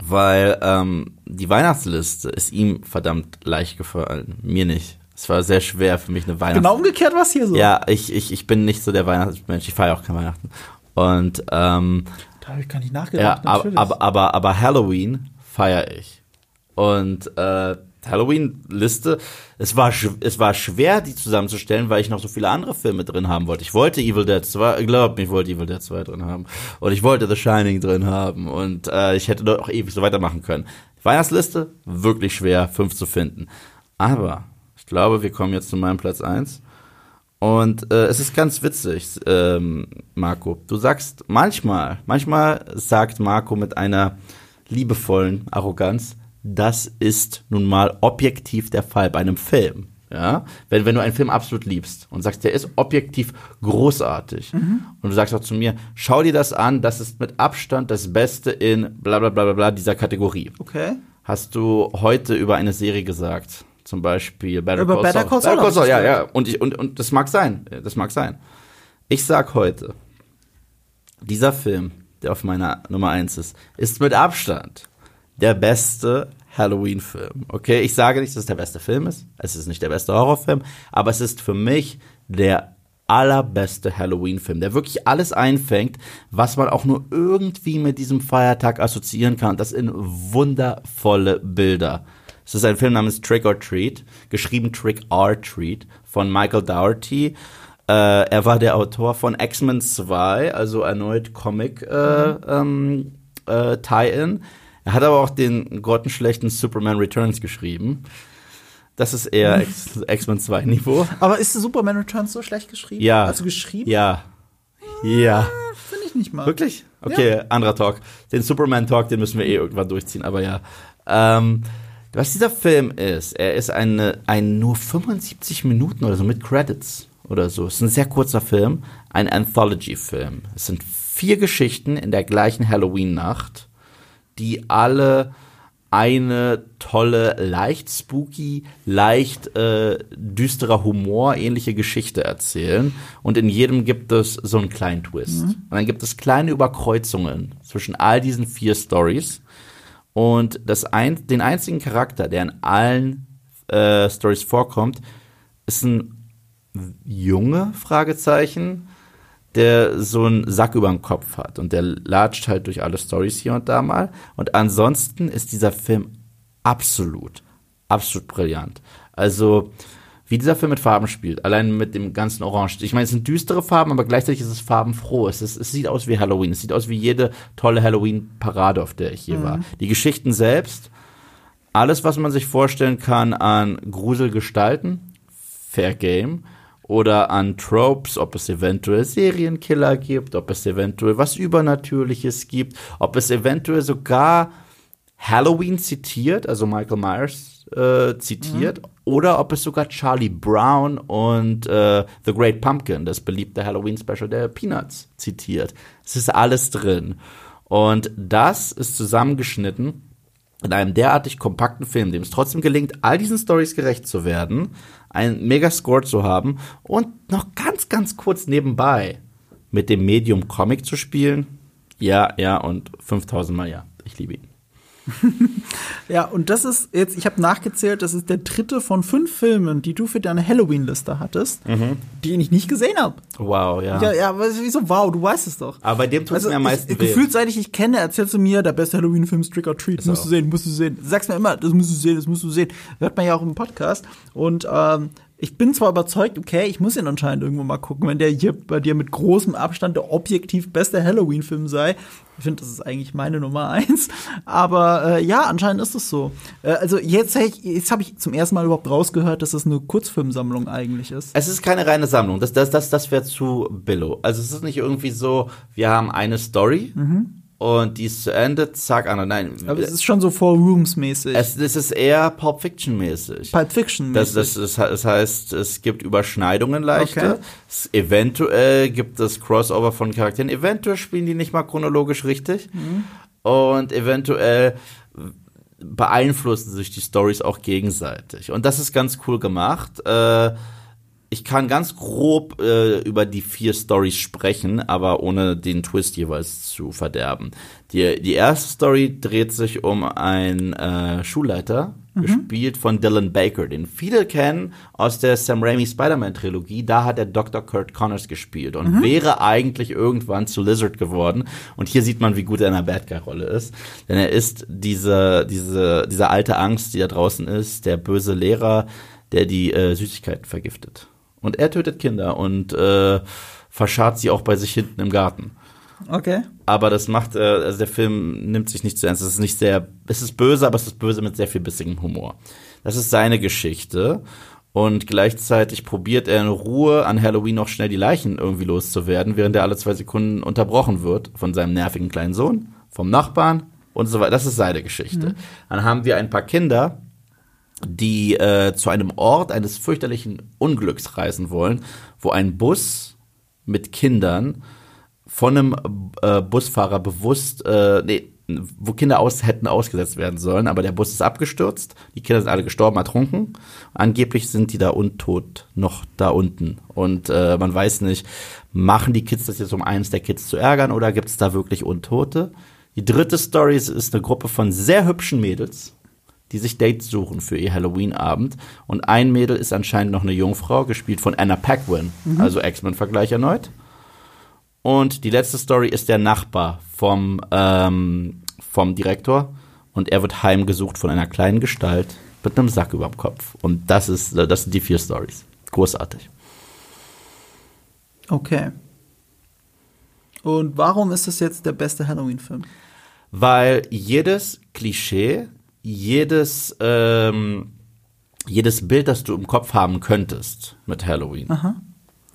weil ähm, die Weihnachtsliste ist ihm verdammt leicht gefallen. Mir nicht. Es war sehr schwer für mich eine Weihnachts... Genau umgekehrt war es hier so. Ja, ich, ich, ich bin nicht so der Weihnachtsmensch. Ich feiere auch kein Weihnachten. Und ähm, Da habe ich gar nicht ja, nachgedacht, aber, natürlich. aber, aber, aber Halloween feiere ich. Und äh, Halloween-Liste, es war, es war schwer, die zusammenzustellen, weil ich noch so viele andere Filme drin haben wollte. Ich wollte Evil Dead 2, glaub mir, ich wollte Evil Dead 2 drin haben. Und ich wollte The Shining drin haben. Und äh, ich hätte doch auch ewig so weitermachen können. Weihnachtsliste, wirklich schwer, fünf zu finden. Aber glaube, wir kommen jetzt zu meinem Platz eins Und äh, es ist ganz witzig, ähm, Marco. Du sagst manchmal, manchmal sagt Marco mit einer liebevollen Arroganz, das ist nun mal objektiv der Fall bei einem Film. Ja, wenn, wenn du einen Film absolut liebst und sagst, der ist objektiv großartig und du sagst auch zu mir, schau dir das an, das ist mit Abstand das Beste in bla bla bla bla bla dieser Kategorie. okay. Hast du heute über eine Serie gesagt? Zum Beispiel Better Über Call Better. Call Saul Better Call Saul, ja, ja. Und, ich, und, und das mag sein. Das mag sein. Ich sag heute, dieser Film, der auf meiner Nummer eins ist, ist mit Abstand der beste Halloween-Film. Okay, ich sage nicht, dass es der beste Film ist. Es ist nicht der beste Horrorfilm, aber es ist für mich der allerbeste Halloween-Film, der wirklich alles einfängt, was man auch nur irgendwie mit diesem Feiertag assoziieren kann. Das in wundervolle Bilder. Es ist ein Film namens Trick or Treat, geschrieben Trick or Treat von Michael Dougherty. Äh, er war der Autor von X-Men 2, also erneut Comic äh, ähm, äh, Tie-In. Er hat aber auch den grottenschlechten Superman Returns geschrieben. Das ist eher X-Men 2 Niveau. Aber ist Superman Returns so schlecht geschrieben? Ja. Also geschrieben? Ja. Ja. Finde ich nicht mal. Wirklich? Okay, anderer Talk. Den Superman-Talk, den müssen wir eh irgendwann durchziehen, aber ja. Ähm, was dieser Film ist, er ist eine, ein nur 75 Minuten oder so mit Credits oder so. Es ist ein sehr kurzer Film, ein Anthology-Film. Es sind vier Geschichten in der gleichen Halloween-Nacht, die alle eine tolle, leicht spooky, leicht äh, düsterer Humor ähnliche Geschichte erzählen. Und in jedem gibt es so einen kleinen Twist. Und dann gibt es kleine Überkreuzungen zwischen all diesen vier Stories. Und das ein, den einzigen Charakter, der in allen äh, Stories vorkommt, ist ein Junge, Fragezeichen, der so einen Sack über dem Kopf hat und der latscht halt durch alle Stories hier und da mal. Und ansonsten ist dieser Film absolut, absolut brillant. Also, wie dieser Film mit Farben spielt, allein mit dem ganzen Orange. Ich meine, es sind düstere Farben, aber gleichzeitig ist es farbenfroh. Es, ist, es sieht aus wie Halloween. Es sieht aus wie jede tolle Halloween-Parade, auf der ich hier war. Die Geschichten selbst, alles, was man sich vorstellen kann an Gruselgestalten, Fair Game. Oder an Tropes, ob es eventuell Serienkiller gibt, ob es eventuell was Übernatürliches gibt, ob es eventuell sogar Halloween zitiert, also Michael Myers äh, zitiert, oder ob es sogar Charlie Brown und äh, The Great Pumpkin, das beliebte Halloween-Special der Peanuts, zitiert. Es ist alles drin. Und das ist zusammengeschnitten in einem derartig kompakten Film, dem es trotzdem gelingt, all diesen Stories gerecht zu werden, einen mega Score zu haben und noch ganz, ganz kurz nebenbei mit dem Medium Comic zu spielen. Ja, ja und 5000 Mal ja. Ich liebe ihn. Ja, und das ist jetzt, ich habe nachgezählt, das ist der dritte von fünf Filmen, die du für deine Halloween-Liste hattest, die ich nicht gesehen habe. Wow, ja. Ja, ja, aber wieso, wow, du weißt es doch. Aber bei dem tut es mir am meisten ich, weh. Gefühlt, seit ich dich kenne, erzählst du mir, der beste Halloween-Film ist Trick or Treat. musst auch. du sehen, musst du sehen. Du sagst mir immer, das musst du sehen, das musst du sehen. Hört man ja auch im Podcast. Und ähm, ich bin zwar überzeugt, okay, ich muss ihn anscheinend irgendwo mal gucken, wenn der hier bei dir mit großem Abstand der objektiv beste Halloween-Film sei. Ich finde, das ist eigentlich meine Nummer eins. Aber äh, ja, anscheinend ist es so. Äh, also jetzt, jetzt habe ich zum ersten Mal überhaupt rausgehört, dass das eine Kurzfilmsammlung eigentlich ist. Es ist keine reine Sammlung. Das, das, das, das wäre zu billow. Also es ist nicht irgendwie so, wir haben eine Story und die ist zu Ende, zack, andere. Nein, Aber es ist schon so Four Rooms-mäßig. es, es ist eher Pulp Fiction-mäßig. Pulp Fiction-mäßig. Das, das, das, heißt, es gibt Überschneidungen leichte. Okay. Es, eventuell gibt es Crossover von Charakteren. Eventuell spielen die nicht mal chronologisch richtig. Und eventuell beeinflussen sich die Stories auch gegenseitig. Und das ist ganz cool gemacht. Äh, ich kann ganz grob äh, über die vier Stories sprechen, aber ohne den Twist jeweils zu verderben. Die, die erste Story dreht sich um einen äh, Schulleiter, gespielt von Dylan Baker, den viele kennen aus der Sam Raimi Spider-Man-Trilogie. Da hat er Dr. Kurt Connors gespielt und wäre eigentlich irgendwann zu Lizard geworden. Und hier sieht man, wie gut er in einer Bad Guy-Rolle ist. Denn er ist diese, diese, diese alte Angst, die da draußen ist, der böse Lehrer, der die äh, Süßigkeiten vergiftet. Und er tötet Kinder und äh, verscharrt sie auch bei sich hinten im Garten. Okay. Aber das macht, äh, also der Film nimmt sich nicht zu ernst. Es ist nicht sehr, es ist böse, aber es ist böse mit sehr viel bissigem Humor. Das ist seine Geschichte. Und gleichzeitig probiert er in Ruhe an Halloween noch schnell die Leichen irgendwie loszuwerden, während er alle zwei Sekunden unterbrochen wird von seinem nervigen kleinen Sohn, vom Nachbarn und so weiter. Das ist seine Geschichte. Dann haben wir ein paar Kinder, die äh, zu einem Ort eines fürchterlichen Unglücks reisen wollen, wo ein Bus mit Kindern von einem äh, Busfahrer bewusst, äh, nee, wo Kinder aus, hätten ausgesetzt werden sollen, aber der Bus ist abgestürzt, die Kinder sind alle gestorben, ertrunken. Angeblich sind die da untot noch da unten. Und äh, man weiß nicht, machen die Kids das jetzt, um eins der Kids zu ärgern, oder gibt es da wirklich Untote? Die dritte Story ist- ist eine Gruppe von sehr hübschen Mädels, die sich Dates suchen für ihr Halloween-Abend. Und ein Mädel ist anscheinend noch eine Jungfrau, gespielt von Anna Paquin, also X-Men-Vergleich erneut. Und die letzte Story ist der Nachbar vom, ähm, vom Direktor. Und er wird heimgesucht von einer kleinen Gestalt mit einem Sack über dem Kopf. Und das ist, das sind die vier Stories. Großartig. Okay. Und warum ist das jetzt der beste Halloween-Film? weil jedes Klischee, jedes, ähm, jedes Bild, das du im Kopf haben könntest mit Halloween,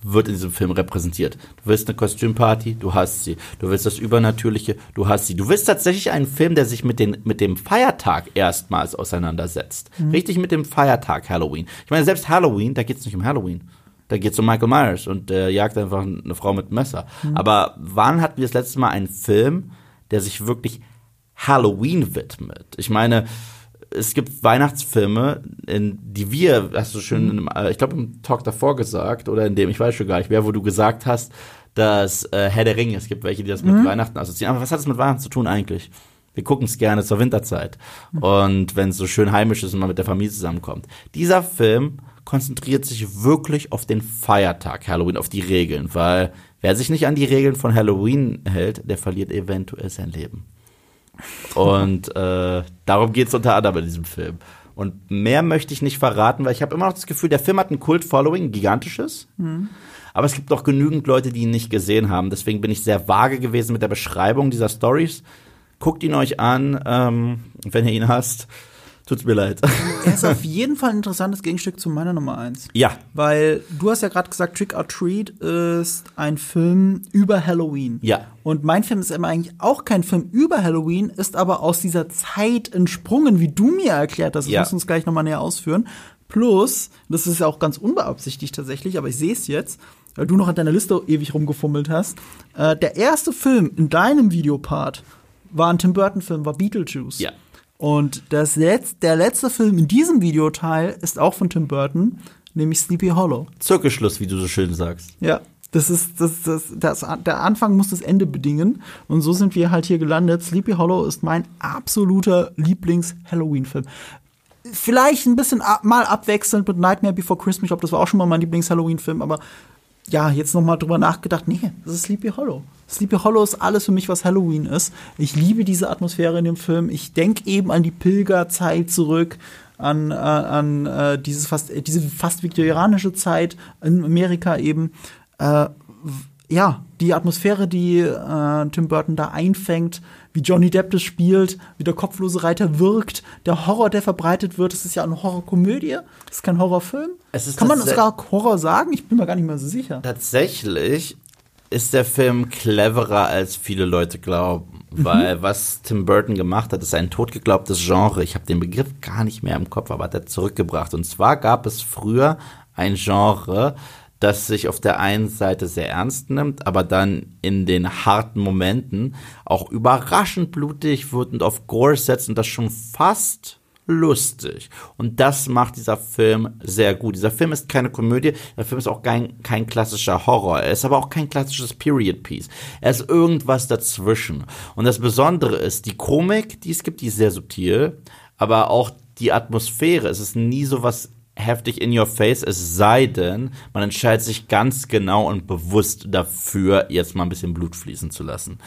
wird in diesem Film repräsentiert. Du willst eine Kostümparty, du hast sie. Du willst das Übernatürliche, du hast sie. Du willst tatsächlich einen Film, der sich mit, den, mit dem Feiertag erstmals auseinandersetzt. Richtig mit dem Feiertag Halloween. Ich meine, selbst Halloween, da geht es nicht um Halloween. Da geht es um Michael Myers und der jagt einfach eine Frau mit einem Messer. Aber wann hatten wir das letzte Mal einen Film, der sich wirklich Halloween widmet? Ich meine, es gibt Weihnachtsfilme, in die wir, hast du schön, in einem, äh, ich glaube im Talk davor gesagt, oder in dem, ich weiß schon gar nicht mehr, wo du gesagt hast, dass äh, Herr der Ringe, es gibt welche, die das mit Weihnachten assoziieren. Aber was hat das mit Weihnachten zu tun eigentlich? Wir gucken es gerne zur Winterzeit. Und wenn es so schön heimisch ist und man mit der Familie zusammenkommt. Dieser Film konzentriert sich wirklich auf den Feiertag Halloween, auf die Regeln, weil wer sich nicht an die Regeln von Halloween hält, der verliert eventuell sein Leben. Und äh, darum geht es unter anderem in diesem Film. Und mehr möchte ich nicht verraten, weil ich habe immer noch das Gefühl, der Film hat ein Kult-Following, ein gigantisches. Aber es gibt noch genügend Leute, die ihn nicht gesehen haben. Deswegen bin ich sehr vage gewesen mit der Beschreibung dieser Stories. Guckt ihn euch an, ähm, wenn ihr ihn hasst. Tut's mir leid. Er ist auf jeden Fall ein interessantes Gegenstück zu meiner Nummer eins. ja, Weil du hast ja gerade gesagt, Trick or Treat ist ein Film über Halloween. Ja. Und mein Film ist immer eigentlich auch kein Film über Halloween, ist aber aus dieser Zeit entsprungen, wie du mir erklärt hast. Das Ja. musst du uns gleich nochmal näher ausführen. Plus, das ist ja auch ganz unbeabsichtigt tatsächlich, aber ich sehe es jetzt, weil du noch an deiner Liste ewig rumgefummelt hast. Äh, der erste Film in deinem Videopart war ein Tim Burton-Film, war Beetlejuice. Ja. Und das Letz-, der letzte Film in diesem Videoteil ist auch von Tim Burton, nämlich Sleepy Hollow. Zirkelschluss, wie du so schön sagst. Ja. Das ist, das, das, das, der Anfang muss das Ende bedingen. Und so sind wir halt hier gelandet. Sleepy Hollow ist mein absoluter Lieblings-Halloween-Film. Vielleicht ein bisschen ab, mal abwechselnd mit Nightmare Before Christmas. Ich glaube, das war auch schon mal mein Lieblings-Halloween-Film. Aber ja, jetzt noch mal drüber nachgedacht. Nee, das ist Sleepy Hollow. Sleepy Hollow ist alles für mich, was Halloween ist. Ich liebe diese Atmosphäre in dem Film. Ich denke eben an die Pilgerzeit zurück, an, äh, an äh, dieses fast, äh, diese fast viktorianische Zeit in Amerika eben. Äh, ja, die Atmosphäre, die äh, Tim Burton da einfängt, wie Johnny Depp das spielt, wie der kopflose Reiter wirkt, der Horror, der verbreitet wird. Das ist ja eine Horrorkomödie, das ist kein Horrorfilm. Ist Kann man das- sogar Horror sagen? Ich bin mir gar nicht mehr so sicher. Tatsächlich ist der Film cleverer, als viele Leute glauben. Weil was Tim Burton gemacht hat, ist ein totgeglaubtes Genre. Ich habe den Begriff gar nicht mehr im Kopf, aber hat er zurückgebracht. Und zwar gab es früher ein Genre, das sich auf der einen Seite sehr ernst nimmt, aber dann in den harten Momenten auch überraschend blutig wird und auf Gore setzt und das schon fast lustig. Und das macht dieser Film sehr gut. Dieser Film ist keine Komödie, der Film ist auch kein, kein klassischer Horror. Er ist aber auch kein klassisches Period Piece. Er ist irgendwas dazwischen. Und das Besondere ist, die Komik, die es gibt, die ist sehr subtil, aber auch die Atmosphäre. Es ist nie so was heftig in your face, es sei denn, man entscheidet sich ganz genau und bewusst dafür, jetzt mal ein bisschen Blut fließen zu lassen.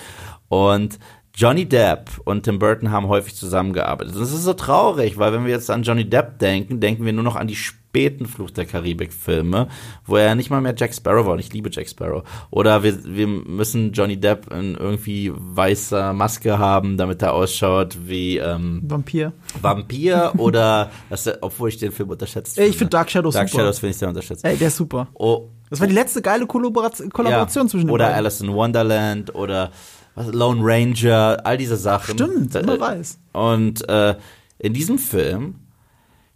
Und Johnny Depp und Tim Burton haben häufig zusammengearbeitet. Und das ist so traurig, weil wenn wir jetzt an Johnny Depp denken, denken wir nur noch an die späten Fluch der Karibik-Filme, wo er nicht mal mehr Jack Sparrow war. Und ich liebe Jack Sparrow. Oder wir, wir müssen Johnny Depp in irgendwie weißer Maske haben, damit er ausschaut wie ähm, Vampir. Vampir oder, das, obwohl ich den Film unterschätzt Ey, ich find Dark Shadows Dark super. Shadows finde ich sehr unterschätzt. Ey, der ist super. Oh, Das war die letzte geile Kollaboration, Kollaboration ja. zwischen den Oder beiden. Alice in Wonderland oder was, Lone Ranger, all diese Sachen. Stimmt, immer weiß. Und äh, in diesem Film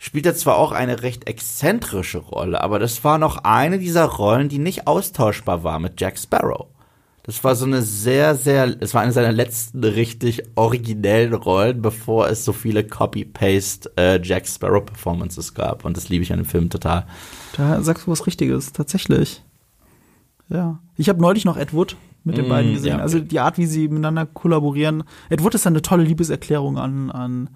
spielt er zwar auch eine recht exzentrische Rolle, aber das war noch eine dieser Rollen, die nicht austauschbar war mit Jack Sparrow. Das war so eine sehr, sehr, es war eine seiner letzten richtig originellen Rollen, bevor es so viele Copy-Paste äh, Jack Sparrow Performances gab. Und das liebe ich an dem Film total. Da sagst du was Richtiges, tatsächlich. Ja. Ich habe neulich noch Ed Wood mit den Mm, beiden gesehen. ja. Also die Art, wie sie miteinander kollaborieren. Ed Wood ist eine tolle Liebeserklärung an, an,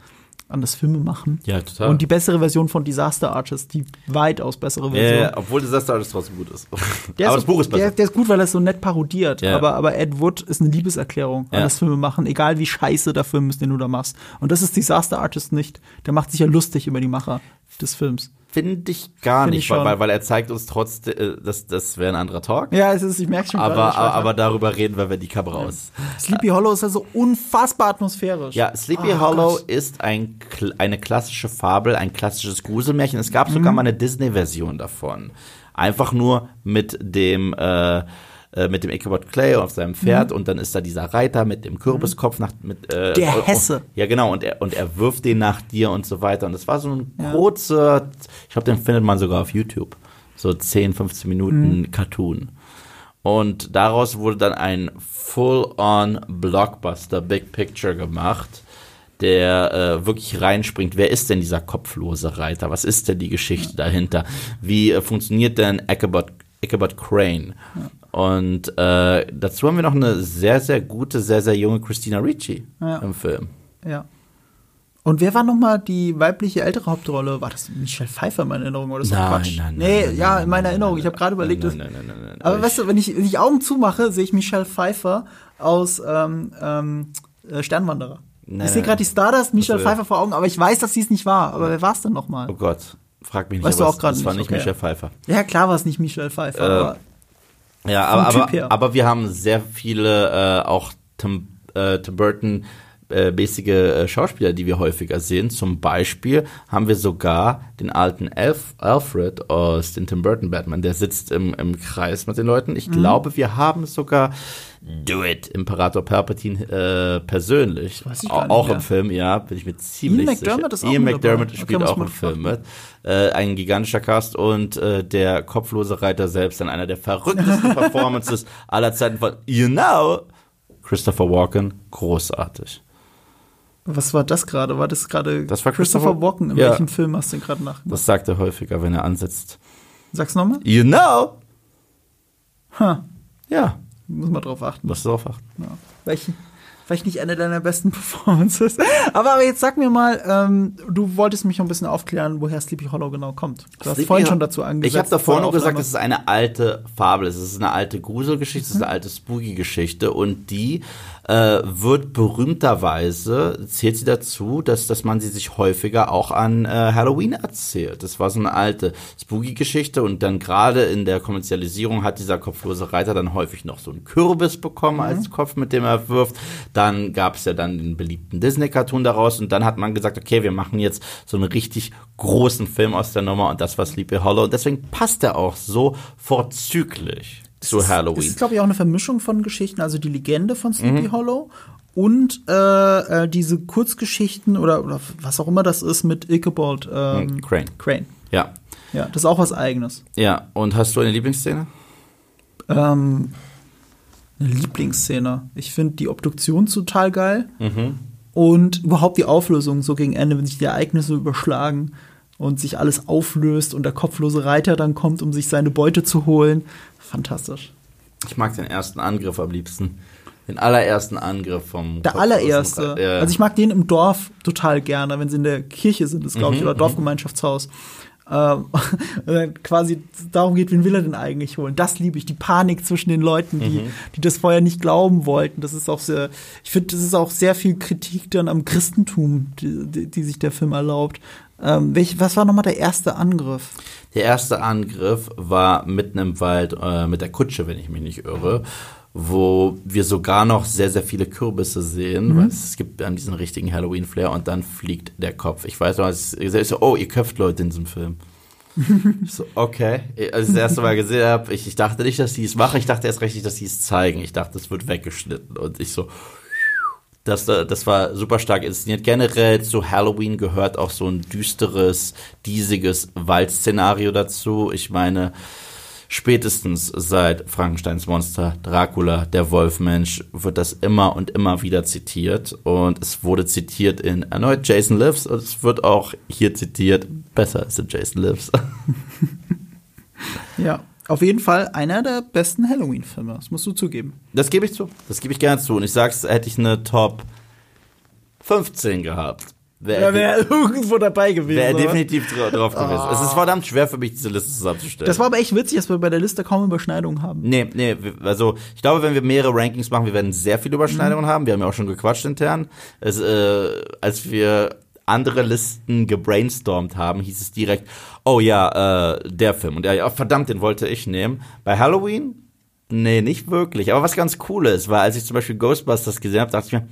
an das Filmemachen. Ja, total. Und die bessere Version von Disaster Artist, die weitaus bessere Version. Ja, obwohl Disaster Artist trotzdem gut ist. Der aber ist, das Buch ist besser. Der, der ist gut, weil er es so nett parodiert. Ja. Aber, aber Ed Wood ist eine Liebeserklärung an Ja. das Filmemachen, egal wie scheiße der Film ist, den du da machst. Und das ist Disaster Artist nicht. Der macht sich ja lustig über die Macher. Des Films. Finde ich gar Find nicht, ich weil, weil er zeigt uns trotzdem, äh, das, das wäre ein anderer Talk. Ja, es ist, ich merke schon aber, gerade, aber, aber darüber reden wir, wenn die Kamera aus. Sleepy Hollow ist ja so unfassbar atmosphärisch. Ja, Sleepy Oh Hollow Gott. ist ein, eine klassische Fabel, ein klassisches Gruselmärchen. Es gab sogar Mhm. mal eine Disney-Version davon. Einfach nur mit dem, äh, äh, mit dem Ichabod Clay auf seinem Pferd und dann ist da dieser Reiter mit dem Kürbiskopf nach mit äh, Mhm. Der Hesse. und- ja genau und er und er wirft den nach dir und so weiter und das war so ein kurzer ich glaube den findet man sogar auf YouTube so 10 15 Minuten Mhm. Cartoon und daraus wurde dann ein Full-on Blockbuster Big Picture gemacht, der äh, wirklich reinspringt. Wer ist denn dieser kopflose Reiter? Was ist denn die Geschichte dahinter? Wie äh, funktioniert denn Ichabod, Ichabod Crane? Und äh, dazu haben wir noch eine sehr, sehr gute, sehr, sehr junge Christina Ricci Ja. im Film. Ja. Und wer war nochmal die weibliche ältere Hauptrolle? War das Michelle Pfeiffer in meiner Erinnerung oder das Nein, Quatsch? nein, nein, Nee, nein, ja, in meiner Erinnerung. Ich habe gerade überlegt, nein, dass- nein, nein, nein, nein, aber weißt du, wenn ich, wenn ich Augen zumache, sehe ich Michelle Pfeiffer aus ähm, ähm, äh, Sternwanderer. Nein, ich sehe gerade die Stardust Michelle Pfeiffer vor Augen, aber ich weiß, dass sie es nicht war. Aber wer war es denn nochmal? Oh Gott, frag mich nicht. Weißt du auch gerade Das war nicht, nicht okay. Michelle Pfeiffer. Ja, klar war es nicht Michelle Pfeiffer. Äh, aber Ja, aber, aber, aber wir haben sehr viele äh, auch Tim, äh, Tim Burton äh, mäßige äh, Schauspieler, die wir häufiger sehen. Zum Beispiel haben wir sogar den alten Alf Alfred aus den Tim Burton Batman, der sitzt im, im Kreis mit den Leuten. Mhm. Ich glaube, wir haben sogar Do It, Imperator Palpatine äh, persönlich. weiß ich gar nicht auch mehr. im Film, ja, bin ich mir ziemlich McDermott sicher. ist auch Ian McDermott dabei. spielt Okay, auch im Film mit. Äh, ein gigantischer Cast und äh, der kopflose Reiter selbst in einer der verrücktesten Performances aller Zeiten von You Know, Christopher Walken, großartig. Was war das gerade? War das gerade Das war Christopher Christopher- Walken? In Ja. welchem Film hast du denn gerade nach? Das sagt er häufiger, wenn er ansetzt. Sag's nochmal. You know? Ha, Ja, muss man drauf achten. musst du drauf achten. Ja. Vielleicht, vielleicht nicht eine deiner besten Performances. Aber, aber jetzt sag mir mal, ähm, du wolltest mich noch ein bisschen aufklären, woher Sleepy Hollow genau kommt. Du hast Sleepy vorhin Hollow- schon dazu angesetzt. Ich habe davor der gesagt, es ist eine alte Fabel. Es ist eine alte Gruselgeschichte, es ist eine alte Spooky-Geschichte und die äh, wird berühmterweise, zählt sie dazu, dass, dass man sie sich häufiger auch an äh, Halloween erzählt. Das war so eine alte Spooky-Geschichte und dann gerade in der Kommerzialisierung hat dieser kopflose Reiter dann häufig noch so einen Kürbis bekommen als Kopf, mit dem er wirft. Dann gab es ja dann den beliebten Disney-Cartoon daraus und dann hat man gesagt, okay, wir machen jetzt so einen richtig großen Film aus der Nummer und das war Sleepy Hollow und deswegen passt er auch so vorzüglich zu Es Halloween. ist, glaube ich, auch eine Vermischung von Geschichten, also die Legende von Mhm. Sleepy Hollow und äh, äh, diese Kurzgeschichten oder, oder was auch immer das ist mit Ichabod ähm, Crane. Crane. Ja. Ja, das ist auch was Eigenes. Ja, und hast du eine Lieblingsszene? Ähm, eine Lieblingsszene. Ich finde die Obduktion total geil. Mhm. Und überhaupt die Auflösung so gegen Ende, wenn sich die Ereignisse überschlagen und sich alles auflöst und der kopflose Reiter dann kommt, um sich seine Beute zu holen. Fantastisch. Ich mag den ersten Angriff am liebsten. Den allerersten Angriff vom Der allererste. Re- Ja. Also ich mag den im Dorf total gerne, wenn sie in der Kirche sind, ist glaube ich, Mhm, oder Dorfgemeinschaftshaus. Ähm, dann quasi darum geht, wen will er denn eigentlich holen? Das liebe ich, die Panik zwischen den Leuten, die, Mhm. die das vorher nicht glauben wollten. Das ist auch sehr, ich finde, das ist auch sehr viel Kritik dann am Christentum, die, die, die sich der Film erlaubt. Ähm, welch, was war nochmal der erste Angriff? Der erste Angriff war mitten im Wald äh, mit der Kutsche, wenn ich mich nicht irre, wo wir sogar noch sehr, sehr viele Kürbisse sehen, weil es gibt ähm, diesen richtigen Halloween-Flair und dann fliegt der Kopf. Ich weiß noch, als ich so, oh, ihr köpft Leute in diesem Film. ich so, okay. Als ich das erste Mal gesehen habe, ich, ich dachte nicht, dass die es machen, ich dachte erst recht nicht, dass sie es zeigen. Ich dachte, es wird weggeschnitten und ich so, das, äh, das war super stark inszeniert. Generell zu Halloween gehört auch so ein düsteres, diesiges Waldszenario dazu. Ich meine, spätestens seit Frankensteins Monster, Dracula, der Wolfmensch, wird das immer und immer wieder zitiert. Und es wurde zitiert in erneut Jason Lives und es wird auch hier zitiert, besser als in Jason Lives. Ja, auf jeden Fall einer der besten Halloween-Filme, das musst du zugeben. Das gebe ich zu. Das gebe ich gerne zu. Und ich sag's, hätte ich eine Top 15 gehabt. Wäre Ja, wäre irgendwo dabei gewesen. Wäre definitiv dra drauf gewesen. Es ist verdammt schwer für mich, diese Liste zusammenzustellen. Das war aber echt witzig, dass wir bei der Liste kaum Überschneidungen haben. Nee, nee, also ich glaube, wenn wir mehrere Rankings machen, wir werden sehr viele Überschneidungen haben. Wir haben ja auch schon gequatscht intern. Es, äh, als wir andere Listen gebrainstormt haben, hieß es direkt, oh ja, äh, der Film. Und ja, ja, verdammt, den wollte ich nehmen. Bei Halloween? Nee, nicht wirklich. Aber was ganz cool ist, war, als ich zum Beispiel Ghostbusters gesehen habe, dachte ich mir,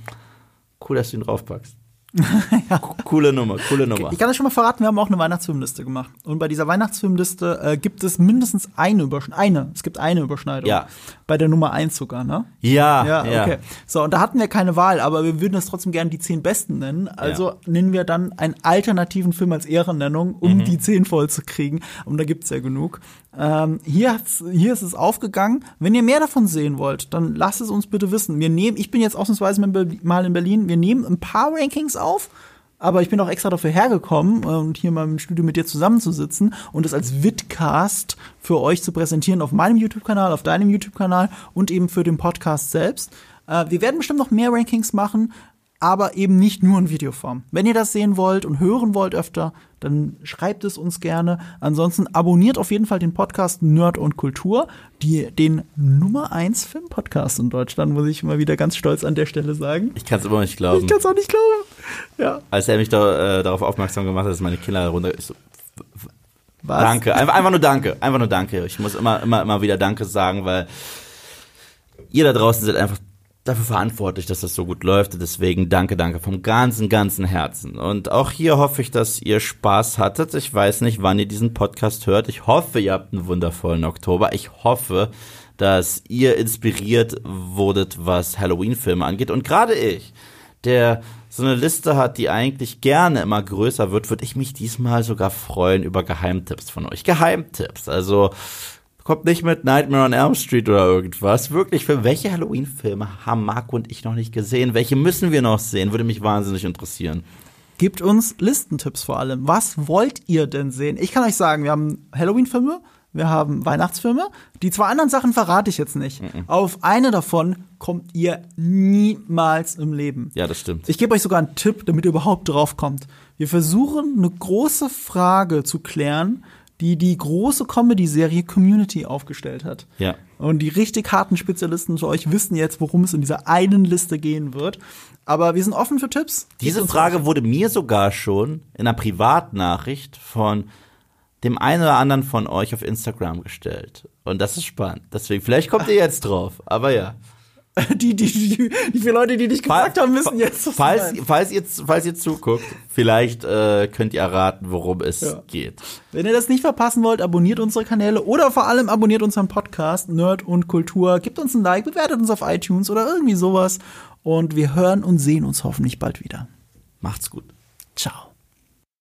cool, dass du ihn draufpackst. ja. Coole Nummer, coole Nummer. Ich kann euch schon mal verraten, wir haben auch eine Weihnachtsfilmliste gemacht. Und bei dieser Weihnachtsfilmliste äh, gibt es mindestens eine Überschneidung. Eine, es gibt eine Überschneidung. Ja. Bei der Nummer eins sogar, ne? Ja, Ja, ja. okay. So, und da hatten wir keine Wahl, aber wir würden das trotzdem gerne die zehn besten nennen. Also Ja. nennen wir dann einen alternativen Film als Ehrennennung, um Mhm. die zehn voll zu kriegen. Und da gibt's ja genug. Ähm, hier, hier ist es aufgegangen. Wenn ihr mehr davon sehen wollt, dann lasst es uns bitte wissen. Wir nehmen, ich bin jetzt ausnahmsweise mal in Berlin, wir nehmen ein paar Rankings auf. Aber ich bin auch extra dafür hergekommen, äh, und hier mal im Studio mit dir zusammenzusitzen und es als Vidcast für euch zu präsentieren auf meinem YouTube-Kanal, auf deinem YouTube-Kanal und eben für den Podcast selbst. Äh, wir werden bestimmt noch mehr Rankings machen, aber eben nicht nur in Videoform. Wenn ihr das sehen wollt und hören wollt öfter, dann schreibt es uns gerne. Ansonsten abonniert auf jeden Fall den Podcast Nerd und Kultur, die, den Nummer 1 Film-Podcast in Deutschland, muss ich mal wieder ganz stolz an der Stelle sagen. Ich kann es immer nicht glauben. Ich kann es auch nicht glauben. Ja. Als er mich da, äh, darauf aufmerksam gemacht hat, dass meine Kinder runter. Ich so, Was? danke. Einfach, einfach nur danke. Einfach nur danke. Ich muss immer, immer, immer wieder Danke sagen, weil ihr da draußen seid einfach dafür verantwortlich, dass das so gut läuft. Deswegen danke, danke vom ganzen, ganzen Herzen. Und auch hier hoffe ich, dass ihr Spaß hattet. Ich weiß nicht, wann ihr diesen Podcast hört. Ich hoffe, ihr habt einen wundervollen Oktober. Ich hoffe, dass ihr inspiriert wurdet, was Halloween-Filme angeht. Und gerade ich, der so eine Liste hat, die eigentlich gerne immer größer wird, würde ich mich diesmal sogar freuen über Geheimtipps von euch. Geheimtipps. Also kommt nicht mit Nightmare on Elm Street oder irgendwas. Wirklich, für welche Halloween-Filme haben Marco und ich noch nicht gesehen? Welche müssen wir noch sehen? Würde mich wahnsinnig interessieren. Gebt uns Listentipps vor allem. Was wollt ihr denn sehen? Ich kann euch sagen, wir haben Halloween-Filme, wir haben Weihnachtsfilme. Die zwei anderen Sachen verrate ich jetzt nicht. Auf eine davon kommt ihr niemals im Leben. Ja, das stimmt. Ich gebe euch sogar einen Tipp, damit ihr überhaupt drauf kommt. Wir versuchen eine große Frage zu klären, die die große Comedy-Serie Community aufgestellt hat. Ja. Und die richtig harten Spezialisten für euch wissen jetzt, worum es in dieser einen Liste gehen wird. Aber wir sind offen für Tipps. Diese Frage wurde mir sogar schon in einer Privatnachricht von dem einen oder anderen von euch auf Instagram gestellt. Und das ist spannend. Deswegen, vielleicht kommt ihr jetzt drauf. Aber ja. Die, die, die, die vier Leute, die nicht gesagt haben, müssen jetzt. was falls, falls, ihr, falls ihr zuguckt, vielleicht äh, könnt ihr erraten, worum es Ja. geht. Wenn ihr das nicht verpassen wollt, abonniert unsere Kanäle oder vor allem abonniert unseren Podcast Nerd und Kultur. Gebt uns ein Like, bewertet uns auf iTunes oder irgendwie sowas. Und wir hören und sehen uns hoffentlich bald wieder. Macht's gut. Ciao.